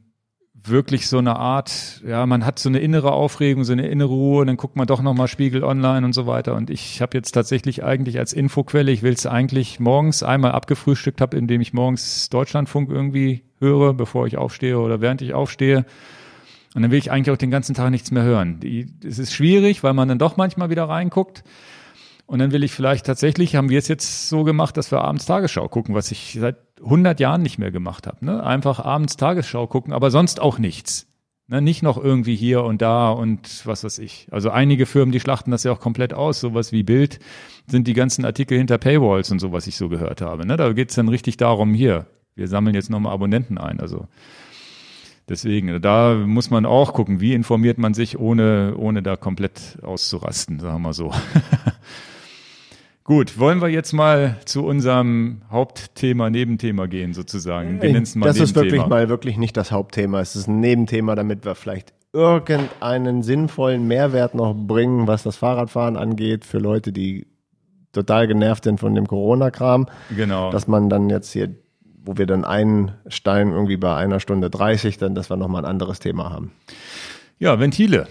wirklich so eine Art, ja, man hat so eine innere Aufregung, so eine innere Ruhe, und dann guckt man doch nochmal Spiegel online und so weiter. Und ich habe jetzt tatsächlich eigentlich als Infoquelle, ich will es eigentlich morgens einmal abgefrühstückt habe, indem ich morgens Deutschlandfunk irgendwie höre, bevor ich aufstehe oder während ich aufstehe. Und dann will ich eigentlich auch den ganzen Tag nichts mehr hören. Es ist schwierig, weil man dann doch manchmal wieder reinguckt. Und dann will ich vielleicht tatsächlich, haben wir es jetzt so gemacht, dass wir abends Tagesschau gucken, was ich seit 100 Jahren nicht mehr gemacht habe. Ne? Einfach abends Tagesschau gucken, aber sonst auch nichts. Ne? Nicht noch irgendwie hier und da und was weiß ich. Also einige Firmen, die schlachten das ja auch komplett aus. Sowas wie Bild sind die ganzen Artikel hinter Paywalls und so, was ich so gehört habe. Ne? Da geht's dann richtig darum, hier, wir sammeln jetzt nochmal Abonnenten ein. Also Deswegen, da muss man auch gucken, wie informiert man sich, ohne, ohne da komplett auszurasten, sagen wir mal so. Gut, wollen wir jetzt mal zu unserem Hauptthema, Nebenthema gehen, sozusagen. Wir nennen es mal das ist Nebenthema. wirklich mal wirklich nicht das Hauptthema. Es ist ein Nebenthema, damit wir vielleicht irgendeinen sinnvollen Mehrwert noch bringen, was das Fahrradfahren angeht, für Leute, die total genervt sind von dem Corona-Kram, Genau. dass man dann jetzt hier, wo wir dann einen Stein irgendwie bei einer Stunde 30, dann, dass wir nochmal ein anderes Thema haben. ja, Ventile.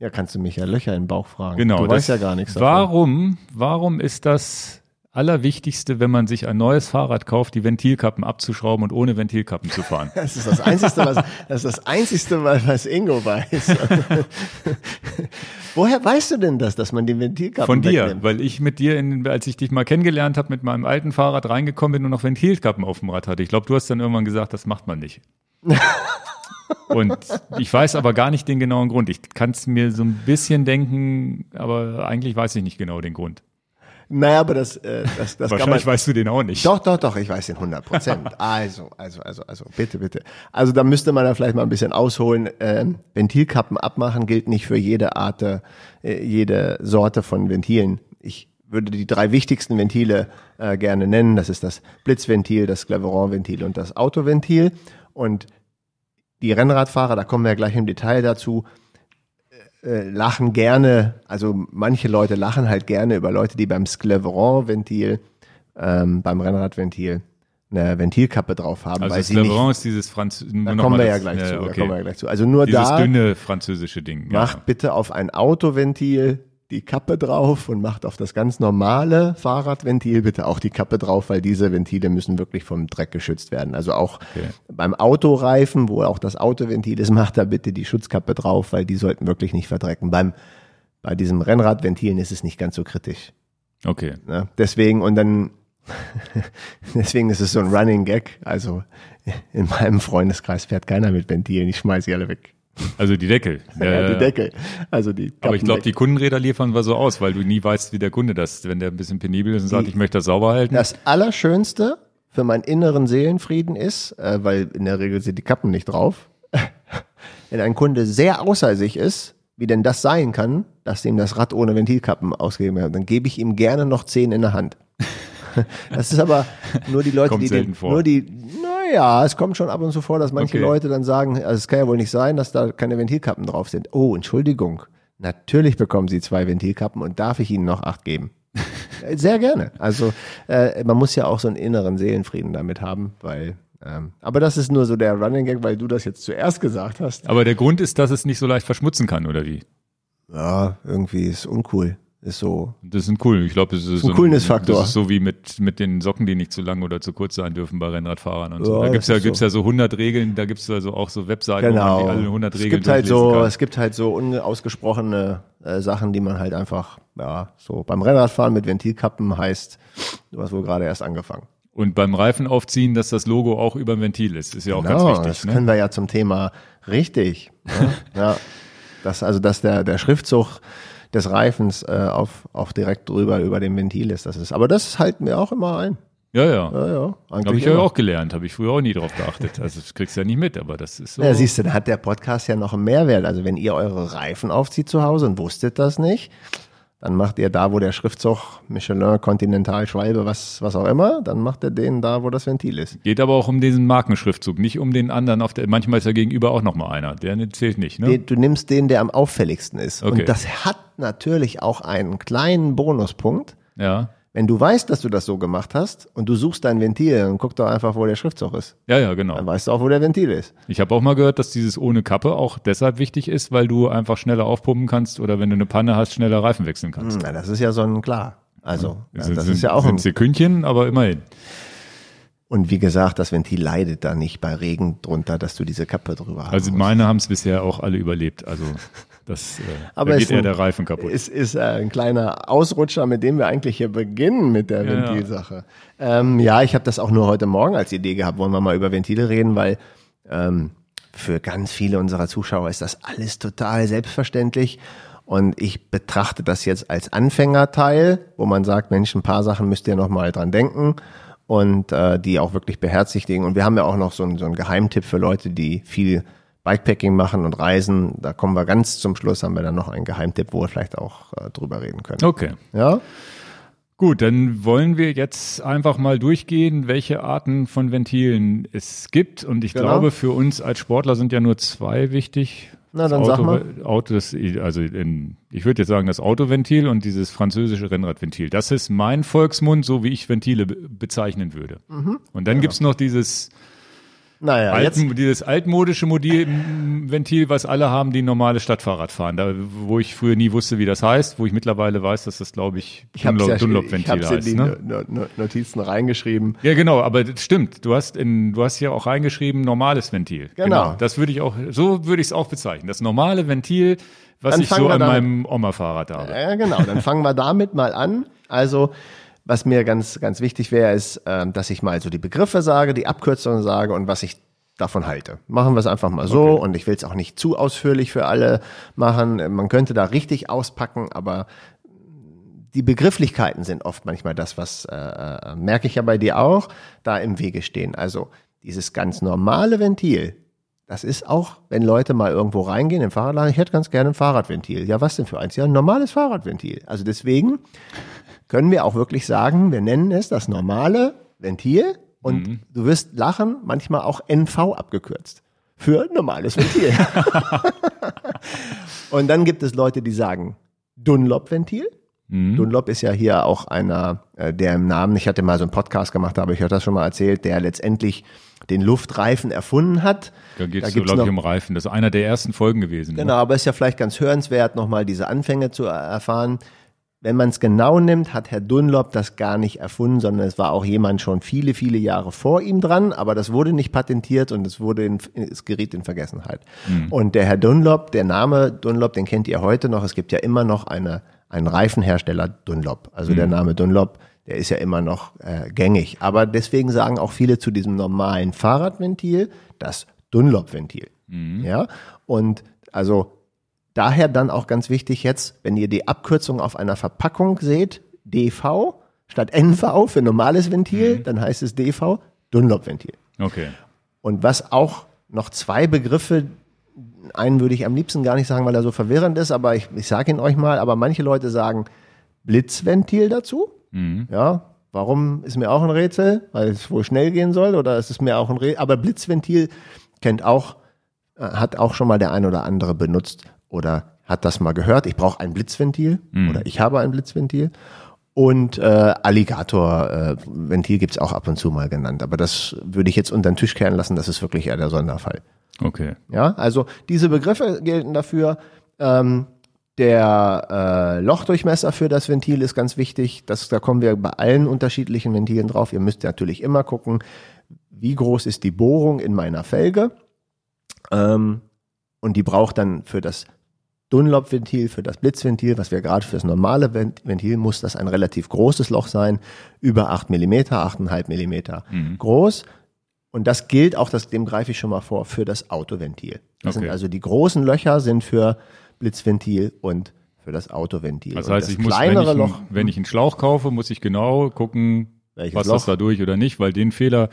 Ja, kannst du mich ja Löcher in den Bauch fragen. Genau. Du weißt ja gar nichts davon. Warum, warum ist das Allerwichtigste, wenn man sich ein neues Fahrrad kauft, die Ventilkappen abzuschrauben und ohne Ventilkappen zu fahren? Das ist das Einzige, was, das ist das Einzige, was was Ingo weiß. Woher weißt du denn das, dass man die Ventilkappen Von dir, wegnimmt? weil ich mit dir, in, als ich dich mal kennengelernt habe, mit meinem alten Fahrrad reingekommen bin und noch Ventilkappen auf dem Rad hatte. Ich glaube, du hast dann irgendwann gesagt, das macht man nicht. und ich weiß aber gar nicht den genauen Grund. Ich kann es mir so ein bisschen denken, aber eigentlich weiß ich nicht genau den Grund. Naja, aber das, äh, das, das kann man, Wahrscheinlich weißt du den auch nicht. Doch, doch, doch, ich weiß den 100 Prozent. Also, also, also, also, bitte, bitte. Also da müsste man da vielleicht mal ein bisschen ausholen. Ähm, Ventilkappen abmachen gilt nicht für jede Art, äh, jede Sorte von Ventilen. Ich würde die drei wichtigsten Ventile äh, gerne nennen. Das ist das Blitzventil, das Cleveron-Ventil und das Autoventil. Und die Rennradfahrer, da kommen wir ja gleich im Detail dazu, äh, lachen gerne, also manche Leute lachen halt gerne über Leute, die beim Scleveron-Ventil, ähm, beim Rennradventil eine Ventilkappe drauf haben, also weil das sie nicht, Cleveron ist dieses Franz da kommen wir ja gleich zu, da kommen wir ja gleich zu. Also nur Dieses da dünne französische Ding. Ja. macht bitte auf ein Autoventil die Kappe drauf und macht auf das ganz normale Fahrradventil bitte auch die Kappe drauf, weil diese Ventile müssen wirklich vom Dreck geschützt werden. Also auch Okay. beim Autoreifen, wo auch das Autoventil ist, macht da bitte die Schutzkappe drauf, weil die sollten wirklich nicht verdrecken. Beim, bei diesem Rennradventilen ist es nicht ganz so kritisch. Okay. Ne? Deswegen und dann deswegen ist es so ein Running Gag. Also in meinem Freundeskreis fährt keiner mit Ventilen. Ich schmeiße sie alle weg. Also die Deckel. Ja, die Deckel. Also die Aber ich glaube, die Kundenräder liefern wir so aus, weil du nie weißt, wie der Kunde das, wenn der ein bisschen penibel ist und sagt, Die- ich möchte das sauber halten. Das Allerschönste für meinen inneren Seelenfrieden ist, äh, weil in der Regel sind die Kappen nicht drauf, wenn ein Kunde sehr außer sich ist, wie denn das sein kann, dass ihm das Rad ohne Ventilkappen ausgegeben wird, dann gebe ich ihm gerne noch zehn in der Hand. Das ist aber nur die Leute, Kommt die den, vor. nur die, naja, es kommt schon ab und zu vor, dass manche Okay. Leute dann sagen, also es kann ja wohl nicht sein, dass da keine Ventilkappen drauf sind. Oh, Entschuldigung. Natürlich bekommen Sie zwei Ventilkappen und darf ich Ihnen noch acht geben. Sehr gerne. Also äh, man muss ja auch so einen inneren Seelenfrieden damit haben, weil ähm, aber das ist nur so der Running Gag, weil du das jetzt zuerst gesagt hast. Aber der Grund ist, dass es nicht so leicht verschmutzen kann, oder wie? Ja, irgendwie ist uncool. Ist so. Das ist ein cool. Ich glaube, es ist so Ein Coolness-Faktor. Das ist so wie mit, mit den Socken, die nicht zu lang oder zu kurz sein dürfen bei Rennradfahrern und so. Ja, Da gibt's das ja, gibt's so. ja so 100 Regeln, da gibt's also auch so Webseiten, wo man Genau. die alle 100 Es Regeln gibt halt so, kann. es gibt halt so unausgesprochene äh, Sachen, die man halt einfach, ja, so beim Rennradfahren mit Ventilkappen heißt, du hast wohl gerade erst angefangen. Und beim Reifen aufziehen, dass das Logo auch über dem Ventil ist, ist ja auch Genau, ganz das wichtig. Ne? können wir ja zum Thema richtig. Ja, ja. Das, also, dass der, der Schriftzug des Reifens äh, auf, auf direkt drüber über dem Ventil ist. Das ist, aber das halten wir auch immer ein. Ja, ja. Ja, ja. Habe ich ja auch gelernt, habe ich früher auch nie drauf geachtet. Also das kriegst du ja nicht mit, aber das ist so. Ja, siehst du, da hat der Podcast ja noch einen Mehrwert. Also wenn ihr eure Reifen aufzieht zu Hause und wusstet das nicht, dann macht ihr da, wo der Schriftzug Michelin, Continental, Schwalbe, was, was auch immer, dann macht ihr den da, wo das Ventil ist. Geht aber auch um diesen Markenschriftzug, nicht um den anderen. Auf der, manchmal ist ja gegenüber auch noch mal einer. Der zählt nicht, ne? Du nimmst den, der am auffälligsten ist. Okay. Und das hat natürlich auch einen kleinen Bonuspunkt. Ja, Wenn du weißt, dass du das so gemacht hast und du suchst dein Ventil, dann guck doch einfach, wo der Schriftzug ist. ja, ja, genau. Dann weißt du auch, wo der Ventil ist. Ich habe auch mal gehört, dass dieses ohne Kappe auch deshalb wichtig ist, weil du einfach schneller aufpumpen kannst oder wenn du eine Panne hast, schneller Reifen wechseln kannst. Hm, Na, das ist ja so ein klar. Also, ja, Sind- das sind, ist ja auch sind ein, Sekündchen, aber immerhin. Und wie gesagt, das Ventil leidet da nicht bei Regen drunter, dass du diese Kappe drüber hast. Also meine haben es bisher auch alle überlebt. Also das äh, Aber da geht ist eher ein- der Reifen kaputt. Es ist äh, ein kleiner Ausrutscher, mit dem wir eigentlich hier beginnen mit der Ja, ja. Ventilsache. Ähm, ja, ich habe das auch nur heute Morgen als Idee gehabt. Wollen wir mal über Ventile reden, weil ähm, für ganz viele unserer Zuschauer ist das alles total selbstverständlich. Und ich betrachte das jetzt als Anfängerteil, wo man sagt, Mensch, ein paar Sachen müsst ihr noch mal dran denken und äh, die auch wirklich beherzigen. Und wir haben ja auch noch so einen, so einen Geheimtipp für Leute, die viel Bikepacking machen und reisen. Da kommen wir ganz zum Schluss, haben wir dann noch einen Geheimtipp, wo wir vielleicht auch äh, drüber reden können. Okay. Ja? Gut, dann wollen wir jetzt einfach mal durchgehen, welche Arten von Ventilen es gibt. Und ich Genau. glaube, für uns als Sportler sind ja nur zwei wichtig. Na, dann sag Auto, mal. Auto, das, also in, ich würde jetzt sagen, das Autoventil und dieses französische Rennradventil. Das ist mein Volksmund, so wie ich Ventile be bezeichnen würde. Mhm. Und dann gibt's noch dieses, Naja, jetzt, alten, dieses altmodische Modil, Ventil, was alle haben, die normale Stadtfahrrad fahren. Da, wo ich früher nie wusste, wie das heißt, wo ich mittlerweile weiß, dass das, glaube ich, ich habe Dunlop- ja, ich Dunlop-Ventil heißt. die Ne? No- No- Notizen reingeschrieben. Ja, genau, aber das stimmt. Du hast in, du hast hier auch reingeschrieben, normales Ventil. Genau. Das würde ich auch, so würde ich es auch bezeichnen. Das normale Ventil, was Dann ich so an damit- meinem Oma-Fahrrad habe. Ja, genau. Dann fangen wir damit mal an. Also, was mir ganz, ganz wichtig wäre, ist, ähm, dass ich mal so die Begriffe sage, die Abkürzungen sage und was ich davon halte. Machen wir es einfach mal so und ich will es auch nicht zu ausführlich für alle machen. Man könnte da richtig auspacken, aber die Begrifflichkeiten sind oft manchmal das, was äh, äh, merke ich ja bei dir auch, da im Wege stehen. Also dieses ganz normale Ventil, das ist auch, wenn Leute mal irgendwo reingehen im Fahrradladen, ich hätte ganz gerne ein Fahrradventil. Ja, was denn für eins? Ja, ein normales Fahrradventil. Also deswegen können wir auch wirklich sagen, wir nennen es das normale Ventil und du wirst lachen, manchmal auch NV abgekürzt. Für normales Ventil. und dann gibt es Leute, die sagen Dunlop-Ventil. Dunlop ist ja hier auch einer, äh, der im Namen, ich hatte mal so einen Podcast gemacht, da habe ich euch das schon mal erzählt, der letztendlich den Luftreifen erfunden hat. Da geht es, gibt's glaube ich, um Reifen. Das ist einer der ersten Folgen gewesen. ne? Genau, aber ist ja vielleicht ganz hörenswert, nochmal diese Anfänge zu er- erfahren. Wenn man es genau nimmt, hat Herr Dunlop das gar nicht erfunden, sondern es war auch jemand schon viele, viele Jahre vor ihm dran, aber das wurde nicht patentiert und es wurde in, es geriet in Vergessenheit. Und der Herr Dunlop, der Name Dunlop, den kennt ihr heute noch. Es gibt ja immer noch eine, einen Reifenhersteller Dunlop. Also der Name Dunlop, der ist ja immer noch äh, gängig. Aber deswegen sagen auch viele zu diesem normalen Fahrradventil das Dunlop-Ventil. Ja, und also Daher dann auch ganz wichtig jetzt, wenn ihr die Abkürzung auf einer Verpackung seht, DV statt NV für normales Ventil, dann heißt es DV Dunlop-Ventil. Okay. Und was auch noch zwei Begriffe, einen würde ich am liebsten gar nicht sagen, weil er so verwirrend ist, aber ich, ich sage ihn euch mal, aber manche Leute sagen Blitzventil dazu. Ja, warum ist mir auch ein Rätsel, weil es wohl schnell gehen soll oder ist es mir auch ein Rätsel, aber Blitzventil kennt auch, äh, hat auch schon mal der ein oder andere benutzt oder hat das mal gehört. Ich brauche ein Blitzventil oder ich habe ein Blitzventil. Und äh, Alligator-Ventil äh, gibt's auch ab und zu mal genannt. Aber das würde ich jetzt unter den Tisch kehren lassen, das ist wirklich eher der Sonderfall. Okay. Ja, also diese Begriffe gelten dafür. Ähm, der äh, Lochdurchmesser für das Ventil ist ganz wichtig. Das, da kommen wir bei allen unterschiedlichen Ventilen drauf. Ihr müsst natürlich immer gucken, wie groß ist die Bohrung in meiner Felge. Ähm, und die braucht dann für das Dunlop-Ventil, für das Blitzventil, was wir gerade für das normale Vent- Ventil, muss das ein relativ großes Loch sein, über 8 Millimeter, 8,5 Millimeter groß. Und das gilt auch, das, dem greife ich schon mal vor, für das Autoventil. Das Okay. sind also die großen Löcher sind für Blitzventil und für das Autoventil. Das und heißt, das ich muss, wenn kleinere ich, ein, Loch, wenn ich einen Schlauch kaufe, muss ich genau gucken, was Loch? das da durch oder nicht, weil den Fehler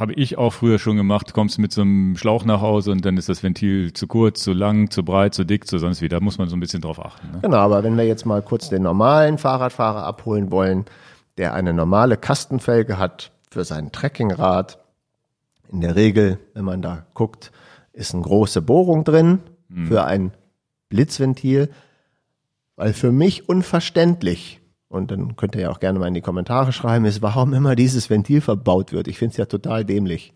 habe ich auch früher schon gemacht. Kommst mit so einem Schlauch nach Hause und dann ist das Ventil zu kurz, zu lang, zu breit, zu dick, zu sonst wie. Da muss man so ein bisschen drauf achten. Ne? Genau, aber wenn wir jetzt mal kurz den normalen Fahrradfahrer abholen wollen, der eine normale Kastenfelge hat für sein Trekkingrad, in der Regel, wenn man da guckt, ist eine große Bohrung drin für ein Blitzventil, weil für mich unverständlich, und dann könnt ihr ja auch gerne mal in die Kommentare schreiben, ist, warum immer dieses Ventil verbaut wird. Ich finde es ja total dämlich.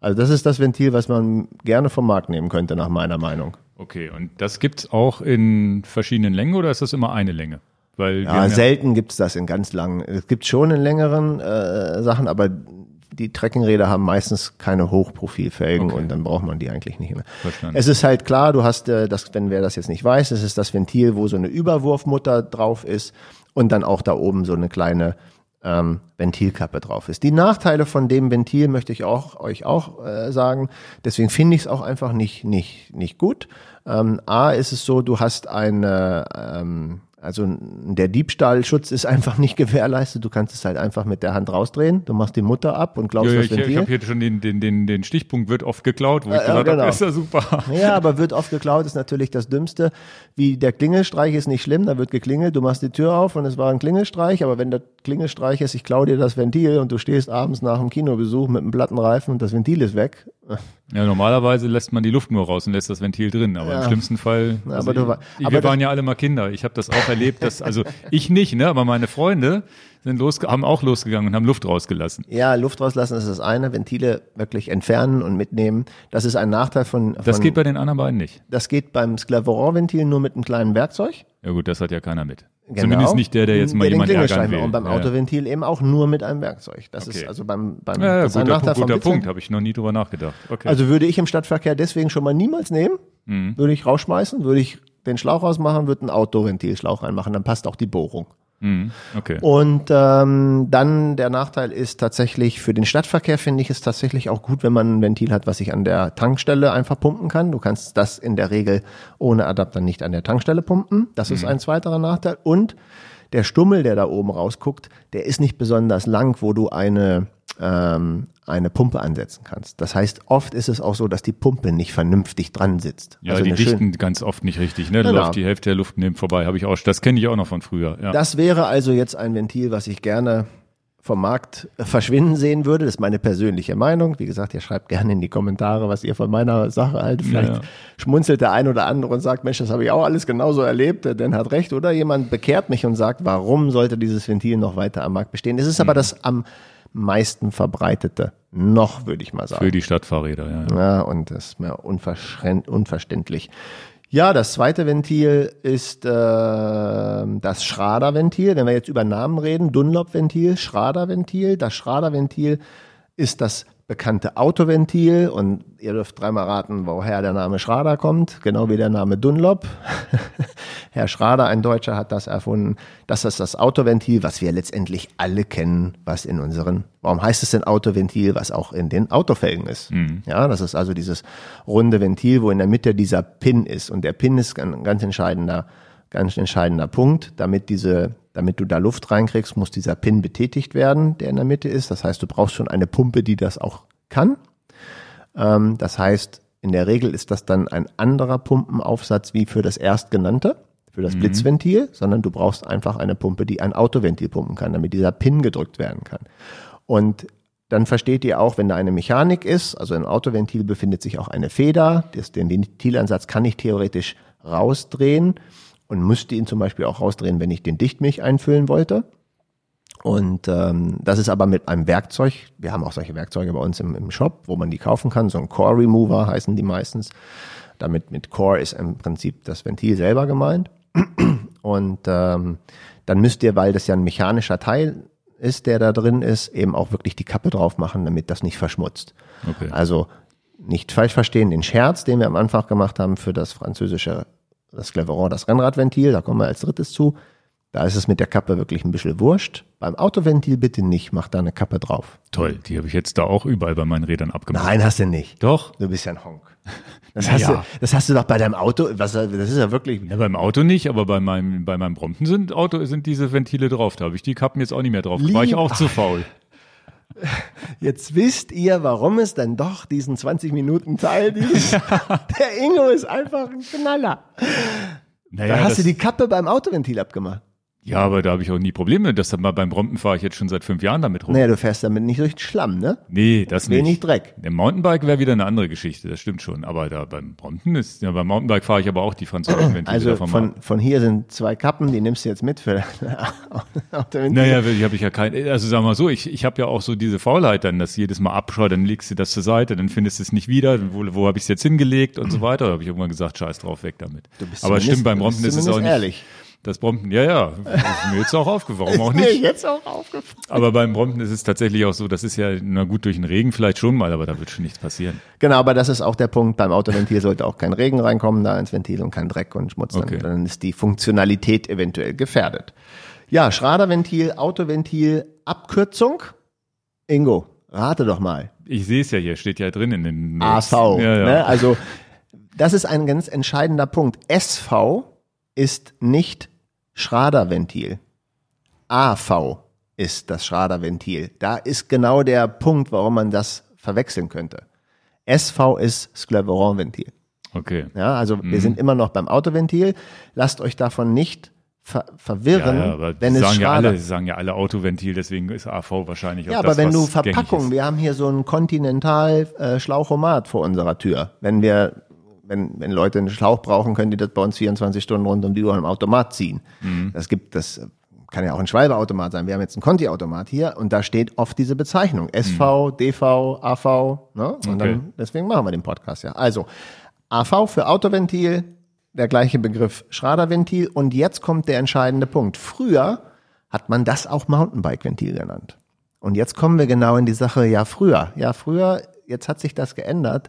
Also das ist das Ventil, was man gerne vom Markt nehmen könnte, nach meiner Meinung. Okay, und das gibt's auch in verschiedenen Längen oder ist das immer eine Länge? Weil Ja, selten gibt's das in ganz langen. Es gibt schon in längeren äh, Sachen, aber die Trekkingräder haben meistens keine Hochprofilfelgen Okay. und dann braucht man die eigentlich nicht mehr. Verstanden. Es ist halt klar, du hast äh, das, wenn wer das jetzt nicht weiß, es ist das Ventil, wo so eine Überwurfmutter drauf ist und dann auch da oben so eine kleine ähm, Ventilkappe drauf ist. Die Nachteile von dem Ventil möchte ich auch euch auch äh, sagen. Deswegen finde ich es auch einfach nicht nicht nicht gut. Ähm, A ist es so, du hast eine ähm, also der Diebstahlschutz ist einfach nicht gewährleistet. Du kannst es halt einfach mit der Hand rausdrehen. Du machst die Mutter ab und glaubst ja, ja, das ich, Ventil. ich habe hier schon den, den, den, den Stichpunkt wird oft geklaut, wo ich Ja, ja, gesagt genau. habe, ist ja super. Ja, aber wird oft geklaut, ist natürlich das Dümmste. Wie der Klingelstreich ist nicht schlimm, da wird geklingelt, du machst die Tür auf und es war ein Klingelstreich, aber wenn der Klingelstreich ist, ich klaue dir das Ventil und du stehst abends nach dem Kinobesuch mit einem Plattenreifen und das Ventil ist weg, Ja, normalerweise lässt man die Luft nur raus und lässt das Ventil drin, aber Ja. im schlimmsten Fall. Also aber du war- ich, aber wir waren ja alle mal Kinder. Ich habe das auch erlebt, dass also ich nicht, ne, aber meine Freunde sind los, haben auch losgegangen und haben Luft rausgelassen. Ja, Luft rauslassen ist das eine, Ventile wirklich entfernen und mitnehmen. Das ist ein Nachteil von, von Das geht bei den anderen beiden nicht. das geht beim Sclaveron-Ventil nur mit einem kleinen Werkzeug. Ja gut, das hat ja keiner mit. Genau. Zumindest nicht der, der jetzt mal den jemand ärgern will. Und beim ja. Autoventil eben auch nur mit einem Werkzeug. Das Okay. ist also beim, beim Ja, ja guter, Punkt, guter. Punkt, habe ich noch nie drüber nachgedacht. Okay. Also würde ich im Stadtverkehr deswegen schon mal niemals nehmen. Mhm. Würde ich rausschmeißen, würde ich den Schlauch rausmachen, würde einen Autoventilschlauch reinmachen, dann passt auch die Bohrung. Mhm, okay. Und ähm, dann der Nachteil ist tatsächlich, für den Stadtverkehr finde ich es tatsächlich auch gut, wenn man ein Ventil hat, was ich an der Tankstelle einfach pumpen kann. Du kannst das in der Regel ohne Adapter nicht an der Tankstelle pumpen. Das ist ein zweiterer Nachteil. Und der Stummel, der da oben rausguckt, der ist nicht besonders lang, wo du eine, ähm, eine Pumpe ansetzen kannst. Das heißt, oft ist es auch so, dass die Pumpe nicht vernünftig dran sitzt. Ja, also die dichten ganz oft nicht richtig, ne? Da Genau. läuft die Hälfte der Luft neben vorbei, habe ich auch. Das kenne ich auch noch von früher. Ja. Das wäre also jetzt ein Ventil, was ich gerne vom Markt äh, verschwinden sehen würde. Das ist meine persönliche Meinung. Wie gesagt, ihr schreibt gerne in die Kommentare, was ihr von meiner Sache haltet. Vielleicht Ja, schmunzelt der ein oder andere und sagt, Mensch, das habe ich auch alles genauso erlebt, der Dan hat recht. Oder jemand bekehrt mich und sagt, warum sollte dieses Ventil noch weiter am Markt bestehen? Es ist aber das am meisten verbreitete. Noch, würde ich mal sagen. Für die Stadtfahrräder, ja. ja. Ja, und das ist mir unverständlich. Ja, das zweite Ventil ist äh, das Schrader-Ventil. Wenn wir jetzt über Namen reden, Dunlop-Ventil, Schrader-Ventil. Das Schrader-Ventil ist das bekannte Autoventil und ihr dürft dreimal raten, woher der Name Schrader kommt, genau wie der Name Dunlop. Herr Schrader, ein Deutscher, hat das erfunden. Das ist das Autoventil, was wir letztendlich alle kennen, was in unseren, warum heißt es denn Autoventil, was auch in den Autofelgen ist. Ja, das ist also dieses runde Ventil, wo in der Mitte dieser Pin ist. Und der Pin ist ein ganz entscheidender, ganz entscheidender Punkt, damit diese, damit du da Luft reinkriegst, muss dieser Pin betätigt werden, der in der Mitte ist. Das heißt, du brauchst schon eine Pumpe, die das auch kann. Ähm, das heißt, in der Regel ist das dann ein anderer Pumpenaufsatz wie für das erstgenannte, für das Blitzventil, sondern du brauchst einfach eine Pumpe, die ein Autoventil pumpen kann, damit dieser Pin gedrückt werden kann. Und dann versteht ihr auch, wenn da eine Mechanik ist, also im Autoventil befindet sich auch eine Feder, das, den Ventilansatz kann ich theoretisch rausdrehen und müsste ihn zum Beispiel auch rausdrehen, wenn ich den Dichtmilch einfüllen wollte. Und ähm, das ist aber mit einem Werkzeug. Wir haben auch solche Werkzeuge bei uns im, im Shop, wo man die kaufen kann. So ein Core Remover heißen die meistens. Damit mit Core ist im Prinzip das Ventil selber gemeint. Und ähm, dann müsst ihr, weil das ja ein mechanischer Teil ist, der da drin ist, eben auch wirklich die Kappe drauf machen, damit das nicht verschmutzt. Okay. Also nicht falsch verstehen, den Scherz, den wir am Anfang gemacht haben für das französische, das Cleveron, das Rennradventil, da kommen wir als drittes zu. Da ist es mit der Kappe wirklich ein bisschen wurscht. Beim Autoventil bitte nicht, mach da eine Kappe drauf. Toll, die habe ich jetzt da auch überall bei meinen Rädern abgemacht. Nein, hast du nicht. Doch. Du bist ja ein Honk. Das, hast, ja. du, das hast du doch bei deinem Auto, was, das ist ja wirklich, Ja, beim Auto nicht, aber bei meinem, bei meinem Brompton sind Auto, sind diese Ventile drauf. Da habe ich die Kappen jetzt auch nicht mehr drauf. War ich Lieb- auch zu faul. Jetzt wisst ihr, warum es dann doch diesen 20 Minuten Teil dieses, der Ingo ist einfach ein Knaller. Naja, Da hast du die Kappe beim Autoventil abgemacht. Ja, aber da habe ich auch nie Probleme. Das mal beim Brompton fahre ich jetzt schon seit fünf Jahren damit rum. Naja, du fährst damit nicht durch den Schlamm, ne? Nee, das nicht. Wenig Dreck. Der Mountainbike wäre wieder eine andere Geschichte, das stimmt schon. Aber da beim Brompton ist, ja, beim Mountainbike fahre ich aber auch die französischen Ventile Also davon von, von hier sind zwei Kappen, die nimmst du jetzt mit für Autoventil. Naja, ich habe ich ja kein, also sag mal so, ich, ich habe ja auch so diese Faulheit dann, dass jedes Mal abschaut, dann legst du das zur Seite, dann findest du es nicht wieder, wo, wo habe ich es jetzt hingelegt und so weiter. Da habe ich irgendwann gesagt, scheiß drauf, weg damit. Du bist Aber stimmt, beim Brompton ist es auch nicht. ehrlich. Das Brompton, ja, ja, ist mir jetzt auch aufgefallen, warum auch Ist mir nicht. jetzt auch aufgefallen. Aber beim Brompton ist es tatsächlich auch so, das ist ja, na gut, durch den Regen vielleicht schon mal, aber da wird schon nichts passieren. Genau, aber das ist auch der Punkt. Beim Autoventil sollte auch kein Regen reinkommen da ins Ventil und kein Dreck und Schmutz. Okay. Dann, dann ist die Funktionalität eventuell gefährdet. Ja, Schraderventil, Autoventil, Abkürzung. Ingo, rate doch mal. Ich sehe es ja hier, steht ja drin in den AV. Ja, ja. Ne? Also das ist ein ganz entscheidender Punkt. SV ist nicht Schraderventil. AV ist das Schraderventil. Da ist genau der Punkt, warum man das verwechseln könnte. SV ist Scleveron-Ventil. Okay. Ja, also wir sind immer noch beim Autoventil. Lasst euch davon nicht ver verwirren, Ja, ja, aber wenn es sagen ja alle, sagen ja alle Autoventil, deswegen ist AV wahrscheinlich auch Ja, das, aber wenn was du Verpackung, wir haben hier so ein Continental äh, Schlauchomat vor unserer Tür. Wenn wir, wenn, wenn Leute einen Schlauch brauchen, können die das bei uns 24 Stunden rund um die Uhr im Automat ziehen. Mhm. Das gibt, das kann ja auch ein Schwalbeautomat sein. Wir haben jetzt einen Conti-Automat hier und da steht oft diese Bezeichnung. SV, DV, AV, ne? Und Mhm. Okay. dann, deswegen machen wir den Podcast ja. Also, AV für Autoventil, der gleiche Begriff Schraderventil. Und jetzt kommt der entscheidende Punkt. Früher hat man das auch Mountainbike-Ventil genannt. Und jetzt kommen wir genau in die Sache, ja früher, ja früher, jetzt hat sich das geändert.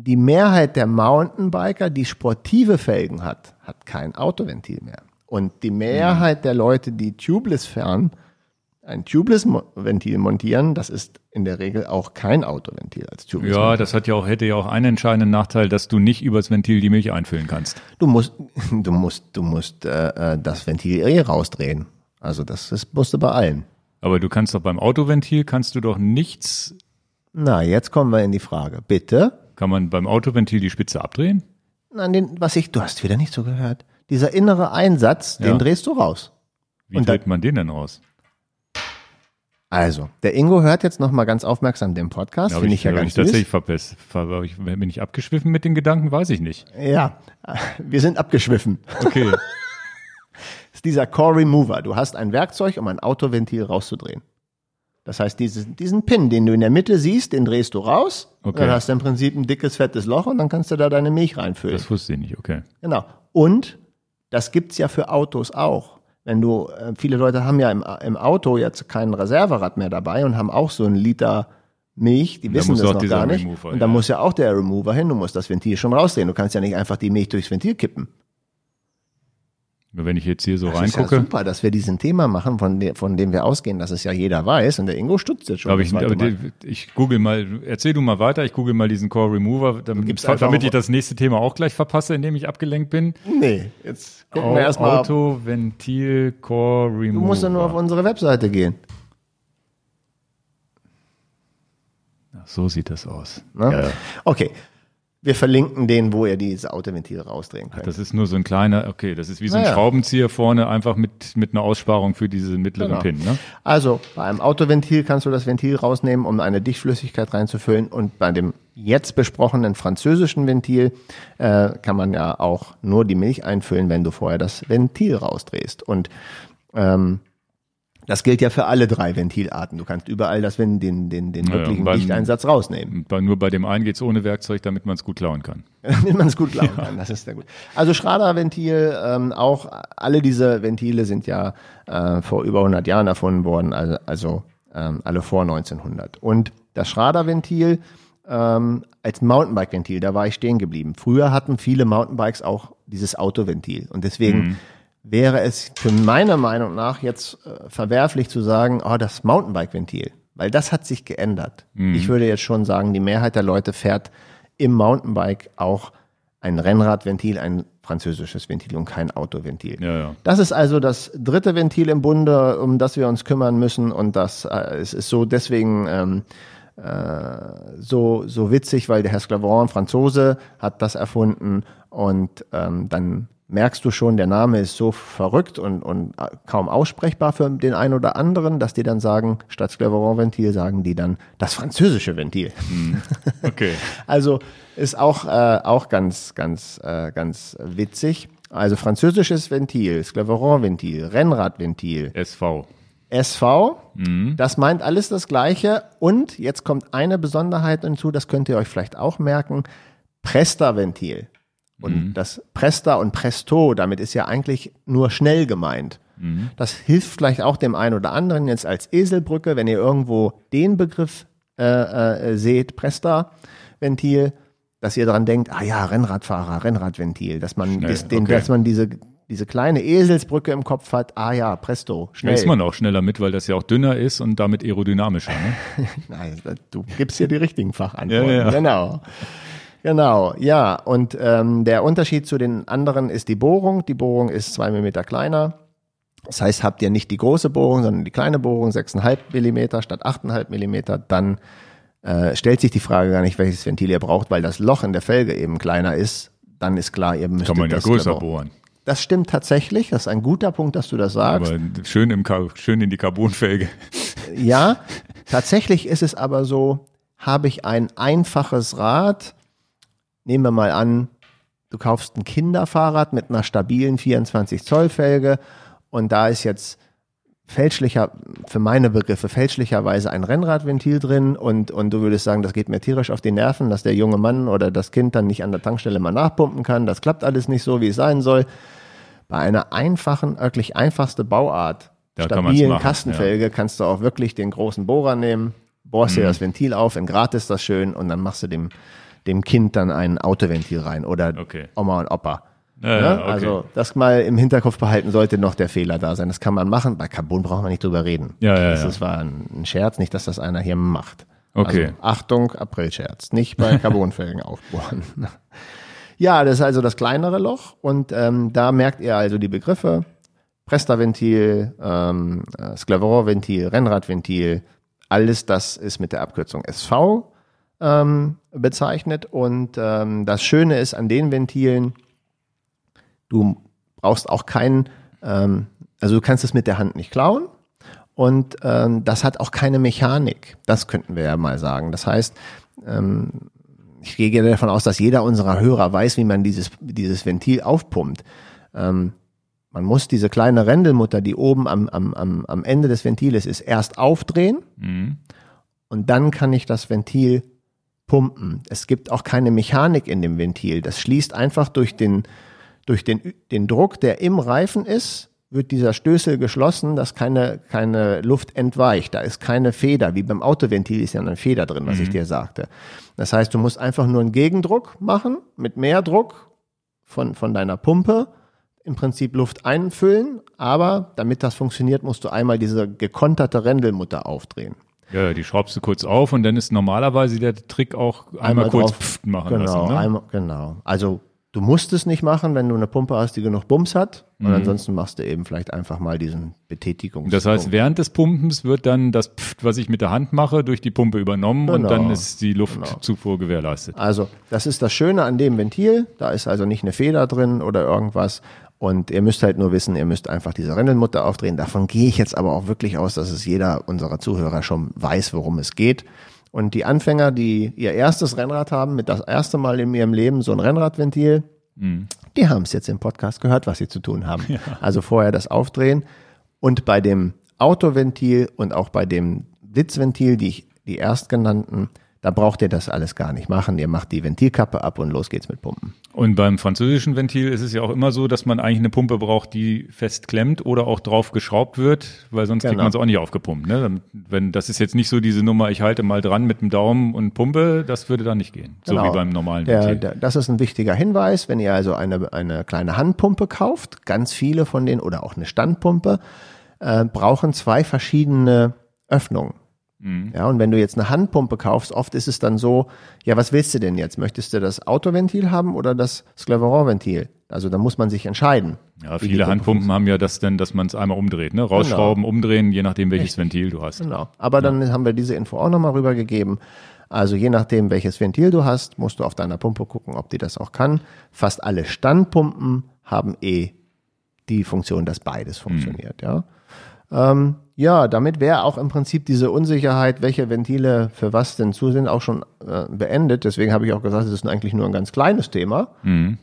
Die Mehrheit der Mountainbiker, die sportive Felgen hat, hat kein Autoventil mehr. Und die Mehrheit der Leute, die tubeless fahren, ein Tubeless-Ventil montieren, das ist in der Regel auch kein Autoventil als tubeless Ja, das hat ja auch, hätte ja auch einen entscheidenden Nachteil, dass du nicht übers Ventil die Milch einfüllen kannst. Du musst, du musst, du musst äh, äh, das Ventil eh rausdrehen. Also das ist, musst du bei allen. Aber du kannst doch beim Autoventil kannst du doch nichts, Na, jetzt kommen wir in die Frage. Bitte? Kann man beim Autoventil die Spitze abdrehen? Nein, den, was ich, du hast wieder nicht zugehört. Dieser innere Einsatz, den Ja. drehst du raus. Wie Und dreht man den denn raus? Also, der Ingo hört jetzt noch mal ganz aufmerksam den Podcast, finde ich ja hab ganz ich tatsächlich süß. verpasst. Ver- hab ich- Bin ich abgeschwiffen mit den Gedanken? Weiß ich nicht. Ja, wir sind abgeschwiffen. Okay. Das ist dieser Core Remover. Du hast ein Werkzeug, um ein Autoventil rauszudrehen. Das heißt, diesen, diesen Pin, den du in der Mitte siehst, den drehst du raus. Okay. Dann hast du im Prinzip ein dickes, fettes Loch und dann kannst du da deine Milch reinfüllen. das wusste ich nicht, okay. Genau. Und das gibt's ja für Autos auch. Wenn du, äh, viele Leute haben ja im, im Auto jetzt kein Reserverad mehr dabei und haben auch so einen Liter Milch, die wissen das noch gar nicht. Remover, und da ja. muss ja auch der Remover hin, du musst das Ventil schon rausdrehen. Du kannst ja nicht einfach die Milch durchs Ventil kippen. Nur wenn ich jetzt hier so Das ist ja reingucke, super, dass wir diesen Thema machen, von, de, von dem wir ausgehen, dass es ja jeder weiß. Und der Ingo stutzt jetzt schon. ich, aber Mal. ich google mal, erzähl du mal weiter, ich google mal diesen Core Remover, damit, damit ich das nächste Thema auch gleich verpasse, indem ich abgelenkt bin. nee, jetzt gucken wir erstmal. Auto, Ventil, Core Remover. Du musst ja nur auf unsere Webseite gehen. Ach, so sieht das aus. Ne? Ja, ja. Okay. Wir verlinken den, wo ihr dieses Autoventil rausdrehen könnt. Das ist nur so ein kleiner, okay, das ist wie so ein Naja. Schraubenzieher vorne, einfach mit, mit einer Aussparung für diese mittleren Genau. Pin, ne? Also bei einem Autoventil kannst du das Ventil rausnehmen, um eine Dichtflüssigkeit reinzufüllen. Und bei dem jetzt besprochenen französischen Ventil äh, kann man ja auch nur die Milch einfüllen, wenn du vorher das Ventil rausdrehst. Und ähm, das gilt ja für alle drei Ventilarten. Du kannst überall das, den, den, den, den Ja, wirklichen beim- Dichteinsatz rausnehmen. Nur bei dem einen geht's ohne Werkzeug, damit man es gut klauen kann. damit man es gut glauben kann. Das ist sehr gut. Also Schrader-Ventil, ähm, auch alle diese Ventile sind ja äh, vor über 100 Jahren erfunden worden, also, also ähm, alle vor 1900. Und das Schrader-Ventil ähm, als Mountainbike-Ventil, da war ich stehen geblieben. Früher hatten viele Mountainbikes auch dieses Autoventil und deswegen wäre es für meiner Meinung nach jetzt äh, verwerflich zu sagen, oh, das Mountainbike-Ventil, weil das hat sich geändert. Ich würde jetzt schon sagen, die Mehrheit der Leute fährt im Mountainbike auch ein Rennradventil, ein französisches Ventil und kein Autoventil. Ja, ja. Das ist also das dritte Ventil im Bunde, um das wir uns kümmern müssen und das äh, es ist so deswegen ähm, äh, so so witzig, weil der Herr Sclaveron, Franzose, hat das erfunden und ähm, dann merkst du schon, der Name ist so verrückt und, und äh, kaum aussprechbar für den einen oder anderen, dass die dann sagen, statt Sclaveron-Ventil sagen die dann das französische Ventil. Okay. Also ist auch, äh, auch ganz, ganz, äh, ganz witzig. Also französisches Ventil, Sclaveron-Ventil, Rennradventil, SV. SV, das meint alles das Gleiche. Und jetzt kommt eine Besonderheit hinzu, das könnt ihr euch vielleicht auch merken, Presta-Ventil. Und das Presta und Presto, damit ist ja eigentlich nur schnell gemeint. Das hilft vielleicht auch dem einen oder anderen jetzt als Eselbrücke, wenn ihr irgendwo den Begriff äh, äh, seht, Presta-Ventil, dass ihr daran denkt, ah ja, Rennradfahrer, Rennradventil, dass man, Schnell, den, okay. dass man diese, diese kleine Eselsbrücke im Kopf hat, ah ja, Presto, Da schnell. ist man auch schneller mit, weil das ja auch dünner ist und damit aerodynamischer. Ne? Nein, du gibst hier die richtigen Fachantworten. Ja, ja. Genau. Genau, ja. Und ähm, der Unterschied zu den anderen ist die Bohrung. Die Bohrung ist zwei Millimeter kleiner. Das heißt, habt ihr nicht die große Bohrung, sondern die kleine Bohrung, 6,5 Millimeter statt 8,5 Millimeter, dann äh, stellt sich die Frage gar nicht, welches Ventil ihr braucht, weil das Loch in der Felge eben kleiner ist. Dann ist klar, ihr müsst Kann man ja das größer Sclaveron- bohren. das stimmt tatsächlich. Das ist ein guter Punkt, dass du das sagst. Aber schön, im, schön in die Carbonfelge. Ja, tatsächlich ist es aber so, habe ich ein einfaches Rad, nehmen wir mal an, du kaufst ein Kinderfahrrad mit einer stabilen 24 Zoll Felge und da ist jetzt fälschlicher, für meine Begriffe, fälschlicherweise ein Rennradventil drin und, und du würdest sagen, das geht mir tierisch auf die Nerven, dass der junge Mann oder das Kind dann nicht an der Tankstelle mal nachpumpen kann. Das klappt alles nicht so, wie es sein soll. Bei einer einfachen, wirklich einfachste Bauart, Da kann stabilen machen, Kastenfelge, kannst du auch wirklich den großen Bohrer nehmen, bohrst Mhm. dir das Ventil auf, ist das schön und dann machst du dem, dem Kind dann ein Autoventil rein oder Okay. Oma und Opa. Ja, Ne? ja, okay. Also das mal im Hinterkopf behalten sollte noch der Fehler da sein. Das kann man machen. Bei Carbon braucht man nicht drüber reden. Ja, ja, das ist- war ein Scherz, nicht, dass das einer hier macht. Okay. Also, Achtung, Aprilscherz. Nicht bei Carbonfelgen aufbohren. Ja, das ist also das kleinere Loch und ähm, da merkt ihr also die Begriffe Presta-Ventil, ähm, äh, Scleveron-Ventil, Rennradventil, alles das ist mit der Abkürzung SV ähm, bezeichnet und ähm, das Schöne ist an den Ventilen, du brauchst auch keinen, ähm, also du kannst es mit der Hand nicht klauen und ähm, das hat auch keine Mechanik. Das könnten wir ja mal sagen. Das heißt, ähm, ich gehe davon aus, dass jeder unserer Hörer weiß, wie man dieses, dieses Ventil aufpumpt. Ähm, man muss diese kleine Rändelmutter, die oben am, am, am, am Ende des Ventiles ist, erst aufdrehen Mhm. und dann kann ich das Ventil pumpen. Es gibt auch keine Mechanik in dem Ventil. Das schließt einfach durch den, durch den, den Druck, der im Reifen ist, wird dieser Stößel geschlossen, dass keine, keine Luft entweicht. Da ist keine Feder. Wie beim Autoventil ist ja eine Feder drin, was ich dir sagte. Das heißt, du musst einfach nur einen Gegendruck machen mit mehr Druck von, von deiner Pumpe. Im Prinzip Luft einfüllen, aber damit das funktioniert, musst du einmal diese gekonterte Rändelmutter aufdrehen. Ja, die schraubst du kurz auf und dann ist normalerweise der Trick auch einmal, kurz drauf- machen genau, lassen. Ne? Einmal, genau. Also du musst es nicht machen, wenn du eine Pumpe hast, die genug Bums hat. Und ansonsten machst du eben vielleicht einfach mal diesen Betätigungs. Mhm. Das heißt, während des Pumpens wird dann das Pft, was ich mit der Hand mache, durch die Pumpe übernommen und Genau. dann ist die Luftzufuhr gewährleistet. Also, das ist das Schöne an dem Ventil. Da ist also nicht eine Feder drin oder irgendwas. Und ihr müsst halt nur wissen, ihr müsst einfach diese Rändelmutter aufdrehen. Davon gehe ich jetzt aber auch wirklich aus, dass es jeder unserer Zuhörer schon weiß, worum es geht. Und die Anfänger, die ihr erstes Rennrad haben, mit das erste Mal in ihrem Leben so ein Rennradventil, die haben es jetzt im Podcast gehört, was sie zu tun haben. Also vorher das Aufdrehen. Und bei dem Autoventil und auch bei dem Blitzventil, die, ich, die erstgenannten, da braucht ihr das alles gar nicht machen. Ihr macht die Ventilkappe ab und los geht's mit Pumpen. Und beim französischen Ventil ist es ja auch immer so, dass man eigentlich eine Pumpe braucht, die fest klemmt oder auch drauf geschraubt wird, weil sonst kriegt Genau. man es auch nicht aufgepumpt. Ne? Wenn das ist jetzt nicht so diese Nummer, ich halte mal dran mit dem Daumen und pumpe, das würde dann nicht gehen. So Genau. wie beim normalen Der, Ventil. der, das ist ein wichtiger Hinweis, wenn ihr also eine, eine kleine Handpumpe kauft, ganz viele von denen oder auch eine Standpumpe, äh, brauchen zwei verschiedene Öffnungen. Mhm. Ja, und wenn du jetzt eine Handpumpe kaufst, oft ist es dann so, ja, was willst du denn jetzt? Möchtest du das Autoventil haben oder das Scleveron-Ventil? Also da muss man sich entscheiden. Ja, viele Pumpe Handpumpen haben ja das dann, dass man es einmal umdreht, ne? Rausschrauben, umdrehen, je nachdem welches Ventil du hast. Genau. Aber dann haben wir diese Info auch nochmal rübergegeben. Also je nachdem, welches Ventil du hast, musst du auf deiner Pumpe gucken, ob die das auch kann. Fast alle Standpumpen haben eh die Funktion, dass beides funktioniert, ja. Ähm, ja, damit wäre auch im Prinzip diese Unsicherheit, welche Ventile für was denn zu sind, auch schon äh, beendet. Deswegen habe ich auch gesagt, es ist eigentlich nur ein ganz kleines Thema.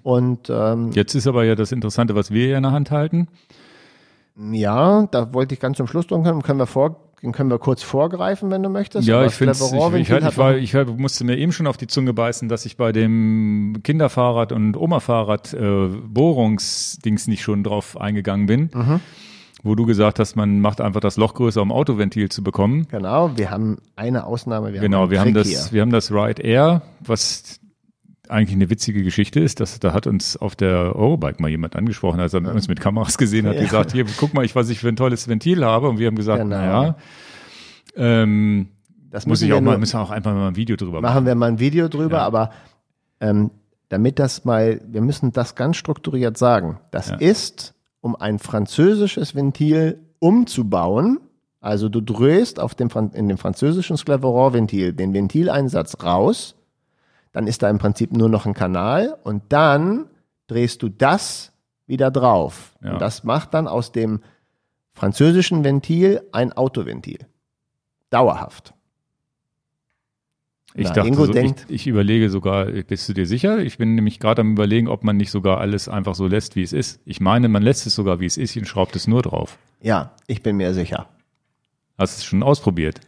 Und ähm, Jetzt ist aber ja das Interessante, was wir hier in der Hand halten. ja, da wollte ich ganz zum Schluss drum kommen. Können wir vor, können wir kurz vorgreifen, wenn du möchtest. Ja, ich finde ich, ich, halt, ich, war, ich musste mir eben schon auf die Zunge beißen, dass ich bei dem Kinderfahrrad und Oma-Fahrrad äh, Bohrungsdings nicht schon drauf eingegangen bin. Mhm. Wo du gesagt hast, man macht einfach das Loch größer, um Autoventil zu bekommen. Genau, wir haben eine Ausnahme. Wir Genau, haben wir haben das, wir haben das Ride Air, was eigentlich eine witzige Geschichte ist. Das, da hat uns auf der Eurobike mal jemand angesprochen, als er uns mit Kameras gesehen hat, Ja. gesagt, hier, guck mal, ich, was ich für ein tolles Ventil habe. Und wir haben gesagt, Genau. naja, ähm, Das muss müssen ich wir auch mal, müssen wir auch einfach mal ein Video drüber machen. machen wir mal ein Video drüber, Ja. aber ähm, damit das mal, wir müssen das ganz strukturiert sagen. Das Ja. ist, um ein französisches Ventil umzubauen. Also du drehst auf dem, in dem französischen Scleveron-Ventil den Ventileinsatz raus, dann ist da im Prinzip nur noch ein Kanal und dann drehst du das wieder drauf. Ja. Und das macht dann aus dem französischen Ventil ein Autoventil. Dauerhaft. Ich Na, dachte, so, denkt- ich, ich überlege sogar, bist du dir sicher? Ich bin nämlich gerade am überlegen, ob man nicht sogar alles einfach so lässt, wie es ist. Ich meine, man lässt es sogar, wie es ist und schraubt es nur drauf. Ja, ich bin mir sicher. Hast du es schon ausprobiert?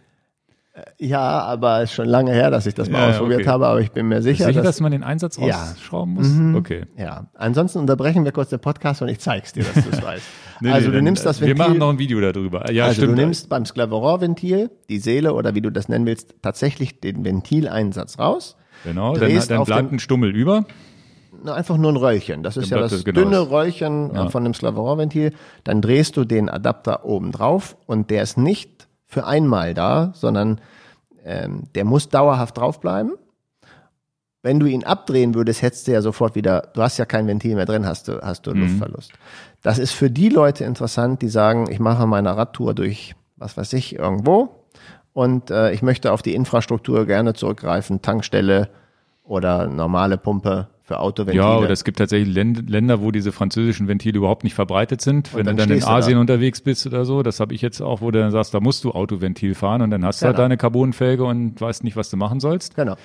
Ja, aber es ist schon lange her, dass ich das mal Ja, ja, ausprobiert okay. habe, aber ich bin mir sicher, Sicher, dass dass, man den Einsatz Ja. rausschrauben muss? Mhm. Okay. ja. Ansonsten unterbrechen wir kurz den Podcast und ich zeig's dir, dass du es weißt. Nee, also nee, du nimmst das Wir Ventil. machen noch ein Video darüber. Ja, also stimmt. du nimmst beim Sclaveron-Ventil die Seele oder wie du das nennen willst, tatsächlich den Ventileinsatz raus. genau, dann, dann bleibt ein Stummel über. Na, einfach nur ein Röllchen. Das ist Dann ja das es genau dünne das. Röllchen Ja. von dem Sclaveron-Ventil. Dann drehst du den Adapter oben drauf und der ist nicht für einmal da, sondern ähm, der muss dauerhaft draufbleiben. Wenn du ihn abdrehen würdest, hättest du ja sofort wieder, du hast ja kein Ventil mehr drin, hast du, hast du Mhm. Luftverlust. Das ist für die Leute interessant, die sagen, ich mache meine Radtour durch, was weiß ich, irgendwo und äh, ich möchte auf die Infrastruktur gerne zurückgreifen, Tankstelle oder normale Pumpe für Autoventile. Ja, oder es gibt tatsächlich Länd Länder, wo diese französischen Ventile überhaupt nicht verbreitet sind. Wenn dann du dann in du da. Asien unterwegs bist oder so, das habe ich jetzt auch, wo du dann sagst, da musst du Autoventil fahren und dann hast du halt Genau. deine Carbonfelge und weißt nicht, was du machen sollst. Genau.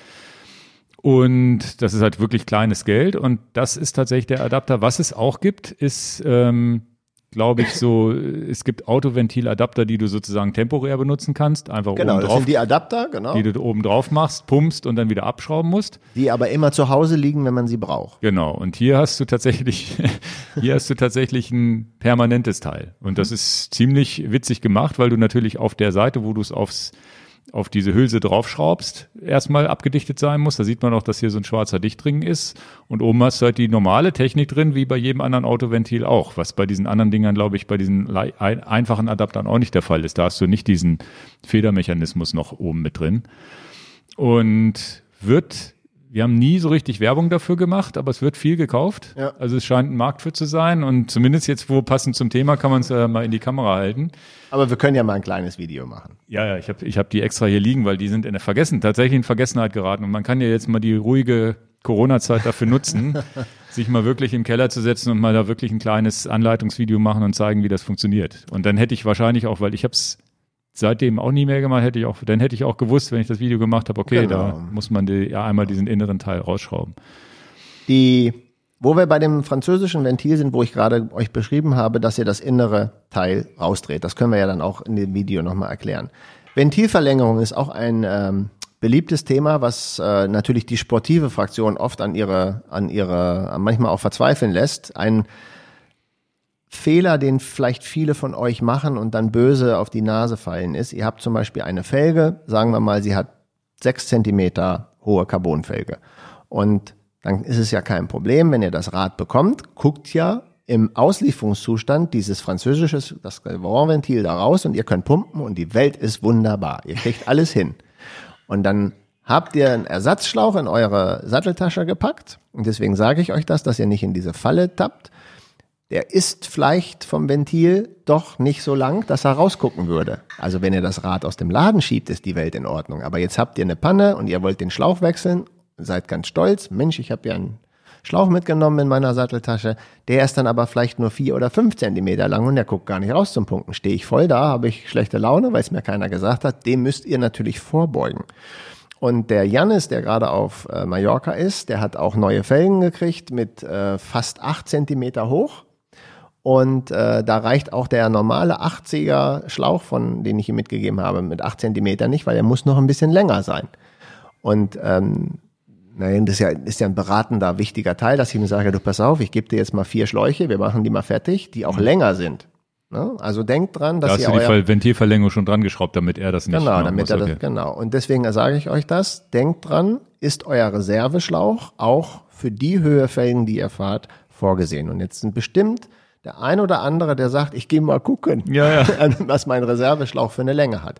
Und das ist halt wirklich kleines Geld und das ist tatsächlich der Adapter. Was es auch gibt, ist, ähm, glaube ich, so, es gibt Autoventiladapter, die du sozusagen temporär benutzen kannst, einfach Genau, oben das drauf, sind die Adapter, genau, die die, du oben drauf machst, pumpst und dann wieder abschrauben musst. aber immer zu Hause liegen, wenn man sie braucht. Genau. Und hier hast du tatsächlich, hier hast du tatsächlich ein permanentes Teil. Und das ist ziemlich witzig gemacht, weil du natürlich auf der Seite, wo du es aufs, auf diese Hülse draufschraubst, erstmal abgedichtet sein muss. Da sieht man auch, dass hier so ein schwarzer Dichtring ist. Und oben hast du halt die normale Technik drin, wie bei jedem anderen Autoventil auch. Was bei diesen anderen Dingern, glaube ich, bei diesen einfachen Adaptern auch nicht der Fall ist. Da hast du nicht diesen Federmechanismus noch oben mit drin. Und wird, wir haben nie so richtig Werbung dafür gemacht, aber es wird viel gekauft. Ja. Also es scheint ein Markt für zu sein und zumindest jetzt, wo passend zum Thema, kann man es ja mal in die Kamera halten. Aber wir können ja mal ein kleines Video machen. Ja, ja, ich habe ich hab die extra hier liegen, weil die sind in der Vergessen, tatsächlich in Vergessenheit geraten. Und man kann ja jetzt mal die ruhige Corona-Zeit dafür nutzen, sich mal wirklich im Keller zu setzen und mal da wirklich ein kleines Anleitungsvideo machen und zeigen, wie das funktioniert. Und dann hätte ich wahrscheinlich auch, weil ich habe es seitdem auch nie mehr gemacht, hätte ich auch, dann hätte ich auch gewusst, wenn ich das Video gemacht habe, okay, Genau. da muss man die, ja einmal diesen inneren Teil rausschrauben. Die, wo wir bei dem französischen Ventil sind, wo ich gerade euch beschrieben habe, dass ihr das innere Teil rausdreht. Das können wir ja dann auch in dem Video nochmal erklären. Ventilverlängerung ist auch ein ähm, beliebtes Thema, was äh, natürlich die sportive Fraktion oft an ihre, an ihre, manchmal auch verzweifeln lässt. Ein Fehler, den vielleicht viele von euch machen und dann böse auf die Nase fallen, ist, ihr habt zum Beispiel eine Felge, sagen wir mal, sie hat sechs Zentimeter hohe Carbonfelge. Und dann ist es ja kein Problem, wenn ihr das Rad bekommt, guckt ja im Auslieferungszustand dieses französische, das Ventil da raus und ihr könnt pumpen und die Welt ist wunderbar. Ihr kriegt alles hin. Und dann habt ihr einen Ersatzschlauch in eure Satteltasche gepackt. Und deswegen sage ich euch das, dass ihr nicht in diese Falle tappt. Der ist vielleicht vom Ventil doch nicht so lang, dass er rausgucken würde. Also wenn ihr das Rad aus dem Laden schiebt, ist die Welt in Ordnung. Aber jetzt habt ihr eine Panne und ihr wollt den Schlauch wechseln, seid ganz stolz. Mensch, ich habe ja einen Schlauch mitgenommen in meiner Satteltasche. Der ist dann aber vielleicht nur vier oder fünf Zentimeter lang und der guckt gar nicht raus zum Punkten. Stehe ich voll da, habe ich schlechte Laune, weil es mir keiner gesagt hat. Dem müsst ihr natürlich vorbeugen. Und der Jannis, der gerade auf äh, Mallorca ist, der hat auch neue Felgen gekriegt mit äh, fast acht Zentimeter hoch. Und äh, da reicht auch der normale 80er Schlauch, von den ich ihm mitgegeben habe, mit acht Zentimeter nicht, weil er muss noch ein bisschen länger sein. Und ähm, nein, das ist ja, ist ja ein beratender, wichtiger Teil, dass ich ihm sage, du pass auf, ich gebe dir jetzt mal vier Schläuche, wir machen die mal fertig, die auch länger sind. Ne? Also denkt dran, dass Da hast ihr du die Ventilverlängerung schon dran geschraubt, damit er das nicht Genau, damit muss. er das, okay. genau. Und deswegen sage ich euch das. Denkt dran, ist euer Reserveschlauch auch für die Höhefelgen, die ihr fahrt, vorgesehen. Und jetzt sind bestimmt der ein oder andere, der sagt, ich gehe mal gucken, Ja, ja. was mein Reserveschlauch für eine Länge hat.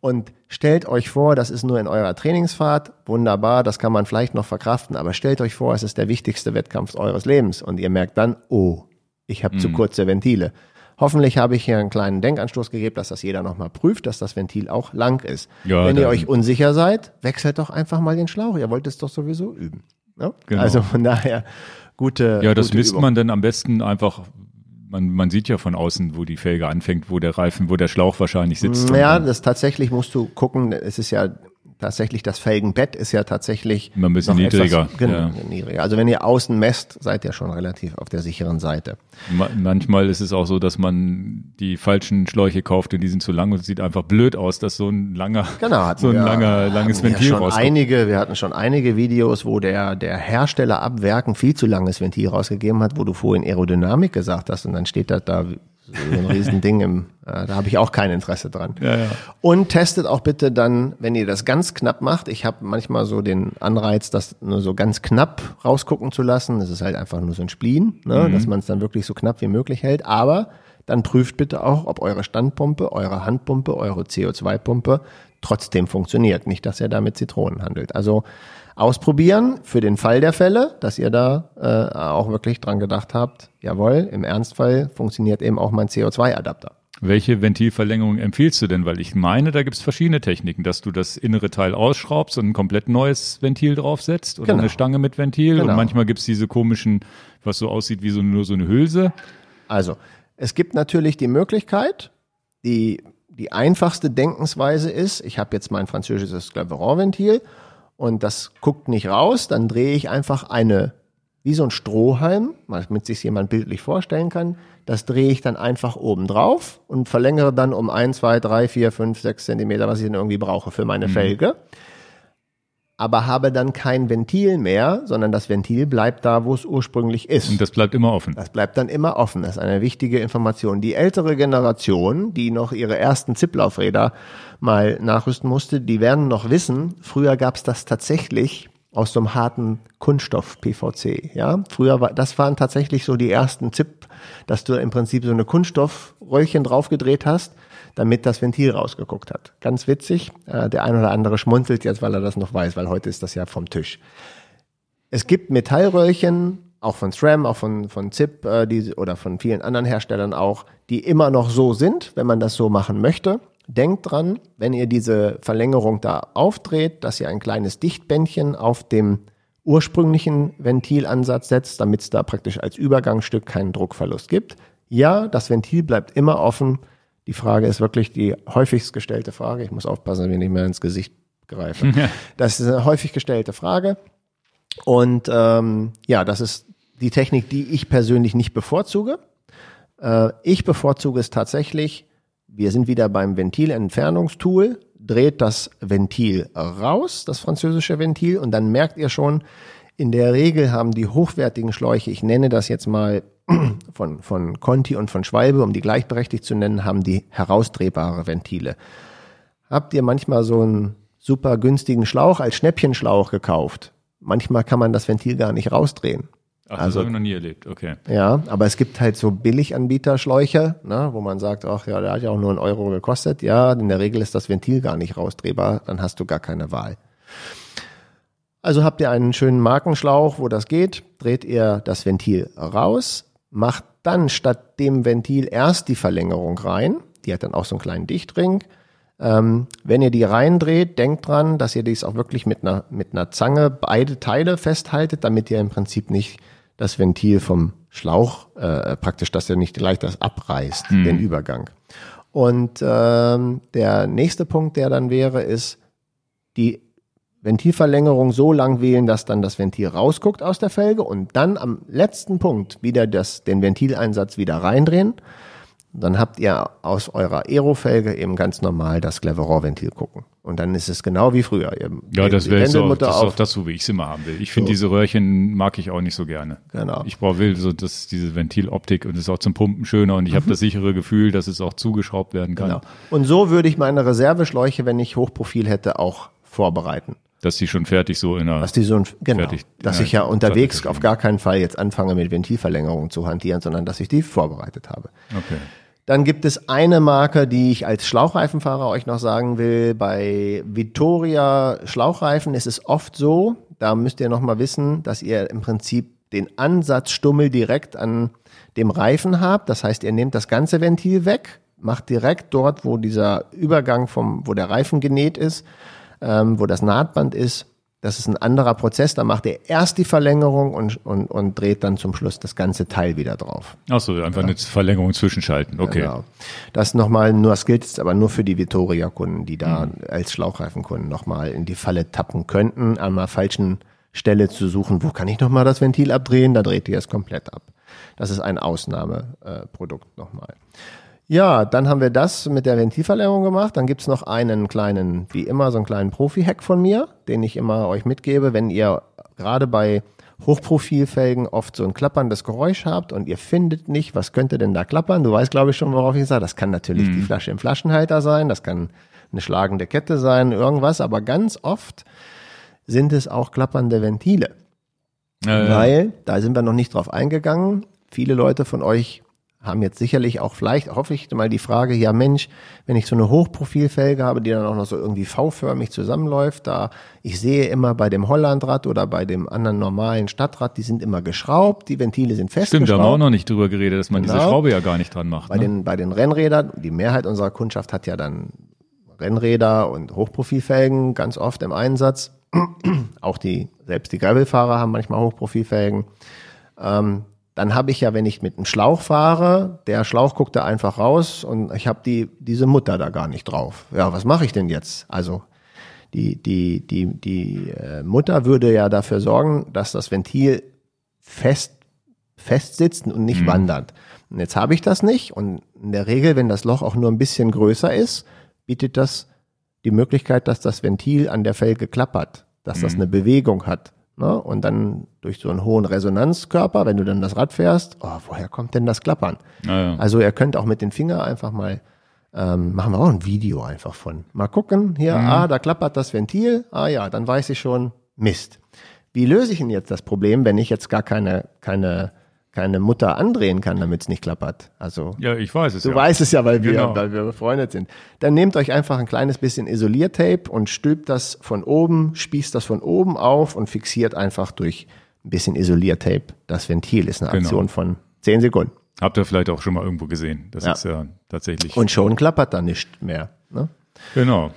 Und stellt euch vor, das ist nur in eurer Trainingsfahrt, wunderbar, das kann man vielleicht noch verkraften, aber stellt euch vor, es ist der wichtigste Wettkampf eures Lebens und ihr merkt dann, oh, ich habe Mhm. zu kurze Ventile. Hoffentlich habe ich hier einen kleinen Denkanstoß gegeben, dass das jeder nochmal prüft, dass das Ventil auch lang ist. Ja, Wenn ihr euch unsicher seid, wechselt doch einfach mal den Schlauch. Ihr wollt es doch sowieso üben. Ne? Genau. Also von daher gute. Ja, das gute misst Übung. man dann am besten einfach. Man, man sieht ja von außen, wo die Felge anfängt, wo der Reifen, wo der Schlauch wahrscheinlich sitzt. Ja, Und das tatsächlich musst du gucken, es ist ja tatsächlich, das Felgenbett ist ja tatsächlich Immer ein bisschen noch niedriger, Etwas, genau, ja. niedriger. Also wenn ihr außen messt, seid ihr schon relativ auf der sicheren Seite. Ma manchmal ist es auch so, dass man die falschen Schläuche kauft und die sind zu lang und es sieht einfach blöd aus, dass so ein langer, Genau, so ein wir- langer, langes Ventil rauskommt. einige, Wir hatten schon einige Videos, wo der, der Hersteller ab Werken viel zu langes Ventil rausgegeben hat, wo du vorhin Aerodynamik gesagt hast und dann steht das da so ein Riesending im, äh, da habe ich auch kein Interesse dran. Ja, ja. Und testet auch bitte dann, wenn ihr das ganz knapp macht. Ich habe manchmal so den Anreiz, das nur so ganz knapp rausgucken zu lassen. Das ist halt einfach nur so ein Spleen, ne? dass man es dann wirklich so knapp wie möglich hält. Aber dann prüft bitte auch, ob eure Standpumpe, eure Handpumpe, eure CO2-Pumpe trotzdem funktioniert. Nicht, dass ihr da mit Zitronen handelt. Also ausprobieren für den Fall der Fälle, dass ihr da äh, auch wirklich dran gedacht habt, jawohl, im Ernstfall funktioniert eben auch mein CO2-Adapter. Welche Ventilverlängerung empfiehlst du denn? Weil ich meine, da gibt es verschiedene Techniken, dass du das innere Teil ausschraubst und ein komplett neues Ventil draufsetzt oder Genau. eine Stange mit Ventil. Genau. Und manchmal gibt es diese komischen, was so aussieht wie so, nur so eine Hülse. Also, es gibt natürlich die Möglichkeit, die, die einfachste Denkensweise ist, ich habe jetzt mein französisches Claveron-Ventil und das guckt nicht raus, dann drehe ich einfach eine, wie so ein Strohhalm, damit sich jemand bildlich vorstellen kann, das drehe ich dann einfach oben drauf und verlängere dann um ein, zwei, drei, vier, fünf, sechs Zentimeter, was ich dann irgendwie brauche für meine Felge. Aber habe dann kein Ventil mehr, sondern das Ventil bleibt da, wo es ursprünglich ist. Und das bleibt immer offen. Das bleibt dann immer offen. Das ist eine wichtige Information. Die ältere Generation, die noch ihre ersten Zipplaufräder mal nachrüsten musste, die werden noch wissen, früher gab es das tatsächlich aus so einem harten Kunststoff PVC. Ja, früher war das waren tatsächlich so die ersten Zip, dass du im Prinzip so eine Kunststoffröllchen draufgedreht hast, damit das Ventil rausgeguckt hat. Ganz witzig. Äh, der ein oder andere schmunzelt jetzt, weil er das noch weiß, weil heute ist das ja vom Tisch. Es gibt Metallröhrchen, auch von SRAM, auch von, von ZIP äh, die, oder von vielen anderen Herstellern auch, die immer noch so sind, wenn man das so machen möchte. Denkt dran, wenn ihr diese Verlängerung da aufdreht, dass ihr ein kleines Dichtbändchen auf dem ursprünglichen Ventilansatz setzt, damit es da praktisch als Übergangsstück keinen Druckverlust gibt. Ja, das Ventil bleibt immer offen. Die Frage ist wirklich die häufigst gestellte Frage. Ich muss aufpassen, dass ich nicht mehr ins Gesicht greife. Das ist eine häufig gestellte Frage. Und ähm, ja, das ist die Technik, die ich persönlich nicht bevorzuge. Äh, ich bevorzuge es tatsächlich, wir sind wieder beim Ventilentfernungstool, dreht das Ventil raus, das französische Ventil, und dann merkt ihr schon, in der Regel haben die hochwertigen Schläuche, ich nenne das jetzt mal von, von Conti und von Schwalbe, um die gleichberechtigt zu nennen, haben die herausdrehbare Ventile. Habt ihr manchmal so einen super günstigen Schlauch als Schnäppchenschlauch gekauft? Manchmal kann man das Ventil gar nicht rausdrehen. Ach, das Also- habe ich noch nie erlebt. Okay. Ja, aber es gibt halt so Billiganbieterschläuche, ne, wo man sagt, ach ja, der hat ja auch nur einen Euro gekostet. Ja, in der Regel ist das Ventil gar nicht rausdrehbar, dann hast du gar keine Wahl. Also habt ihr einen schönen Markenschlauch, wo das geht, dreht ihr das Ventil raus, macht dann statt dem Ventil erst die Verlängerung rein. Die hat dann auch so einen kleinen Dichtring. Ähm, wenn ihr die reindreht, denkt dran, dass ihr dies auch wirklich mit einer, mit einer Zange beide Teile festhaltet, damit ihr im Prinzip nicht das Ventil vom Schlauch äh, praktisch, dass ihr nicht gleich das abreißt, den Übergang. Und ähm, der nächste Punkt, der dann wäre, ist die Ventilverlängerung so lang wählen, dass dann das Ventil rausguckt aus der Felge und dann am letzten Punkt wieder das, den Ventileinsatz wieder reindrehen. Dann habt ihr aus eurer Aerofelge eben ganz normal das Cleveron-Ventil gucken. Und dann ist es genau wie früher. Ihr Ja, das wäre so, das ist auch das, so wie ich es immer haben will. Ich finde So. diese Röhrchen mag ich auch nicht so gerne. Genau. Ich brauche will so das, diese Ventiloptik und es ist auch zum Pumpen schöner und ich habe das sichere Gefühl, dass es auch zugeschraubt werden kann. Mhm. Genau. Und so würde ich meine Reserveschläuche, wenn ich Hochprofil hätte, auch vorbereiten. Dass die schon fertig so in einer. Dass die so ein, genau, Fertig. dass ich ja unterwegs auf gar keinen Fall jetzt anfange mit Ventilverlängerungen zu hantieren, sondern dass ich die vorbereitet habe. Okay. Dann gibt es eine Marke, die ich als Schlauchreifenfahrer euch noch sagen will. Bei Vittoria Schlauchreifen ist es oft so, da müsst ihr noch mal wissen, dass ihr im Prinzip den Ansatzstummel direkt an dem Reifen habt. Das heißt, ihr nehmt das ganze Ventil weg, macht direkt dort, wo dieser Übergang vom, wo der Reifen genäht ist, ähm, wo das Nahtband ist, Das ist ein anderer Prozess. Da macht er erst die Verlängerung und, und, und dreht dann zum Schluss das ganze Teil wieder drauf. Ach so, einfach eine Verlängerung zwischenschalten. Okay. Genau. Das nochmal, nur das gilt jetzt aber nur für die Vittoria-Kunden, die da als Schlauchreifenkunden nochmal in die Falle tappen könnten, an einer falschen Stelle zu suchen, wo kann ich nochmal das Ventil abdrehen, da dreht ihr es komplett ab. Das ist ein Ausnahmeprodukt nochmal. Ja, dann haben wir das mit der Ventilverlängerung gemacht. Dann gibt's noch einen kleinen, wie immer, so einen kleinen Profi-Hack von mir, den ich immer euch mitgebe, wenn ihr gerade bei Hochprofilfelgen oft so ein klapperndes Geräusch habt und ihr findet nicht, was könnte denn da klappern? Du weißt, glaube ich, schon, worauf ich sage. Das kann natürlich die Flasche im Flaschenhalter sein, das kann eine schlagende Kette sein, irgendwas, aber ganz oft sind es auch klappernde Ventile. Ja, ja. Weil, da sind wir noch nicht drauf eingegangen, viele Leute von euch haben jetzt sicherlich auch vielleicht, hoffe ich mal, die Frage, ja Mensch, wenn ich so eine Hochprofilfelge habe, die dann auch noch so irgendwie V-förmig zusammenläuft, da ich sehe immer bei dem Hollandrad oder bei dem anderen normalen Stadtrad, die sind immer geschraubt, die Ventile sind Stimmt, da haben wir auch festgeschraubt. noch nicht drüber geredet, dass man diese Genau. Schraube ja gar nicht dran macht. Bei Ne? den, bei den Rennrädern, die Mehrheit unserer Kundschaft hat ja dann Rennräder und Hochprofilfelgen ganz oft im Einsatz. Auch die, selbst die Gravelfahrer haben manchmal Hochprofilfelgen. Ähm, dann habe ich ja, wenn ich mit einem Schlauch fahre, der Schlauch guckt da einfach raus und ich habe die, diese Mutter da gar nicht drauf. Ja, was mache ich denn jetzt? Also die, die, die, die äh, Mutter würde ja dafür sorgen, dass das Ventil fest, fest sitzt und nicht wandert. Und jetzt habe ich das nicht und in der Regel, wenn das Loch auch nur ein bisschen größer ist, bietet das die Möglichkeit, dass das Ventil an der Felge klappert, dass das eine Bewegung hat. Ne? Und dann durch so einen hohen Resonanzkörper, wenn du dann das Rad fährst, oh, woher kommt denn das Klappern? Ja. Also ihr könnt auch mit den Finger einfach mal, ähm, machen wir auch ein Video einfach von. Mal gucken, hier, ah, da klappert das Ventil, ah ja, dann weiß ich schon, Mist. Wie löse ich denn jetzt das Problem, wenn ich jetzt gar keine, keine, keine Mutter andrehen kann, damit es nicht klappert? Also ja, ich weiß es Du ja. weißt es ja, weil wir, Genau. weil wir befreundet sind. Dann nehmt euch einfach ein kleines bisschen Isoliertape und stülpt das von oben, spießt das von oben auf und fixiert einfach durch ein bisschen Isoliertape das Ventil. Ist eine Genau. Aktion von 10 Sekunden. Habt ihr vielleicht auch schon mal irgendwo gesehen. Das Ja. ist ja tatsächlich. Und schon klappert da nicht mehr. Ne? genau.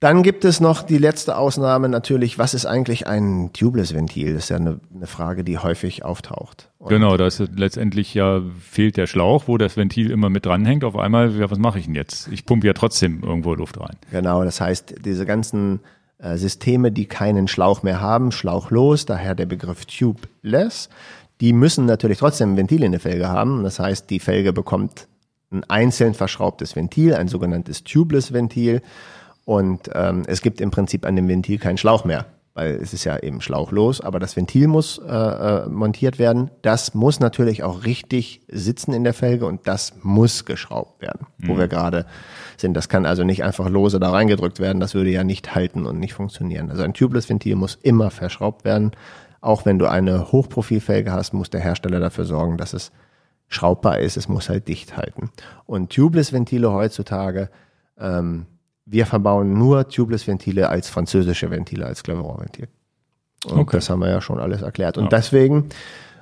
Dann gibt es noch die letzte Ausnahme natürlich, was ist eigentlich ein Tubeless-Ventil? Das ist ja eine, eine Frage, die häufig auftaucht. Und Genau, da ist letztendlich ja fehlt der Schlauch, wo das Ventil immer mit dranhängt. Auf einmal, ja, was mache ich denn jetzt? Ich pumpe ja trotzdem irgendwo Luft rein. Genau, das heißt, diese ganzen äh, Systeme, die keinen Schlauch mehr haben, schlauchlos, daher der Begriff tubeless, die müssen natürlich trotzdem ein Ventil in der Felge haben. Das heißt, die Felge bekommt ein einzeln verschraubtes Ventil, ein sogenanntes Tubeless-Ventil. Und ähm, es gibt im Prinzip an dem Ventil keinen Schlauch mehr, weil es ist ja eben schlauchlos, aber das Ventil muss äh, äh, montiert werden. Das muss natürlich auch richtig sitzen in der Felge und das muss geschraubt werden, wo wir gerade sind. Das kann also nicht einfach lose da reingedrückt werden, das würde ja nicht halten und nicht funktionieren. Also ein Tubeless-Ventil muss immer verschraubt werden. Auch wenn du eine Hochprofilfelge hast, muss der Hersteller dafür sorgen, dass es schraubbar ist, es muss halt dicht halten. Und Tubeless-Ventile heutzutage, ähm, wir verbauen nur Tubeless-Ventile als französische Ventile, als Cleveron-Ventil. Und Okay. das haben wir ja schon alles erklärt. Und deswegen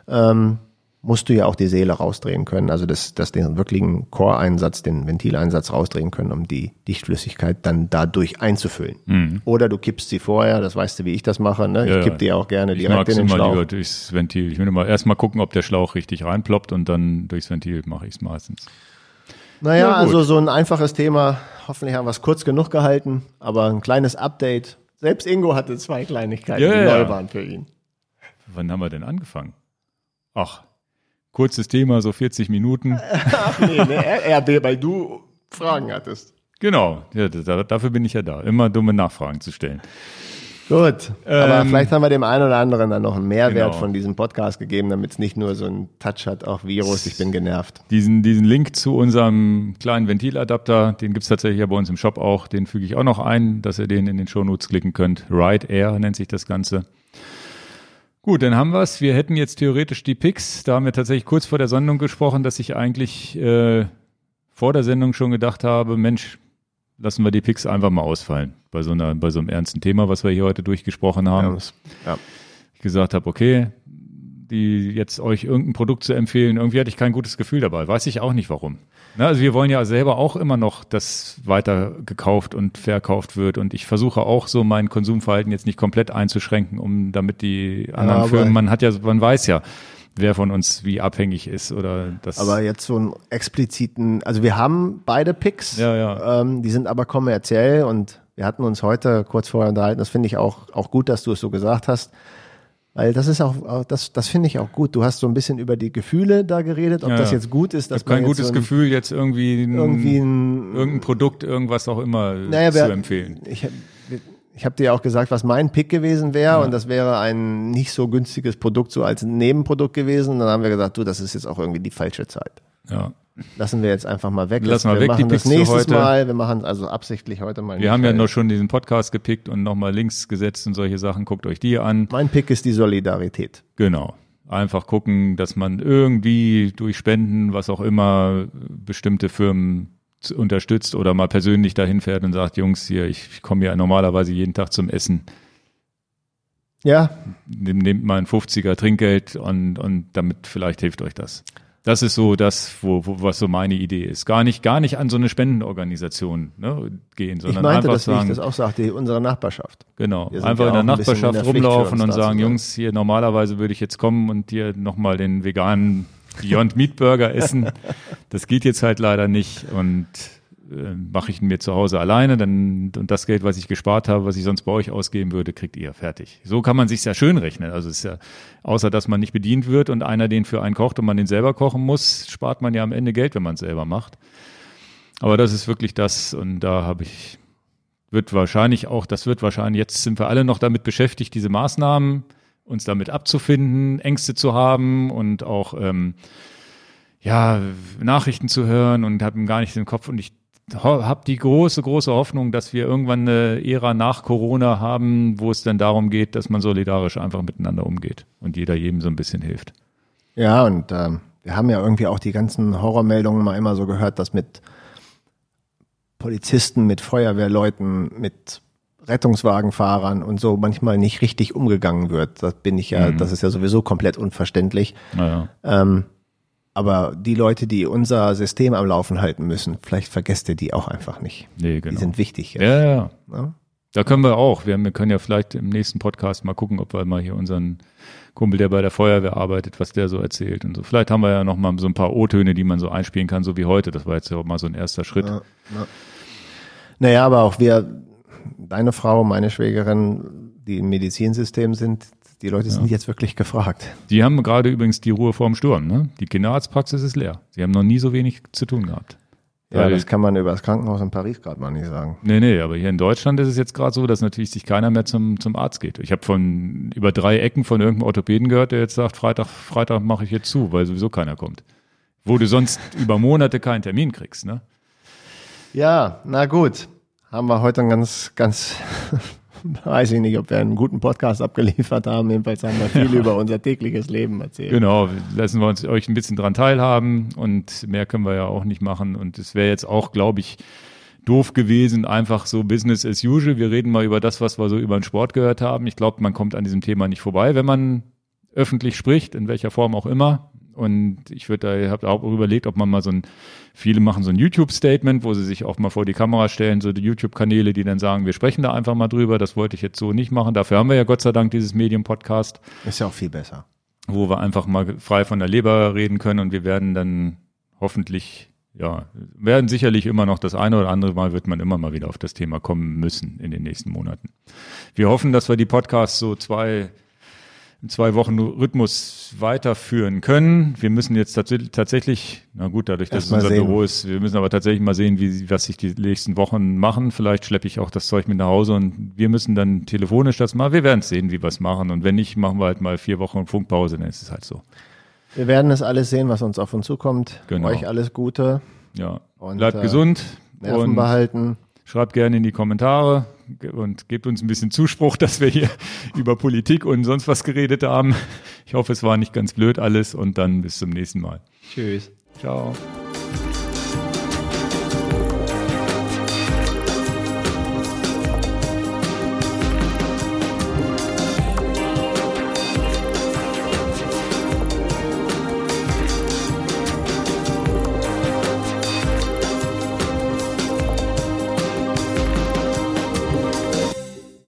ähm, musst du ja auch die Seele rausdrehen können, also das, das den wirklichen Core-Einsatz, den Ventileinsatz rausdrehen können, um die Dichtflüssigkeit dann dadurch einzufüllen. Oder du kippst sie vorher, das weißt du, wie ich das mache, ne? Mhm. Ja, ich kipp die auch gerne Ich direkt in den immer Schlauch. lieber durchs Ventil. Ich will immer mal gucken, ob der Schlauch richtig reinploppt und dann durchs Ventil mache ich es meistens. Naja, Ja, gut. also so ein einfaches Thema. Hoffentlich haben wir es kurz genug gehalten, aber ein kleines Update. Selbst Ingo hatte zwei Kleinigkeiten, Ja, die ja. neu waren für ihn. Wann haben wir denn angefangen? Ach, kurzes Thema, so 40 Minuten. Ach nee, ne, weil du Fragen hattest. Genau, ja, da, dafür bin ich ja da, immer dumme Nachfragen zu stellen. Gut, aber Ähm, vielleicht haben wir dem einen oder anderen dann noch einen Mehrwert genau. von diesem Podcast gegeben, damit es nicht nur so ein Touch hat, auch Virus, ich bin genervt. Diesen, diesen Link zu unserem kleinen Ventiladapter, den gibt's tatsächlich ja bei uns im Shop auch, den füge ich auch noch ein, dass ihr den in den Shownotes klicken könnt. Ride Air nennt sich das Ganze. Gut, dann haben wir's. Wir hätten jetzt theoretisch die Picks. Da haben wir tatsächlich kurz vor der Sendung gesprochen, dass ich eigentlich äh, vor der Sendung schon gedacht habe, Mensch, lassen wir die Picks einfach mal ausfallen. Bei so, einer, bei so einem ernsten Thema, was wir hier heute durchgesprochen haben. Ja, das- ja. ich gesagt habe, okay, die jetzt euch irgendein Produkt zu empfehlen. Irgendwie hatte ich kein gutes Gefühl dabei. Weiß ich auch nicht warum. Na, also wir wollen ja selber auch immer noch, dass weiter gekauft und verkauft wird. Und ich versuche auch so mein Konsumverhalten jetzt nicht komplett einzuschränken, um damit die anderen aber- Firmen, man hat ja, man weiß ja, wer von uns wie abhängig ist oder das. Aber jetzt so einen expliziten, also wir haben beide Picks, Ja, ja. Ähm, die sind aber kommerziell und wir hatten uns heute kurz vorher unterhalten, das finde ich auch, auch gut, dass du es so gesagt hast, weil das ist auch, das, das finde ich auch gut. Du hast so ein bisschen über die Gefühle da geredet, ob Ja, das jetzt gut ist, ich dass habe kein gutes so ein, Gefühl, jetzt irgendwie, ein, irgendwie ein, irgendein Produkt, irgendwas auch immer Naja, zu wer- empfehlen. Ich, ich habe dir auch gesagt, was mein Pick gewesen wäre und das wäre ein nicht so günstiges Produkt so als Nebenprodukt gewesen. Und dann haben wir gesagt, du, das ist jetzt auch irgendwie die falsche Zeit. Ja. Lassen wir jetzt einfach mal weg. Lassen wir wir weg, die machen das Picks für nächstes heute. Mal. Wir machen also absichtlich heute mal. Wir haben ja noch schon diesen Podcast gepickt und nochmal Links gesetzt und solche Sachen. Guckt euch die an. Mein Pick ist die Solidarität. Genau. Einfach gucken, dass man irgendwie durch Spenden, was auch immer, bestimmte Firmen unterstützt oder mal persönlich dahin fährt und sagt, Jungs, hier, ich komme ja normalerweise jeden Tag zum Essen. Ja, Nehm- Nehmt mal ein 50er Trinkgeld und, und damit vielleicht hilft euch das. Das ist so das, wo, wo, was so meine Idee ist. Gar nicht, gar nicht an so eine Spendenorganisation ne, gehen, ich sondern meinte einfach das, wie ich sagen, das auch sagte, unsere Nachbarschaft. Genau, einfach ja in der bisschen in Nachbarschaft der rumlaufen und sagen. Jungs, hier normalerweise würde ich jetzt kommen und dir nochmal den veganen Beyond Meat Burger essen. Das geht jetzt halt leider nicht und äh, mache ich mir zu Hause alleine, dann und das Geld, was ich gespart habe, was ich sonst bei euch ausgeben würde, kriegt ihr fertig. So kann man sich ja schön rechnen. Also es ist ja außer dass man nicht bedient wird und einer den für einen kocht und man den selber kochen muss, spart man ja am Ende Geld, wenn man es selber macht. Aber das ist wirklich das und da habe ich wird wahrscheinlich auch, das wird wahrscheinlich, jetzt sind wir alle noch damit beschäftigt, diese Maßnahmen, uns damit abzufinden, Ängste zu haben und auch ähm, ja, Nachrichten zu hören und haben gar nicht im Kopf und ich habe die große, große Hoffnung, dass wir irgendwann eine Ära nach Corona haben, wo es dann darum geht, dass man solidarisch einfach miteinander umgeht und jeder jedem so ein bisschen hilft. Ja, und ähm, wir haben ja irgendwie auch die ganzen Horrormeldungen mal immer so gehört, dass mit Polizisten, mit Feuerwehrleuten, mit Rettungswagenfahrern und so manchmal nicht richtig umgegangen wird. Das bin ich ja, das ist ja sowieso komplett unverständlich. Naja. Ähm, aber die Leute, die unser System am Laufen halten müssen, vielleicht vergesst ihr die auch einfach nicht. Nee, genau. Die sind wichtig. ja, ja, ja. Ne? Da können wir auch. Wir, wir können ja vielleicht im nächsten Podcast mal gucken, ob wir mal hier unseren Kumpel, der bei der Feuerwehr arbeitet, was der so erzählt und so. Vielleicht haben wir ja noch mal so ein paar O-Töne, die man so einspielen kann, so wie heute. Das war jetzt ja auch mal so ein erster Schritt. Ja, ja. Naja, aber auch wir, deine Frau, meine Schwägerin, die im Medizinsystem sind, die Leute sind jetzt wirklich gefragt. Die haben gerade übrigens die Ruhe vorm Sturm. Ne? Die Kinderarztpraxis ist leer. Sie haben noch nie so wenig zu tun gehabt. Ja, Weil- das kann man über das Krankenhaus in Paris gerade mal nicht sagen. Nee, nee, aber hier in Deutschland ist es jetzt gerade so, dass natürlich sich keiner mehr zum, zum Arzt geht. Ich habe von über drei Ecken von irgendeinem Orthopäden gehört, der jetzt sagt, Freitag, Freitag mache ich jetzt zu, weil sowieso keiner kommt. Wo du sonst über Monate keinen Termin kriegst, ne? Ja, na gut. Haben wir heute einen ganz, ganz, weiß ich nicht, ob wir einen guten Podcast abgeliefert haben. Jedenfalls haben wir viel über unser tägliches Leben erzählt. Genau, lassen wir uns euch ein bisschen dran teilhaben und mehr können wir ja auch nicht machen. Und es wäre jetzt auch, glaube ich, doof gewesen, einfach so Business as usual. Wir reden mal über das, was wir so über den Sport gehört haben. Ich glaube, man kommt an diesem Thema nicht vorbei, wenn man öffentlich spricht, in welcher Form auch immer. Und ich würde da, habe auch überlegt, ob man mal so ein, viele machen so ein YouTube-Statement, wo sie sich auch mal vor die Kamera stellen, so die YouTube-Kanäle, die dann sagen, wir sprechen da einfach mal drüber. Das wollte ich jetzt so nicht machen. Dafür haben wir ja Gott sei Dank dieses Medium-Podcast Ist ja auch viel besser. wo wir einfach mal frei von der Leber reden können und wir werden dann hoffentlich, ja, werden sicherlich immer noch das eine oder andere Mal wird man immer mal wieder auf das Thema kommen müssen in den nächsten Monaten. Wir hoffen, dass wir die Podcasts so zwei, in zwei Wochen Rhythmus weiterführen können. Wir müssen jetzt tats tatsächlich, na gut, dadurch, dass es unser sehen. Büro ist, wir müssen aber tatsächlich mal sehen, wie, was sich die nächsten Wochen machen. Vielleicht schleppe ich auch das Zeug mit nach Hause und wir müssen dann telefonisch das mal, wir werden es sehen, wie wir es machen. Und wenn nicht, machen wir halt mal vier Wochen Funkpause, dann ist es halt so. Wir werden es alles sehen, was uns auf uns zukommt. Genau. Euch alles Gute, Ja. Und, Bleibt äh, gesund Nerven und behalten. schreibt gerne in die Kommentare und gebt uns ein bisschen Zuspruch, dass wir hier über Politik und sonst was geredet haben. Ich hoffe, es war nicht ganz blöd alles und dann bis zum nächsten Mal. Tschüss. Ciao.